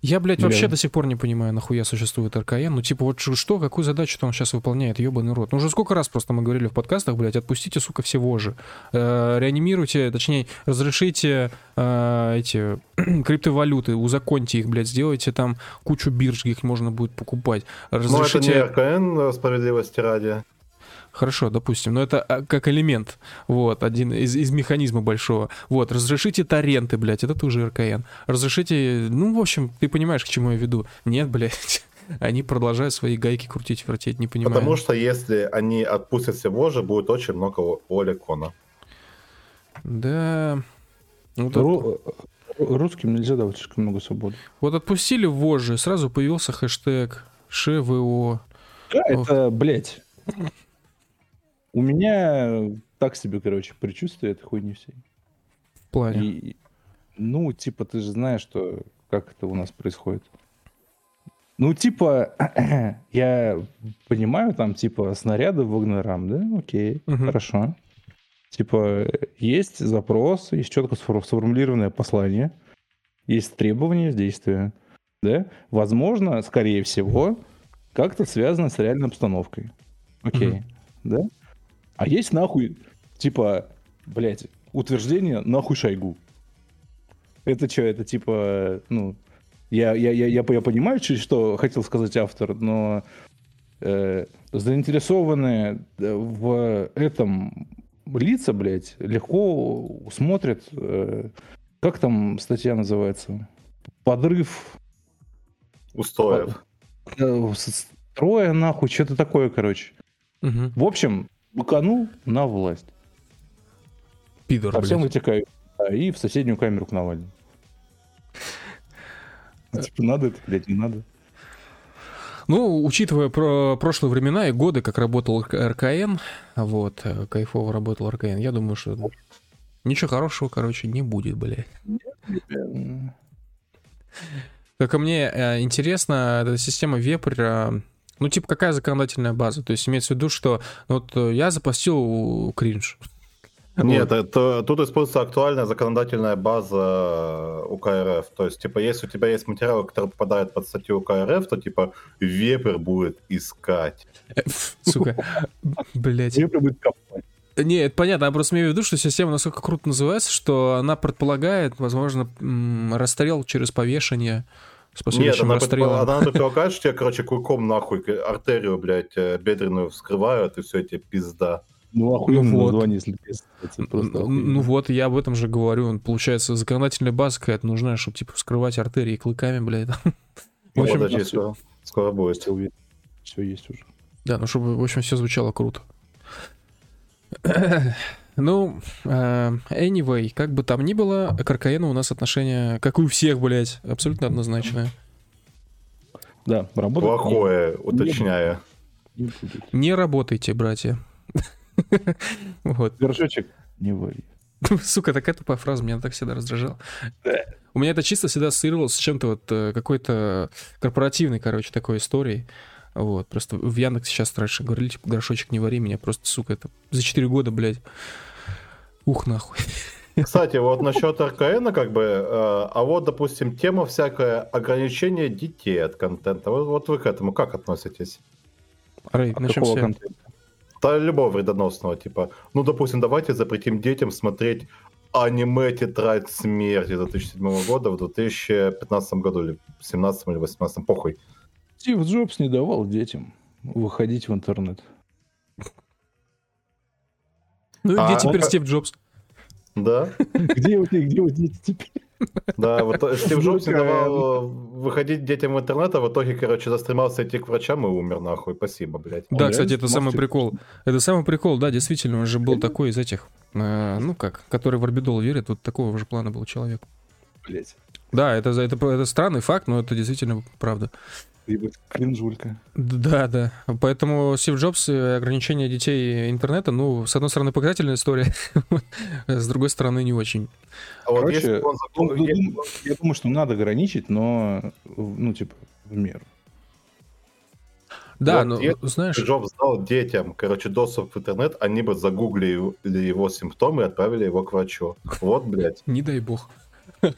Я, блядь, Бля. вообще до сих пор не понимаю, нахуя существует РКН. Ну, типа, вот что, какую задачу-то он сейчас выполняет, ебаный рот. Ну, уже сколько раз просто мы говорили в подкастах, блядь, отпустите, сука, все вожи. Э, реанимируйте, точнее, разрешите э, эти криптовалюты, узаконьте их, блядь, сделайте там кучу бирж, где их можно будет покупать. Но это Разрешите... не РКН, э, справедливости ради. Хорошо, допустим, но это а, как элемент, вот, один из, из механизма большого. Вот, разрешите торренты, блядь, это тоже РКН. Разрешите, ну, в общем, ты понимаешь, к чему я веду. Нет, блядь, они продолжают свои гайки крутить, вертеть, не понимаю. Потому что если они отпустят все вожи, будет очень много воли кона. Да. Вот, от- Ру- ру- Русским нельзя давать слишком много свободы. вот отпустили вожжи, сразу появился хэштег ШВО. Да, это, блядь. У меня так себе, короче, предчувствие этой хуйни всей. В плане. И, ну, типа, ты же знаешь, что как это у нас происходит. Ну, типа, я понимаю, там, типа, снаряды Вагнерам, да? Окей, Мгм. хорошо. Типа, есть запрос, есть четко сфор- сформулированное послание, есть требования действия, да? Возможно, скорее всего, как-то связано с реальной обстановкой. Окей, Мгм. да? А есть нахуй, типа, блядь, утверждение нахуй Шойгу. Это что, это типа, ну, я, я, я, я, я понимаю, что хотел сказать автор, но э, заинтересованные э, в этом лица, блядь, легко смотрят, э, как там статья называется? Подрыв Устоев. э, строя, нахуй, что-то такое, короче. Мгм. В общем, быканул на власть. Пидор, Совсем блядь. вытекаю. Да, и в соседнюю камеру к Навальному. Ну, Типа, надо это, блядь, не надо. Ну, учитывая про прошлые времена и годы, как работал РК- РКН, вот, э, кайфово работал РКН, я думаю, что ничего хорошего, короче, не будет, блядь. Только мне э, интересно, эта система Вепрь, ну, типа, какая законодательная база? То есть имеется в виду, что ну, вот э, я запостил кринж. Нет, Вот. это, тут используется актуальная законодательная база УК РФ. То есть, типа, если у тебя есть материалы, которые попадают под статью УК РФ, то, типа, вепер будет искать. Э, Сука, блять. Вепрь будет копать. Не, это понятно, я просто имею в виду, что система настолько круто называется, что она предполагает, возможно, расстрел через повешение с Нет, последующим она, расстрелом. предпо- она предполагает, что тебе, короче, клыком нахуй артерию, блядь, э, бедренную вскрывают, и все, тебе пизда. Ну, охуенное вот. название, если. Просто Ну, охуенно. ну вот, я об этом же говорю. Получается, законодательная база какая-то нужна, чтобы, типа, вскрывать артерии клыками, блядь. В Ну, общем, подожди, да, скоро, скоро будет. Все есть уже. Да, ну чтобы, в общем, все звучало круто. Ну, э, anyway, как бы там ни было, к РКНу у нас отношение, как и у всех, блядь, абсолютно однозначное. Да, работать Плохое, уточняя. не будет. Не работайте, братья. Вот. Горшочек не вари. Сука, такая тупая фраза, меня так всегда раздражала. У меня это чисто всегда ассоциировалось с чем-то вот э, какой-то корпоративной, короче, такой историей. Вот, просто в Яндексе сейчас раньше говорили, типа, горшочек не вари, меня просто, сука, это за 4 года, блядь. Ух, нахуй. Кстати, вот насчет РКН, как бы, э, а вот, допустим, тема всякое ограничение детей от контента. Вот, вот вы к этому как относитесь? Рэй, А начнем какого с контента? Да, любого вредоносного, типа, ну, допустим, давайте запретим детям смотреть аниме «Тетрадь смерти» 2007 года в 2015 году, или 17 или 18 похуй. Стив Джобс не давал детям выходить в интернет. Ну и А, где теперь ну-ка. Стив Джобс? Да, Где у них, где у дети теперь? да, вот Стив Джобс не Ну-ка. давал выходить детям в интернет, а в итоге, короче, застремался идти к врачам и умер нахуй. Спасибо, блядь. Да, Он кстати, это самый прикол. Это самый прикол, да, действительно, он же был такой из этих, э, ну как, который в орбидол верит, вот такого же плана был человек. Блять. Да, это, это, это странный факт, но это действительно правда. Кринжулька. Да, да. Поэтому Стив Джобс и ограничение детей интернета, ну, с одной стороны, показательная история, с другой стороны, не очень. А вот Короче, если он Ну, закон- ну, если- ну, Я думаю, что надо ограничить, но, ну, типа, в меру. Да, Вот ну, если знаешь, Джобс дал детям, короче, доступ в интернет, они бы загуглили его симптомы и отправили его к врачу. Вот, блядь. не дай бог.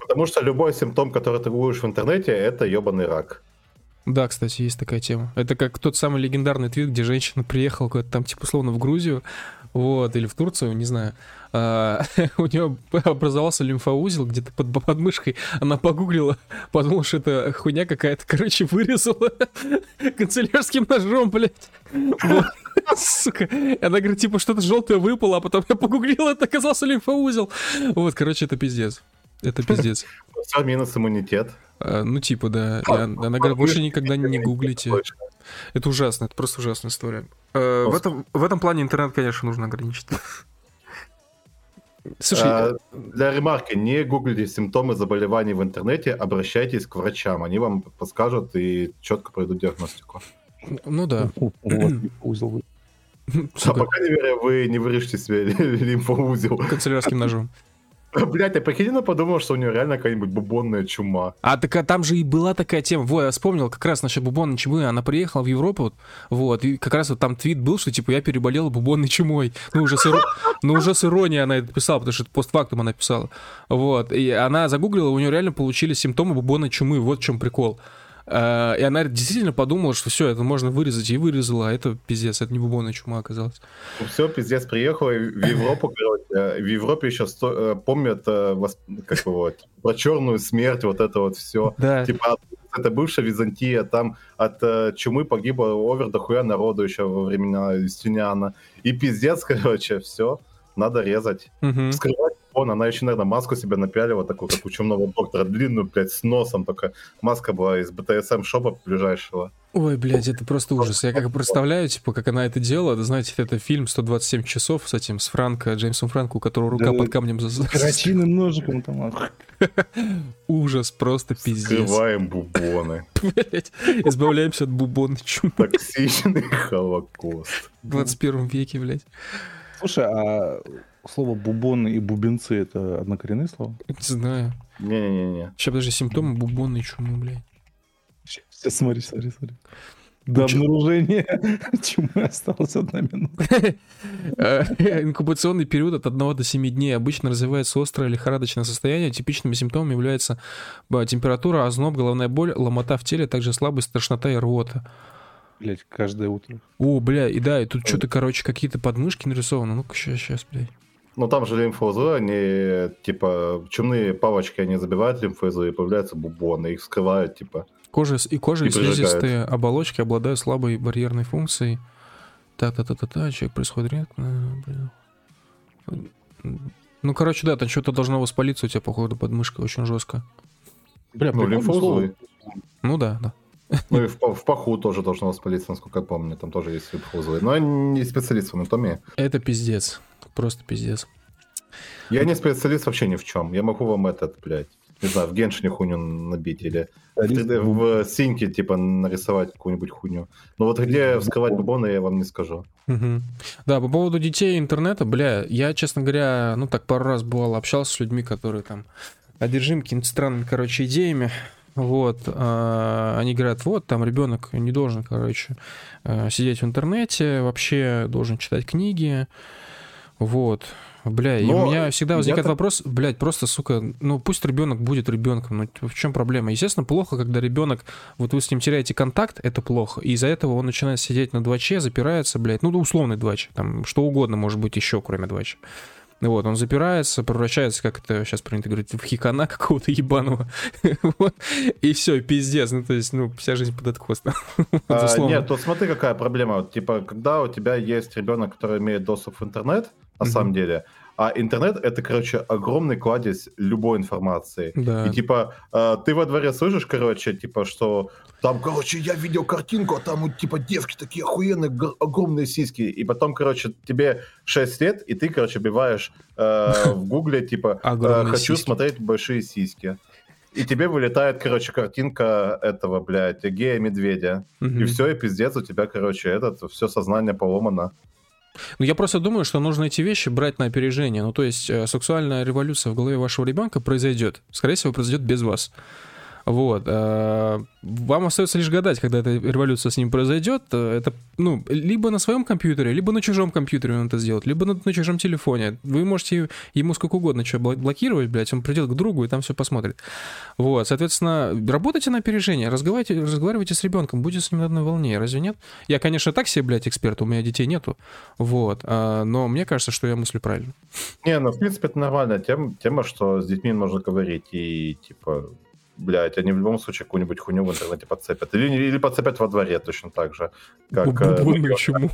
Потому что любой симптом, который ты гуглишь в интернете, это ебаный рак. Да, кстати, есть такая тема. Это как тот самый легендарный твит, где женщина приехала куда-то там, типа, условно, в Грузию, вот, или в Турцию, не знаю. А, у нее образовался лимфоузел где-то под подмышкой. Она погуглила, подумала, что это хуйня какая-то, короче, вырезала канцелярским ножом, блядь. Вот. Сука. И Она говорит, типа, что-то желтое выпало, а потом я погуглила, это оказался лимфоузел. Вот, короче, это пиздец. Это пиздец. Все, минус иммунитет. А, Ну, типа, да. Она она говорит, больше никогда не гуглите. Это ужасно, это просто ужасная история. Э, В этом, в этом плане интернет, конечно, нужно ограничить. Слушай, А, Для ремарки, не гуглите симптомы заболеваний в интернете, обращайтесь к врачам. Они вам подскажут и четко пройдут диагностику. ну да. Узел А пока не вы не вырежете себе лимфоузел. канцелярским ножом. Блять, я прикинь, подумал, что у него реально какая-нибудь бубонная чума. А так а там же и была такая тема. Во, я вспомнил как раз насчет бубонной чумы. Она приехала в Европу, вот, вот, и как раз вот там твит был, что типа я переболела бубонной чумой. Ну уже с, иро- ну, уже с иронией она это писала, потому что это постфактум она писала. Вот, и она загуглила, у нее реально получились симптомы бубонной чумы. Вот в чем прикол. А, И она действительно подумала, что все, это можно вырезать, и вырезала, а это пиздец, это не бубонная чума оказалась. Все, пиздец, приехал и в Европу, короче. В Европе еще сто- э, помнят э, как вот, про черную смерть, вот это вот все. Да. Типа это бывшая Византия, там от э, чумы погибло овер дохуя народу еще во времена Юстиниана. И пиздец, короче, все, надо резать. Мгм. Скрывать он, она еще, наверное, маску себе напялила, такую, как у чумного доктора, длинную, блядь, с носом, только маска была из БТСМ шопа ближайшего. Ой, блядь, это просто ужас. Я как представляю, типа, как она это делала. Да, знаете, это фильм «127 часов» с этим, с Франко, Джеймсом Франко, у которого рука Да. под камнем... Крачиным ножиком там. Ужас, просто пиздец. Скрываем бубоны. Блядь, избавляемся от бубонной чумы Токсичный холокост. в 21 веке, блядь. Слушай, а слово бубоны и бубенцы это однокоренные слова? Не знаю. Не-не-не. Сейчас, подожди, симптомы бубонной чумы, блядь. Сейчас смотри, смотри, смотри. До чё? обнаружения чумы осталась одна минута. Э, Инкубационный период от 1 до 7 дней обычно развивается острое лихорадочное состояние. Типичными симптомами являются ба, температура, озноб, головная боль, ломота в теле, также слабость, тошнота и рвота. Блять, каждое утро. О, бля, и да, и тут что-то, короче, какие-то подмышки нарисованы. Ну-ка, сейчас, сейчас, блядь. Ну там же лимфоузлы, они, типа, чумные палочки, они забивают лимфоузлы, и появляются бубоны, их скрывают, типа. Кожа и кожа и И слизистые оболочки обладают слабой барьерной функцией. Та-та-та-та-та, человек происходит редко. блин. Ну, короче, да, там что-то должно воспалиться у тебя, походу, подмышка очень жестко. Бля, Ну, лимфоузлы. Ну да, да. Ну и в, в паху тоже должно воспалиться, насколько я помню, там тоже есть лимфоузлы. Но я не специалист в анатомии. Это пиздец. Просто пиздец. Я не специалист вообще ни в чем. Я могу вам этот, блядь, не знаю, в геншине хуйню набить или в, 3D в синьке, типа, нарисовать какую-нибудь хуйню. Но вот где вскрывать бубоны, я вам не скажу. Мгм. Да, по поводу детей и интернета, бля, я, честно говоря, ну так пару раз бывал, общался с людьми, которые там одержимы какими-то странными, короче, идеями. Вот, а, они говорят, вот, там ребенок не должен, короче, э, сидеть в интернете, вообще должен читать книги. Вот. Бля, и Но у меня всегда возникает я-то- вопрос, блядь, просто, сука, ну пусть ребенок будет ребенком, ну в чем проблема? Естественно, плохо, когда ребенок, вот вы с ним теряете контакт, это плохо, и из-за этого он начинает сидеть на 2Ч, запирается, блядь, ну условный 2Ч, там что угодно может быть еще, кроме 2Ч. Вот, он запирается, превращается, как это сейчас принято говорить, в хикана какого-то ебаного. Вот. И все, пиздец. Ну, то есть, ну, вся жизнь под откос. А, нет, тут смотри, какая проблема. Вот, типа, когда у тебя есть ребенок, который имеет доступ в интернет, на Мгм. самом деле, а интернет это, короче, огромный кладезь любой информации. Да. И типа, э, ты во дворе слышишь, короче, типа, что там, короче, я видел картинку, а там, вот, типа, девки такие охуенные, г- огромные сиськи. И потом, короче, тебе 6 лет, и ты, короче, биваешь э, в гугле, типа, э, хочу сиськи. смотреть большие сиськи. И тебе вылетает, короче, картинка этого, блядь, гея-медведя. И все, и пиздец, у тебя, короче, этот, все сознание поломано. Ну, я просто думаю, что нужно эти вещи брать на опережение. Ну, то есть, э, сексуальная революция в голове вашего ребенка произойдет. Скорее всего, произойдет без вас. Вот. э, Вам остается лишь гадать, когда эта революция с ним произойдет. Это, ну, либо на своем компьютере, либо на чужом компьютере он это сделает, либо на, на чужом телефоне. Вы можете ему сколько угодно что бл- блокировать, блядь, он придет к другу и там все посмотрит. Вот, соответственно, работайте на опережение, разговаривайте, разговаривайте с ребенком, будете с ним на одной волне, разве нет? Я, конечно, так себе, блядь, эксперт, у меня детей нету, вот, а, но мне кажется, что я мыслю правильно. Не, ну, в принципе, это нормальная тема, тема, что с детьми можно говорить, и, типа, блядь, они в любом случае какую-нибудь хуйню в интернете подцепят. Или, или подцепят во дворе точно так же. Как, э, Бубонную чуму.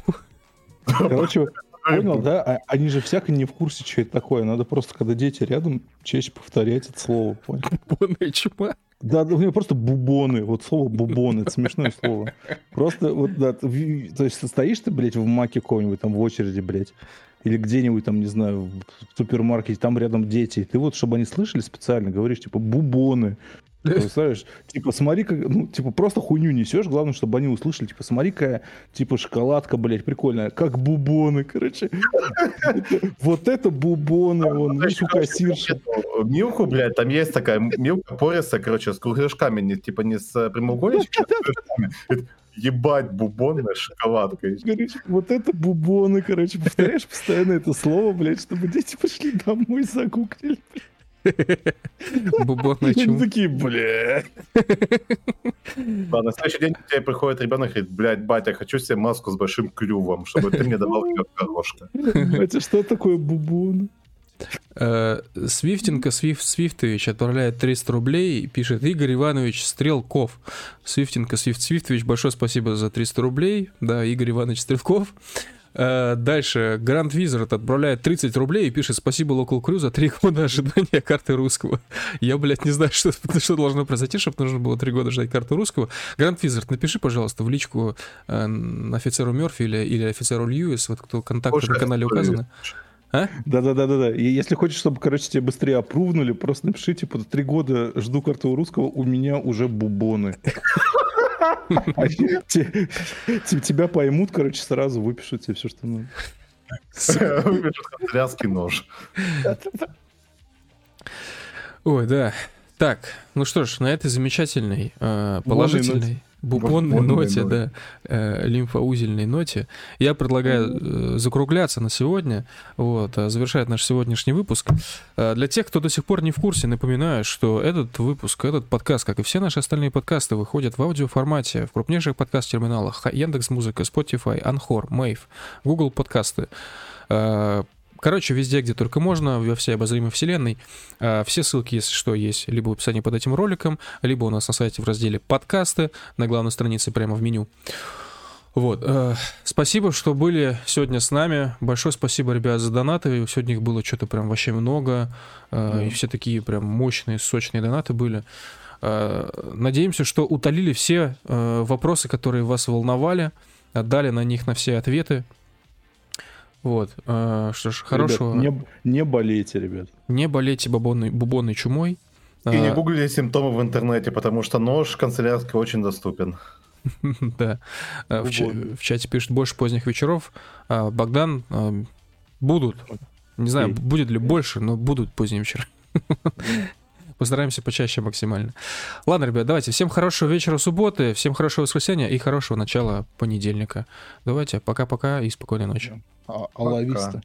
Короче, понял, да? А- Они же всяко не в курсе, что это такое. Надо просто, когда дети рядом, чаще повторять это слово. Понял? Бубонная чума. Да, да, у меня просто бубоны. Вот слово бубоны, это смешное слово. Просто вот, да, то есть стоишь ты, блядь, в маке какой-нибудь, там в очереди, блядь, или где-нибудь там, не знаю, в супермаркете, там рядом дети. Ты вот, чтобы они слышали, специально говоришь, типа, бубоны. Представляешь? Типа, смотри, как, ну, типа, просто хуйню несешь, главное, чтобы они услышали, типа, смотри, какая, типа, шоколадка, блядь, прикольная, как бубоны, короче. Вот это бубоны, вон, видишь, у кассирши. Милку, блядь, там есть такая милка пориса, короче, с кругляшками, типа не с прямоугольничками, а Ебать, бубонная шоколадка. Короче, вот это бубоны, короче, повторяешь постоянно это слово, блядь, чтобы дети пошли домой, загуглили. Бубонная И они чума. такие, блядь. Да, на следующий день к тебе приходит ребенок и говорит, блядь, батя, хочу себе маску с большим клювом, чтобы ты мне давал клёв горошка. Батя, что такое бубоны? Э, Свифтенко Свиф, Свифтович отправляет 300 рублей и пишет Игорь Иванович Стрелков. Свифтенко Свифт Свифтович, большое спасибо за 300 рублей. Да, Игорь Иванович Стрелков. Э, Дальше Гранд Визард отправляет 30 рублей и пишет спасибо Local Crew за 3 года ожидания карты русского. Я, блядь, не знаю, что, что должно произойти, чтобы нужно было 3 года ждать карту русского. Гранд Визард, напиши, пожалуйста, в личку э, офицеру Мерфи или, или офицеру Льюис, вот кто контакты Слушай, на канале указаны. А? Да-да-да-да. И если хочешь, чтобы, короче, тебе быстрее опрувнули, просто напиши, типа, три года жду карту русского, у меня уже бубоны. Те- те- те- Тебя поймут, короче, сразу выпишут тебе все, что надо. Тряский нож. Ой, да. Так, ну что ж, на этой замечательной, э, положительной, бубонной ноте, ноте. да, э, лимфоузельной ноте, я предлагаю э, закругляться на сегодня, вот, а завершать наш сегодняшний выпуск. Э, Для тех, кто до сих пор не в курсе, напоминаю, что этот выпуск, этот подкаст, как и все наши остальные подкасты, выходят в аудиоформате в крупнейших подкаст-терминалах Яндекс Музыка, Spotify, Анхор, Мейв, Google подкасты. Короче, везде, где только можно, во всей обозримой вселенной. А, Все ссылки, если что, есть либо в описании под этим роликом, либо у нас на сайте в разделе «Подкасты» на главной странице прямо в меню. Вот. э, Спасибо, что были сегодня с нами. Большое спасибо, ребят, за донаты. Сегодня их было что-то прям вообще много. э. И все такие прям мощные, сочные донаты были. Э, Надеемся, что утолили все вопросы, которые вас волновали, дали на них на все ответы. Вот. э, Что ж, хорошего. Ребят, не, не болейте, ребят. Не болейте бубонной, бубонной чумой. И не А, гуглите симптомы в интернете, потому что нож канцелярский очень доступен. Да. А, В, чате пишет больше поздних вечеров. А, Богдан, а, будут. Не знаю, будет ли больше, но будут поздние вечера. Постараемся почаще максимально. Ладно, ребят, давайте. Всем хорошего вечера субботы, всем хорошего воскресенья и хорошего начала понедельника. Давайте, пока-пока и спокойной ночи. А, алависта.